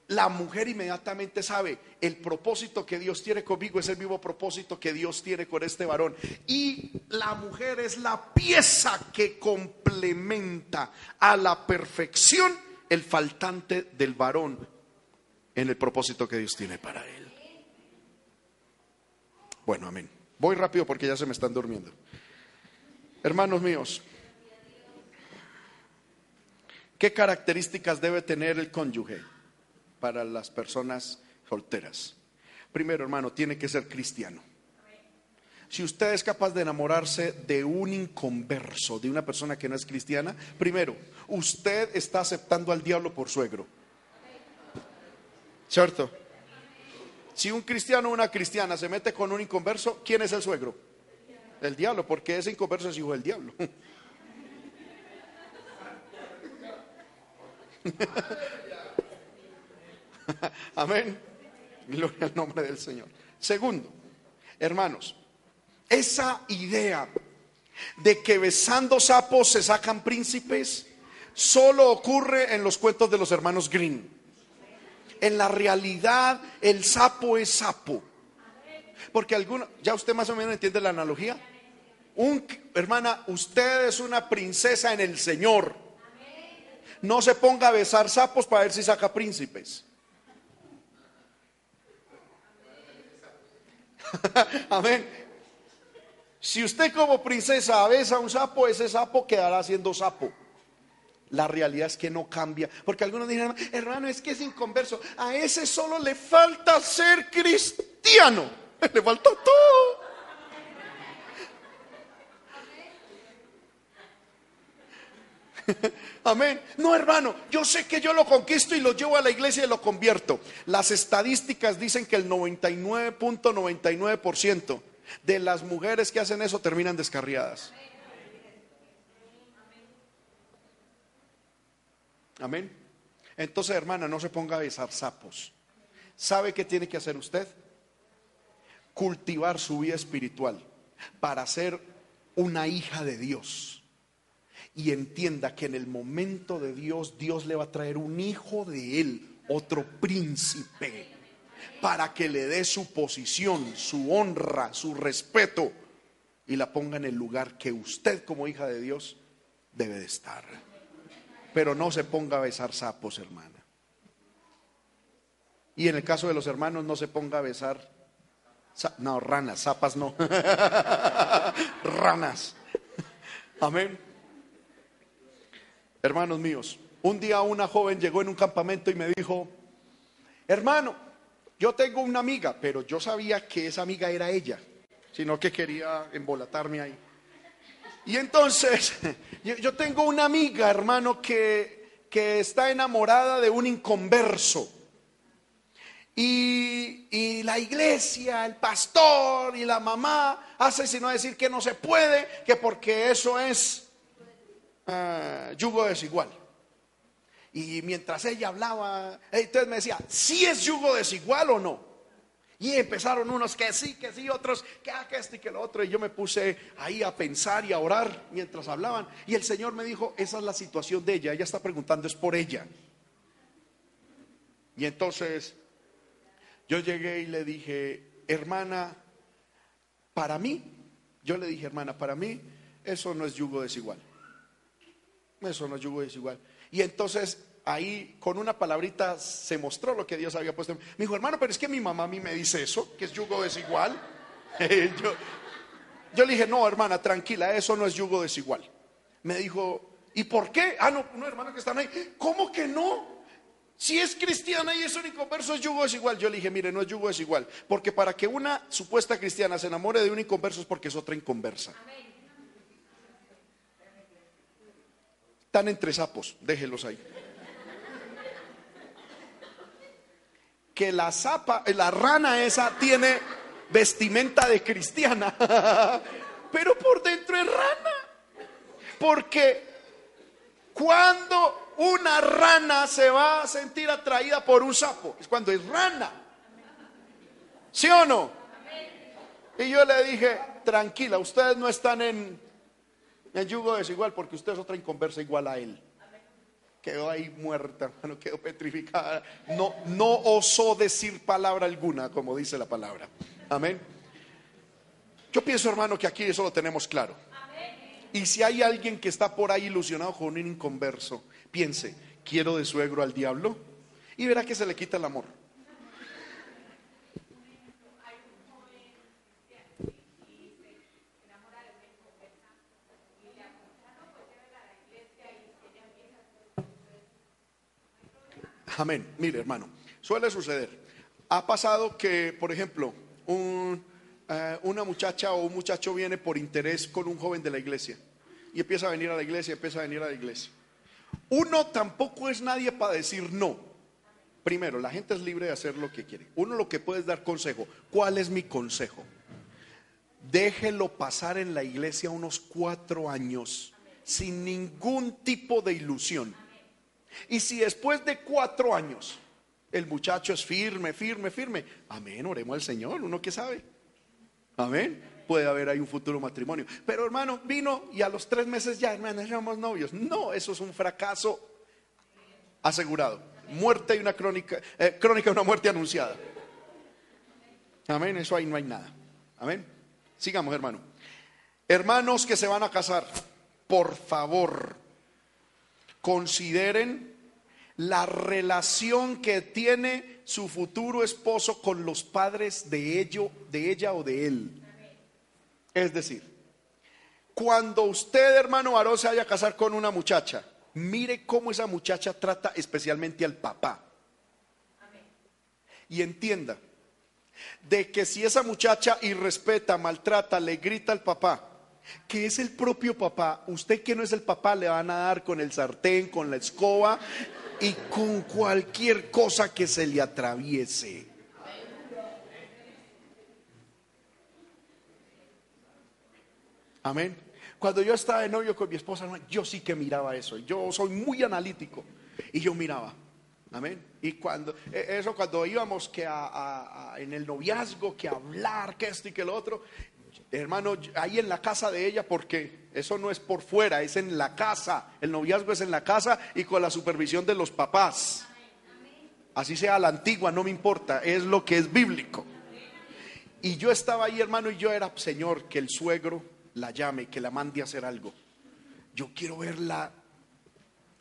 la mujer inmediatamente sabe, el propósito que Dios tiene conmigo es el mismo propósito que Dios tiene con este varón. Y la mujer es la pieza que complementa a la perfección el faltante del varón en el propósito que Dios tiene para él. Bueno, amén. Voy rápido porque ya se me están durmiendo. Hermanos míos, ¿Qué características debe tener el cónyuge para las personas solteras? Primero, hermano, tiene que ser cristiano. Si usted es capaz de enamorarse de un inconverso, de una persona que no es cristiana, primero, usted está aceptando al diablo por suegro. ¿Cierto? Si un cristiano o una cristiana se mete con un inconverso, ¿quién es el suegro? El diablo, porque ese inconverso es hijo del diablo. Amén. Gloria al nombre del Señor. Segundo, hermanos, esa idea de que besando sapos se sacan príncipes solo ocurre en los cuentos de los hermanos Green. En la realidad, el sapo es sapo. Porque alguno, ya usted más o menos entiende la analogía. Un, hermana, usted es una princesa en el Señor. No se ponga a besar sapos para ver si saca príncipes. Amén. Si usted como princesa besa un sapo, ese sapo quedará siendo sapo. La realidad es que no cambia. Porque algunos dirán, hermano, es que es inconverso. A ese solo le falta ser cristiano. Le falta todo. Amén. No, hermano, yo sé que yo lo conquisto y lo llevo a la iglesia y lo convierto. Las estadísticas dicen que el 99.99% de las mujeres que hacen eso terminan descarriadas. Amén. Entonces, hermana, no se ponga a besar sapos. ¿Sabe qué tiene que hacer usted? Cultivar su vida espiritual para ser una hija de Dios. Y entienda que en el momento de Dios, Dios le va a traer un hijo de él, otro príncipe, para que le dé su posición, su honra, su respeto y la ponga en el lugar que usted como hija de Dios debe de estar. Pero no se ponga a besar sapos, hermana. Y en el caso de los hermanos, no se ponga a besar, no, ranas, zapas no, ranas. Amén. Hermanos míos, un día una joven llegó en un campamento y me dijo, hermano, yo tengo una amiga, pero yo sabía que esa amiga era ella, sino que quería embolatarme ahí. Y entonces, yo tengo una amiga, hermano, que, que está enamorada de un inconverso. Y, y, la iglesia, el pastor y la mamá hace sino decir que no se puede, que porque eso es uh, yugo desigual. Y mientras ella hablaba, entonces me decía, ¿si es yugo desigual o no? Y empezaron unos que sí, que sí, otros que, ah, que este y que lo otro. Y yo me puse ahí a pensar y a orar mientras hablaban. Y el Señor me dijo, esa es la situación de ella. Ella está preguntando, es por ella. Y entonces yo llegué y le dije, hermana, para mí, yo le dije, hermana, para mí eso no es yugo desigual. Eso no yugo desigual. Y entonces ahí con una palabrita se mostró lo que Dios había puesto. Me dijo, hermano, pero es que mi mamá a mí me dice eso, que es yugo desigual. yo, yo le dije, no, hermana, tranquila, eso no es yugo desigual. Me dijo, ¿y por qué? Ah, no, no, hermano, que están ahí. ¿Cómo que no? Si es cristiana y es un inconverso, es yugo desigual. Yo le dije, mire, no es yugo desigual. Porque para que una supuesta cristiana se enamore de un inconverso es porque es otra inconversa. Están entre sapos, déjelos ahí. que la zapa, la rana esa tiene vestimenta de cristiana, pero por dentro es rana. Porque cuando una rana se va a sentir atraída por un sapo, es cuando es rana. ¿Sí o no? Y yo le dije, tranquila, ustedes no están en, en yugo desigual porque usted es otra inconversa igual a él quedó ahí muerta, hermano, quedó petrificada. No, no osó decir palabra alguna, como dice la palabra. Amén. Yo pienso, hermano, que aquí eso lo tenemos claro. Y si hay alguien que está por ahí ilusionado con un inconverso, piense, quiero de suegro al diablo y verá que se le quita el amor. Amén. Mire, hermano, suele suceder. Ha pasado que, por ejemplo, eh, una muchacha o un muchacho viene por interés con un joven de la iglesia y empieza a venir a la iglesia, empieza a venir a la iglesia. Uno tampoco es nadie para decir no. Primero, la gente es libre de hacer lo que quiere. Uno lo que puede es dar consejo. ¿Cuál es mi consejo? Déjelo pasar en la iglesia unos cuatro años sin ningún tipo de ilusión Y si después de cuatro años el muchacho es firme, firme, firme, amén, oremos al Señor, uno que sabe. Amén. Puede haber ahí un futuro matrimonio. Pero hermano, vino y a los tres meses ya, hermano, éramos novios. No, eso es un fracaso asegurado. Muerte y una crónica, eh, crónica de una muerte anunciada. Amén, eso ahí no hay nada. Amén. Sigamos, hermano. Hermanos que se van a casar, por favor, consideren la relación que tiene su futuro esposo con los padres de, ello, de ella o de él. Es decir, cuando usted, hermano varón, se vaya a casar con una muchacha, mire cómo esa muchacha trata especialmente al papá. Y entienda de que si esa muchacha irrespeta, maltrata, le grita al papá, que es el propio papá, usted que no es el papá le van a dar con el sartén, con la escoba y con cualquier cosa que se le atraviese. Amén. Cuando yo estaba de novio con mi esposa, yo sí que miraba eso. Yo soy muy analítico y yo miraba. Amén. Y cuando e, eso cuando íbamos que en el noviazgo que hablar que esto y que lo otro, hermano, ahí en la casa de ella porque eso no es por fuera, es en la casa. El noviazgo es en la casa y con la supervisión de los papás. Así sea la antigua, no me importa, es lo que es bíblico. Y yo estaba ahí, hermano, y yo era, Señor, que el suegro la llame, que la mande a hacer algo. Yo quiero ver la,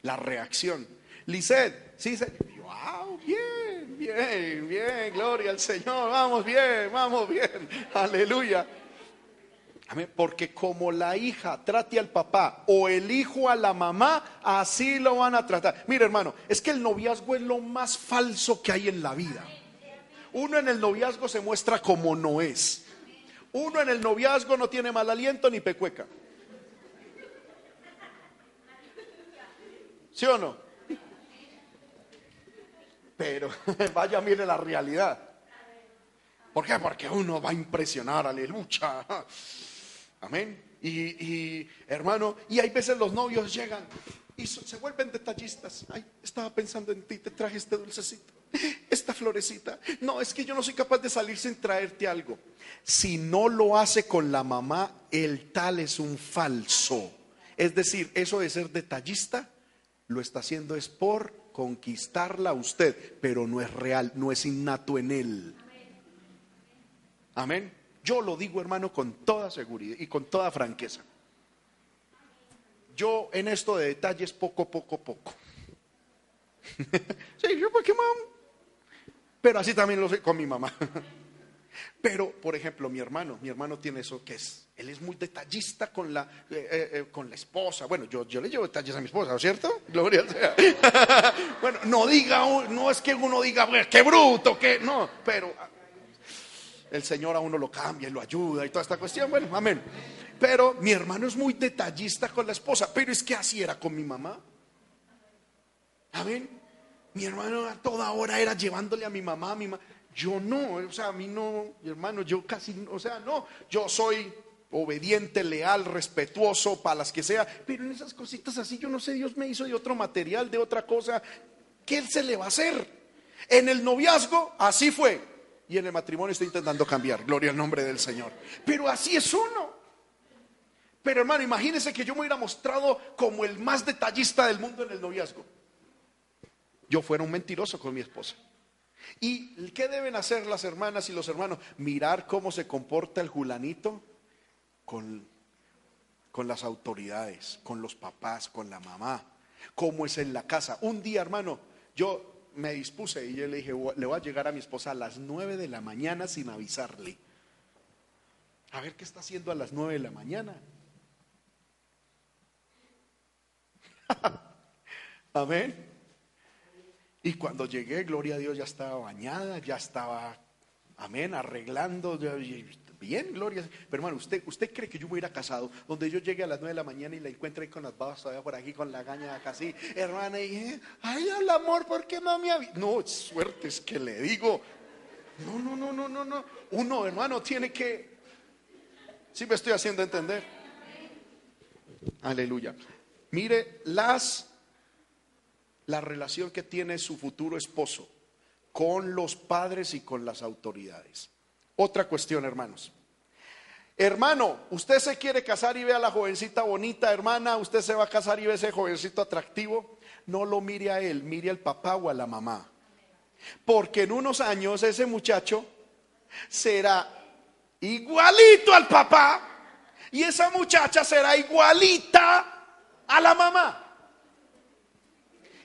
la reacción. Lisset, sí, wow, bien, bien, bien, gloria al Señor, vamos bien, vamos bien, aleluya. Porque como la hija trate al papá o el hijo a la mamá, así lo van a tratar. Mire hermano, es que el noviazgo es lo más falso que hay en la vida. Uno en el noviazgo se muestra como no es. Uno en el noviazgo no tiene mal aliento ni pecueca. ¿Sí o no? Pero vaya, mire la realidad. ¿Por qué? Porque uno va a impresionar, aleluya. Amén. Y, hermano, y hay veces los novios llegan y se vuelven detallistas. Ay, estaba pensando en ti, te traje este dulcecito, esta florecita. No, es que yo no soy capaz de salir sin traerte algo. Si no lo hace con la mamá, el tal es un falso. Es decir, eso de ser detallista, lo está haciendo es por conquistarla a usted, pero no es real, no es innato en él. Amén. Yo lo digo, hermano, con toda seguridad y con toda franqueza. Yo en esto de detalles poco, poco, poco. sí, yo porque mamá. Pero así también lo sé con mi mamá. Pero, por ejemplo, mi hermano, mi hermano tiene eso que es, él es muy detallista con la, eh, eh, eh, con la esposa. Bueno, yo, yo le llevo detalles a mi esposa, ¿no es cierto? Gloria sea. bueno, no diga, no es que uno diga, qué bruto, que no, pero el Señor a uno lo cambia y lo ayuda y toda esta cuestión. Bueno, amén. Pero mi hermano es muy detallista con la esposa, pero es que así era con mi mamá. Amén. Mi hermano a toda hora era llevándole a mi mamá, a mi mamá. Yo no, o sea, a mí no, mi hermano, yo casi, o sea, no, yo soy obediente, leal, respetuoso, para las que sea, pero en esas cositas así, yo no sé, Dios me hizo de otro material, de otra cosa, ¿qué se le va a hacer? En el noviazgo, así fue, y en el matrimonio estoy intentando cambiar. Gloria al nombre del Señor. Pero así es uno. Pero hermano, imagínese que yo me hubiera mostrado como el más detallista del mundo en el noviazgo. Yo fuera un mentiroso con mi esposa. ¿Y qué deben hacer las hermanas y los hermanos? Mirar cómo se comporta el julanito con, con las autoridades, con los papás, con la mamá, cómo es en la casa. Un día, hermano, yo me dispuse y yo le dije, le voy a llegar a mi esposa a las nueve de la mañana sin avisarle. A ver qué está haciendo a las nueve de la mañana. Amén. Y cuando llegué, gloria a Dios, ya estaba bañada, ya estaba, amén, arreglando. Bien, gloria. Pero hermano, ¿usted, ¿usted cree que yo me hubiera casado donde yo llegue a las 9 de la mañana y la encuentre con las babas todavía por aquí, con la gaña acá así? Hermana, y dije, ay, el amor, ¿por qué no me había... No, suerte es que le digo. No, no, no, no, no, no. Uno, hermano, tiene que... Sí me estoy haciendo entender. Aleluya. Mire, las la relación que tiene su futuro esposo con los padres y con las autoridades. Otra cuestión, hermanos. Hermano, usted se quiere casar y ve a la jovencita bonita, hermana, usted se va a casar y ve a ese jovencito atractivo, no lo mire a él, mire al papá o a la mamá. Porque en unos años ese muchacho será igualito al papá y esa muchacha será igualita a la mamá.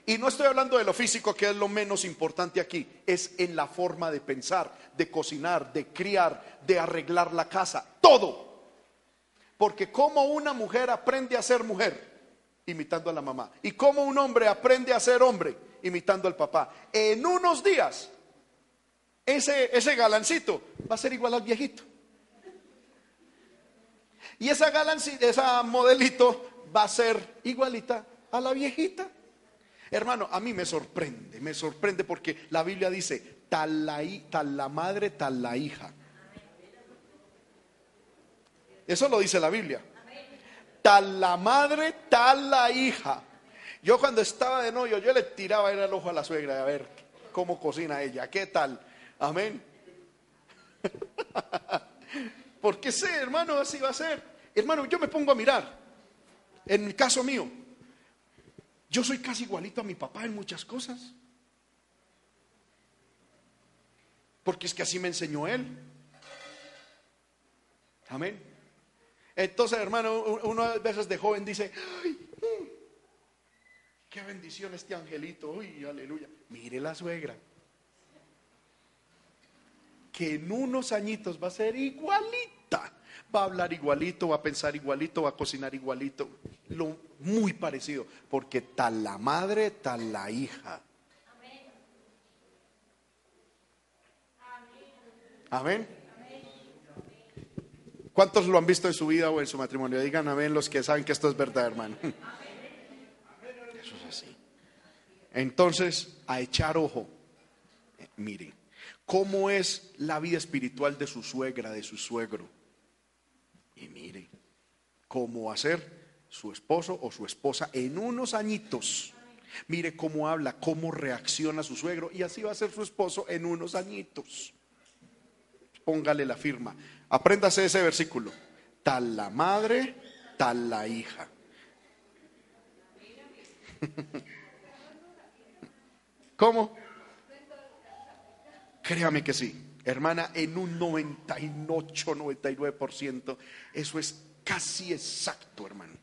Y no estoy hablando de lo físico, que es lo menos importante aquí, es en la forma de pensar, de cocinar, de criar, de arreglar la casa, todo. Porque como una mujer aprende a ser mujer, imitando a la mamá, y como un hombre aprende a ser hombre, imitando al papá, en unos días, ese, ese galancito va a ser igual al viejito. Y esa galancita, esa modelito va a ser igualita a la viejita. Hermano, a mí me sorprende, me sorprende porque la Biblia dice, tal la, madre, tal la hija. Eso lo dice la Biblia. Tal la madre, tal la hija. Yo cuando estaba de novio, yo le tiraba el ojo a la suegra a ver cómo cocina ella, qué tal. Amén. Porque sé, hermano, así va a ser. Hermano, yo me pongo a mirar. En el caso mío, yo soy casi igualito a mi papá en muchas cosas. Porque es que así me enseñó él. Amén. Entonces, hermano, uno a veces de joven dice, mm, qué bendición este angelito, uy, aleluya. Mire la suegra. Que en unos añitos va a ser igualita va a hablar igualito, va a pensar igualito, va a cocinar igualito, lo muy parecido, porque tal la madre, tal la hija. Amén. ¿Cuántos lo han visto en su vida o en su matrimonio? Digan amén los que saben que esto es verdad, hermano. Eso es así. Entonces, a echar ojo. Eh, miren, ¿cómo es la vida espiritual de su suegra, de su suegro? Y mire cómo ser su esposo o su esposa en unos añitos. Mire cómo habla, cómo reacciona su suegro y así va a ser su esposo en unos añitos. Póngale la firma. Apréndase ese versículo. Tal la madre, tal la hija. ¿Cómo? Créame que sí. Hermana, en un 98, 99%, eso es casi exacto, hermano.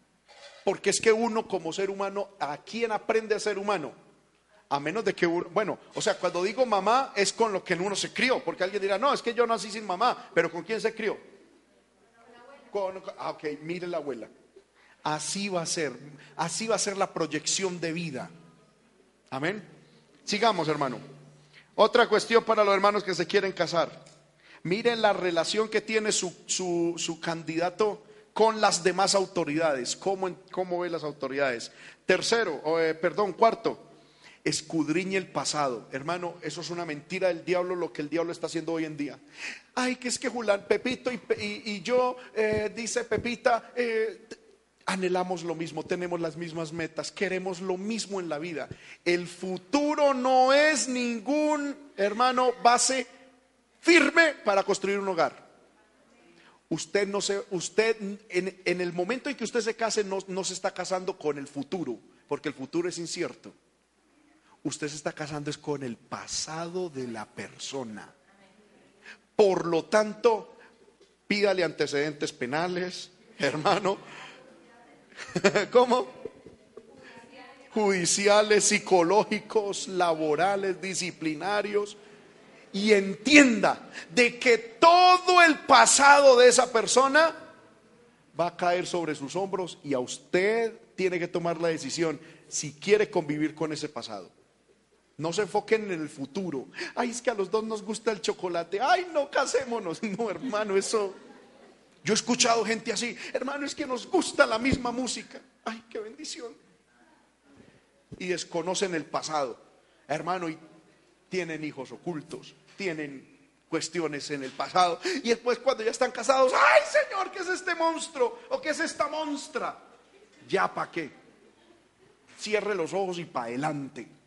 Porque es que uno como ser humano, ¿a quién aprende a ser humano? A menos de que uno, bueno, o sea, cuando digo mamá es con lo que uno se crió, porque alguien dirá, no, es que yo nací sin mamá, pero ¿con quién se crió? Con, ah, ok, mire la abuela. Así va a ser, así va a ser la proyección de vida. Amén. Sigamos, hermano. Otra cuestión para los hermanos que se quieren casar. Miren la relación que tiene su, su, candidato con las demás autoridades. ¿Cómo, cómo ve las autoridades? Tercero, eh, perdón, cuarto, escudriñe el pasado. Hermano, eso es una mentira del diablo lo que el diablo está haciendo hoy en día. Ay, que es que Julián, Pepito y, yo, eh, dice Pepita, eh, anhelamos lo mismo, tenemos las mismas metas, queremos lo mismo en la vida. El futuro no es ningún, hermano, base firme para construir un hogar. Usted no se, usted en, el momento en que usted se case no, no se está casando con el futuro, porque el futuro es incierto. Usted se está casando es con el pasado de la persona. Por lo tanto, pídale antecedentes penales, hermano, ¿Cómo? Judiciales, psicológicos, laborales, disciplinarios. Y entienda de que todo el pasado de esa persona va a caer sobre sus hombros y a usted tiene que tomar la decisión si quiere convivir con ese pasado. No se enfoquen en el futuro. Ay, es que a los dos nos gusta el chocolate. Ay, no casémonos. No, hermano, eso yo he escuchado gente así, hermano, es que nos gusta la misma música. Ay, qué bendición. Y desconocen el pasado, hermano, y tienen hijos ocultos, tienen cuestiones en el pasado. Y después cuando ya están casados, ay Señor, ¿qué es este monstruo? ¿O qué es esta monstra? Ya para qué. cierre los ojos y para adelante.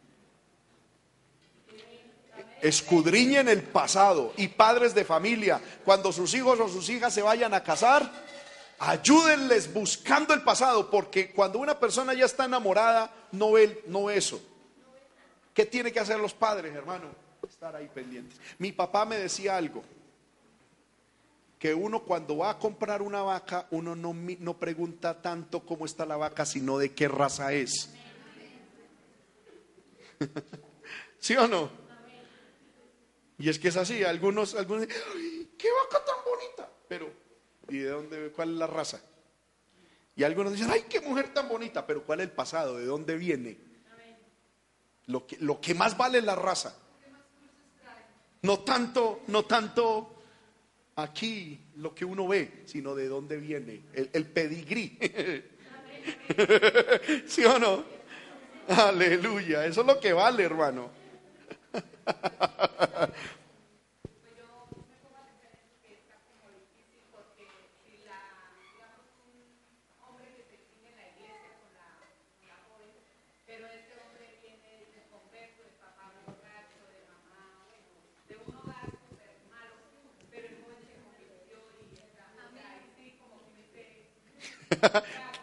Escudriñen el pasado y padres de familia, cuando sus hijos o sus hijas se vayan a casar, ayúdenles buscando el pasado, porque cuando una persona ya está enamorada, no ve, no eso. ¿Qué tiene que hacer los padres, hermano? Estar ahí pendientes. Mi papá me decía algo, que uno cuando va a comprar una vaca, uno no, no pregunta tanto cómo está la vaca, sino de qué raza es. ¿Sí o no? Y es que es así, algunos, algunos ¡qué vaca tan bonita! Pero, ¿y de dónde, cuál es la raza? Y algunos dicen, ¡ay, qué mujer tan bonita! Pero ¿cuál es el pasado? ¿De dónde viene? Lo que, lo que más vale la raza. No tanto, no tanto aquí lo que uno ve, sino de dónde viene, el, el pedigrí. ¿Sí o no? Aleluya, eso es lo que vale, hermano.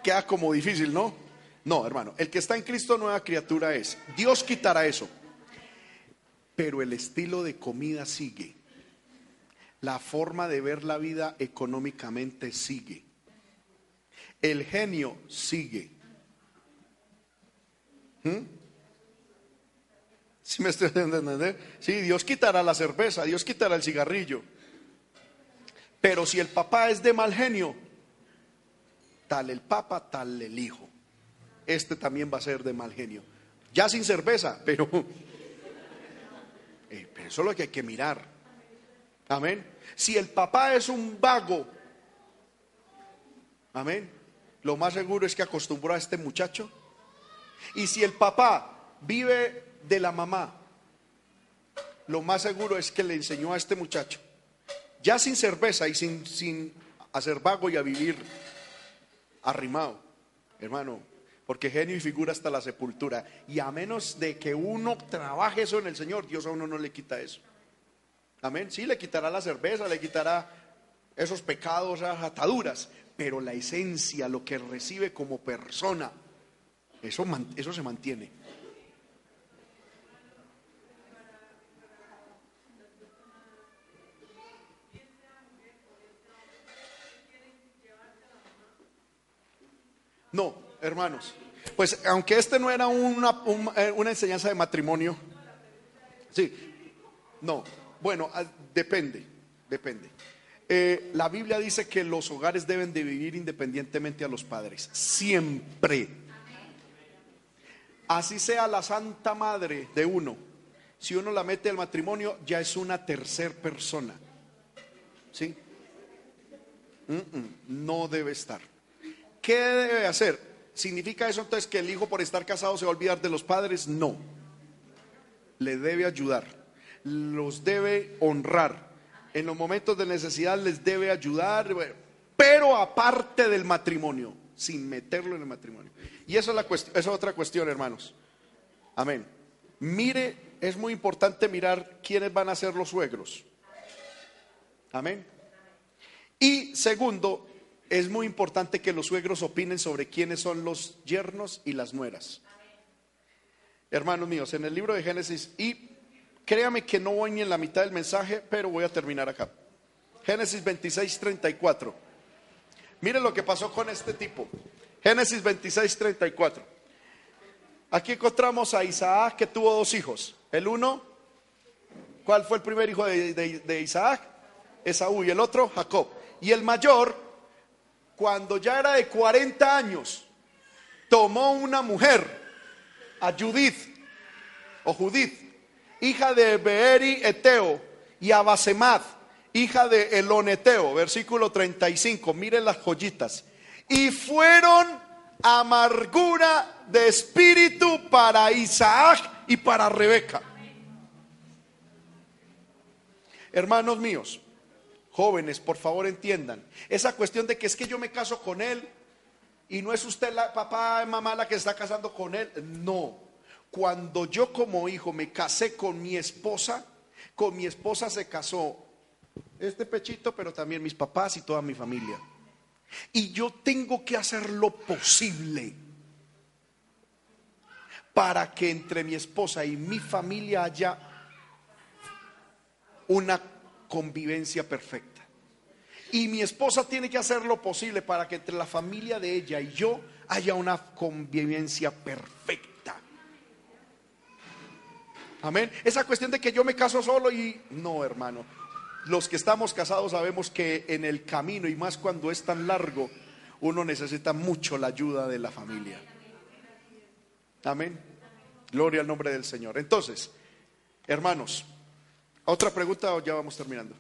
Queda como difícil, ¿no? No, hermano, el que está en Cristo nueva criatura es. Dios quitará eso. Pero el estilo de comida sigue. La forma de ver la vida económicamente sigue. El genio sigue. ¿Mm? ¿Sí me estoy entendiendo? Sí, Dios quitará la cerveza, Dios quitará el cigarrillo. Pero si el papá es de mal genio, tal el papa, tal el hijo. Este también va a ser de mal genio. Ya sin cerveza, pero, eh, pero eso es lo que hay que mirar. Amén. Si el papá es un vago, amén, lo más seguro es que acostumbró a este muchacho. Y si el papá vive de la mamá, lo más seguro es que le enseñó a este muchacho, ya sin cerveza y sin, sin hacer vago y a vivir arrimado, hermano, porque genio y figura hasta la sepultura. Y a menos de que uno trabaje eso en el Señor, Dios a uno no le quita eso. Amén. Sí, le quitará la cerveza, le quitará esos pecados, esas ataduras, pero la esencia, lo que recibe como persona, eso, eso se mantiene. No, hermanos. Pues aunque este no era una, eh, una enseñanza de matrimonio, sí, no, bueno, ah, depende, depende. Eh, la Biblia dice que los hogares deben de vivir independientemente a los padres, siempre. Así sea la santa madre de uno, si uno la mete al matrimonio, ya es una tercer persona. ¿Sí? no debe estar. ¿Qué debe hacer? ¿Significa eso entonces que el hijo por estar casado se va a olvidar de los padres? No. Le debe ayudar, los debe honrar. En los momentos de necesidad les debe ayudar, pero aparte del matrimonio, sin meterlo en el matrimonio. Y esa es, la esa es otra cuestión, hermanos. Amén. Mire, es muy importante mirar quiénes van a ser los suegros. Amén. Y segundo, es muy importante que los suegros opinen sobre quiénes son los yernos y las nueras. Hermanos míos, en el libro de Génesis, y créame que no voy ni en la mitad del mensaje, pero voy a terminar acá. Génesis 26, 34. Miren lo que pasó con este tipo. Génesis 26, 34. Aquí encontramos a Isaac que tuvo dos hijos. El uno, ¿cuál fue el primer hijo de, de Isaac? Esaú y el otro, Jacob. Y el mayor cuando ya era de 40 años, tomó una mujer, a Judith, o Judith, hija de Beeri Eteo, y a Basemad, hija de Eloneteo, versículo 35, miren las joyitas, y fueron amargura de espíritu para Isaac y para Rebeca. Hermanos míos, Jóvenes, por favor entiendan. Esa cuestión de que es que yo me caso con él Y no es usted la papá, mamá la que está casando con él. No. Cuando yo como hijo me casé con mi esposa, con mi esposa se casó este pechito, pero también mis papás y toda mi familia. Y yo tengo que hacer lo posible para que entre mi esposa y mi familia haya una convivencia perfecta. Y mi esposa tiene que hacer lo posible para que entre la familia de ella y yo haya una convivencia perfecta. Amén. Esa cuestión de que yo me caso solo y no, hermano. Los que estamos casados sabemos que en el camino y más cuando es tan largo, uno necesita mucho la ayuda de la familia. Amén. Gloria al nombre del Señor. Entonces, hermanos, otra pregunta o ya vamos terminando.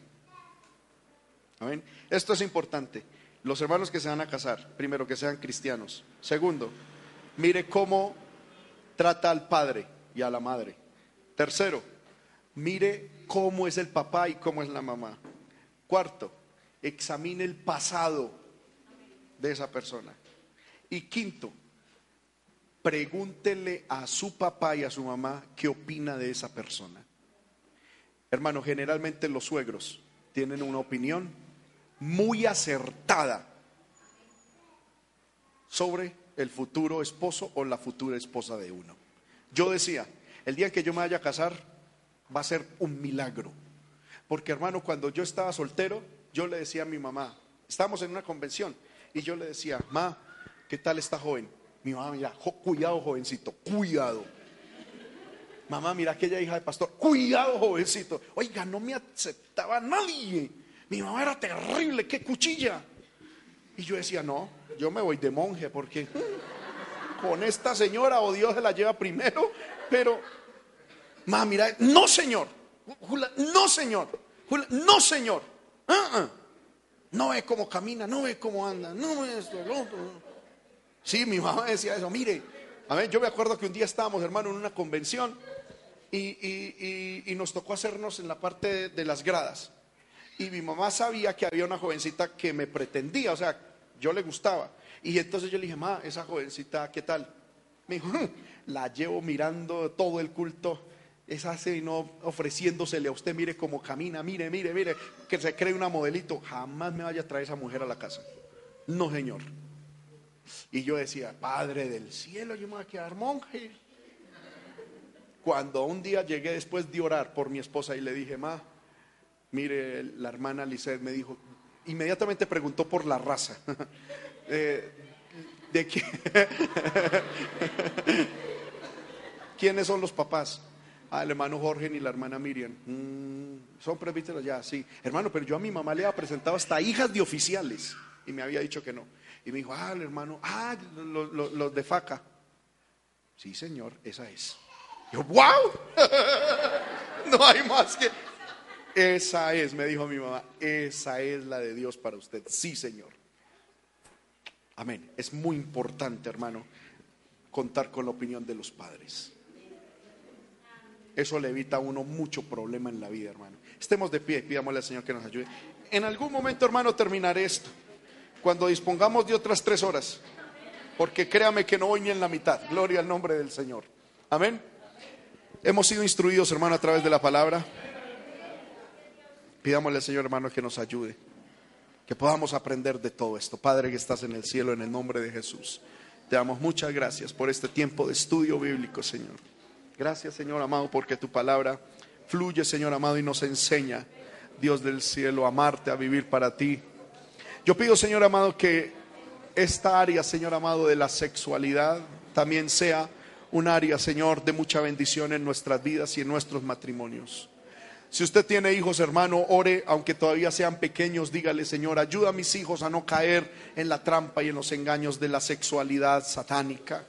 Amén. Esto es importante. Los hermanos que se van a casar, primero que sean cristianos. Segundo, mire cómo trata al padre y a la madre. Tercero, mire cómo es el papá y cómo es la mamá. Cuarto, examine el pasado de esa persona. Y quinto, pregúntele a su papá y a su mamá qué opina de esa persona. Hermano, generalmente los suegros tienen una opinión muy acertada sobre el futuro esposo o la futura esposa de uno. Yo decía, el día que yo me vaya a casar va a ser un milagro. Porque hermano, cuando yo estaba soltero, yo le decía a mi mamá, estábamos en una convención, y yo le decía, ma, ¿qué tal esta joven? Mi mamá, mira, cuidado jovencito, cuidado. Mamá, mira aquella hija de pastor, cuidado jovencito. Oiga, no me aceptaba nadie. Mi mamá era terrible, qué cuchilla. Y yo decía, no, yo me voy de monje porque con esta señora o Dios se la lleva primero, pero, mamá, mira, no señor, no señor, no señor. Ah, ah. No ve cómo camina, no ve cómo anda, no ve esto, lo. Sí, mi mamá decía eso. Mire, a ver, yo me acuerdo que un día estábamos, hermano, en una convención y, nos tocó hacernos en la parte de, las gradas. Y mi mamá sabía que había una jovencita que me pretendía, o sea, yo le gustaba. Y entonces yo le dije, ma, esa jovencita, ¿qué tal? Me dijo, mm, la llevo mirando todo el culto. Esa no ofreciéndosele a usted, mire cómo camina, mire, mire, mire, que se cree una modelito. Jamás me vaya a traer esa mujer a la casa. No, señor. Y yo decía, Padre del cielo, yo me voy a quedar monje. Cuando un día llegué después de orar por mi esposa y le dije, Ma, mire, la hermana Lisset me dijo, inmediatamente preguntó por la raza. Eh, ¿De quién? ¿Quiénes son los papás? Ah, el hermano Jorge y la hermana Miriam. Mm, son presbíteros ya, sí. Hermano, pero yo a mi mamá le había presentado hasta hijas de oficiales y me había dicho que no. Y me dijo, ah, el hermano, ah, los, de faca. Sí, señor, esa es. Yo, wow, no hay más que... Esa es, me dijo mi mamá, esa es la de Dios para usted. Sí, Señor. Amén. Es muy importante, hermano, contar con la opinión de los padres. Eso le evita a uno mucho problema en la vida, hermano. Estemos de pie, pidámosle al Señor que nos ayude. En algún momento, hermano, terminaré esto cuando dispongamos de otras tres horas. Porque créame que no voy ni en la mitad. Gloria al nombre del Señor. Amén. Hemos sido instruidos, hermano, a través de la palabra. Pidámosle Señor, hermano, que nos ayude. Que podamos aprender de todo esto. Padre que estás en el cielo, en el nombre de Jesús. Te damos muchas gracias por este tiempo de estudio bíblico, Señor. Gracias, Señor amado, porque tu palabra fluye, Señor amado, y nos enseña, Dios del cielo, a amarte, a vivir para ti yo pido, Señor amado, que esta área, Señor amado, de la sexualidad también sea un área, Señor, de mucha bendición en nuestras vidas y en nuestros matrimonios. Si usted tiene hijos, hermano, ore, aunque todavía sean pequeños, dígale, Señor, ayuda a mis hijos a no caer en la trampa y en los engaños de la sexualidad satánica.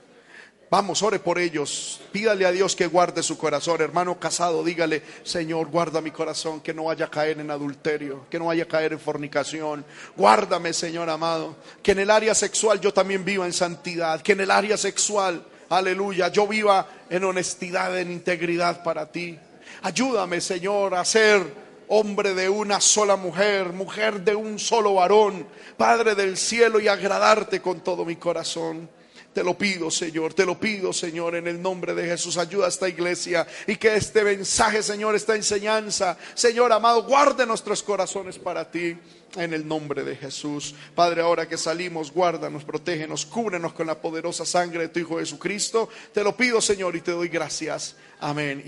Vamos, ore por ellos. Pídale a Dios que guarde su corazón. Hermano casado, dígale, Señor, guarda mi corazón, que no vaya a caer en adulterio, que no vaya a caer en fornicación. Guárdame, Señor amado. Que en el área sexual yo también viva en santidad. Que en el área sexual, aleluya, yo viva en honestidad, en integridad para ti. Ayúdame, Señor, a ser hombre de una sola mujer, mujer de un solo varón, Padre del cielo, y agradarte con todo mi corazón. Te lo pido, Señor, te lo pido, Señor, en el nombre de Jesús. Ayuda a esta iglesia y que este mensaje, Señor, esta enseñanza, Señor amado, guarde nuestros corazones para ti. En el nombre de Jesús. Padre, ahora que salimos, guárdanos, protégenos, cúbrenos con la poderosa sangre de tu Hijo Jesucristo. Te lo pido, Señor, y te doy gracias. Amén.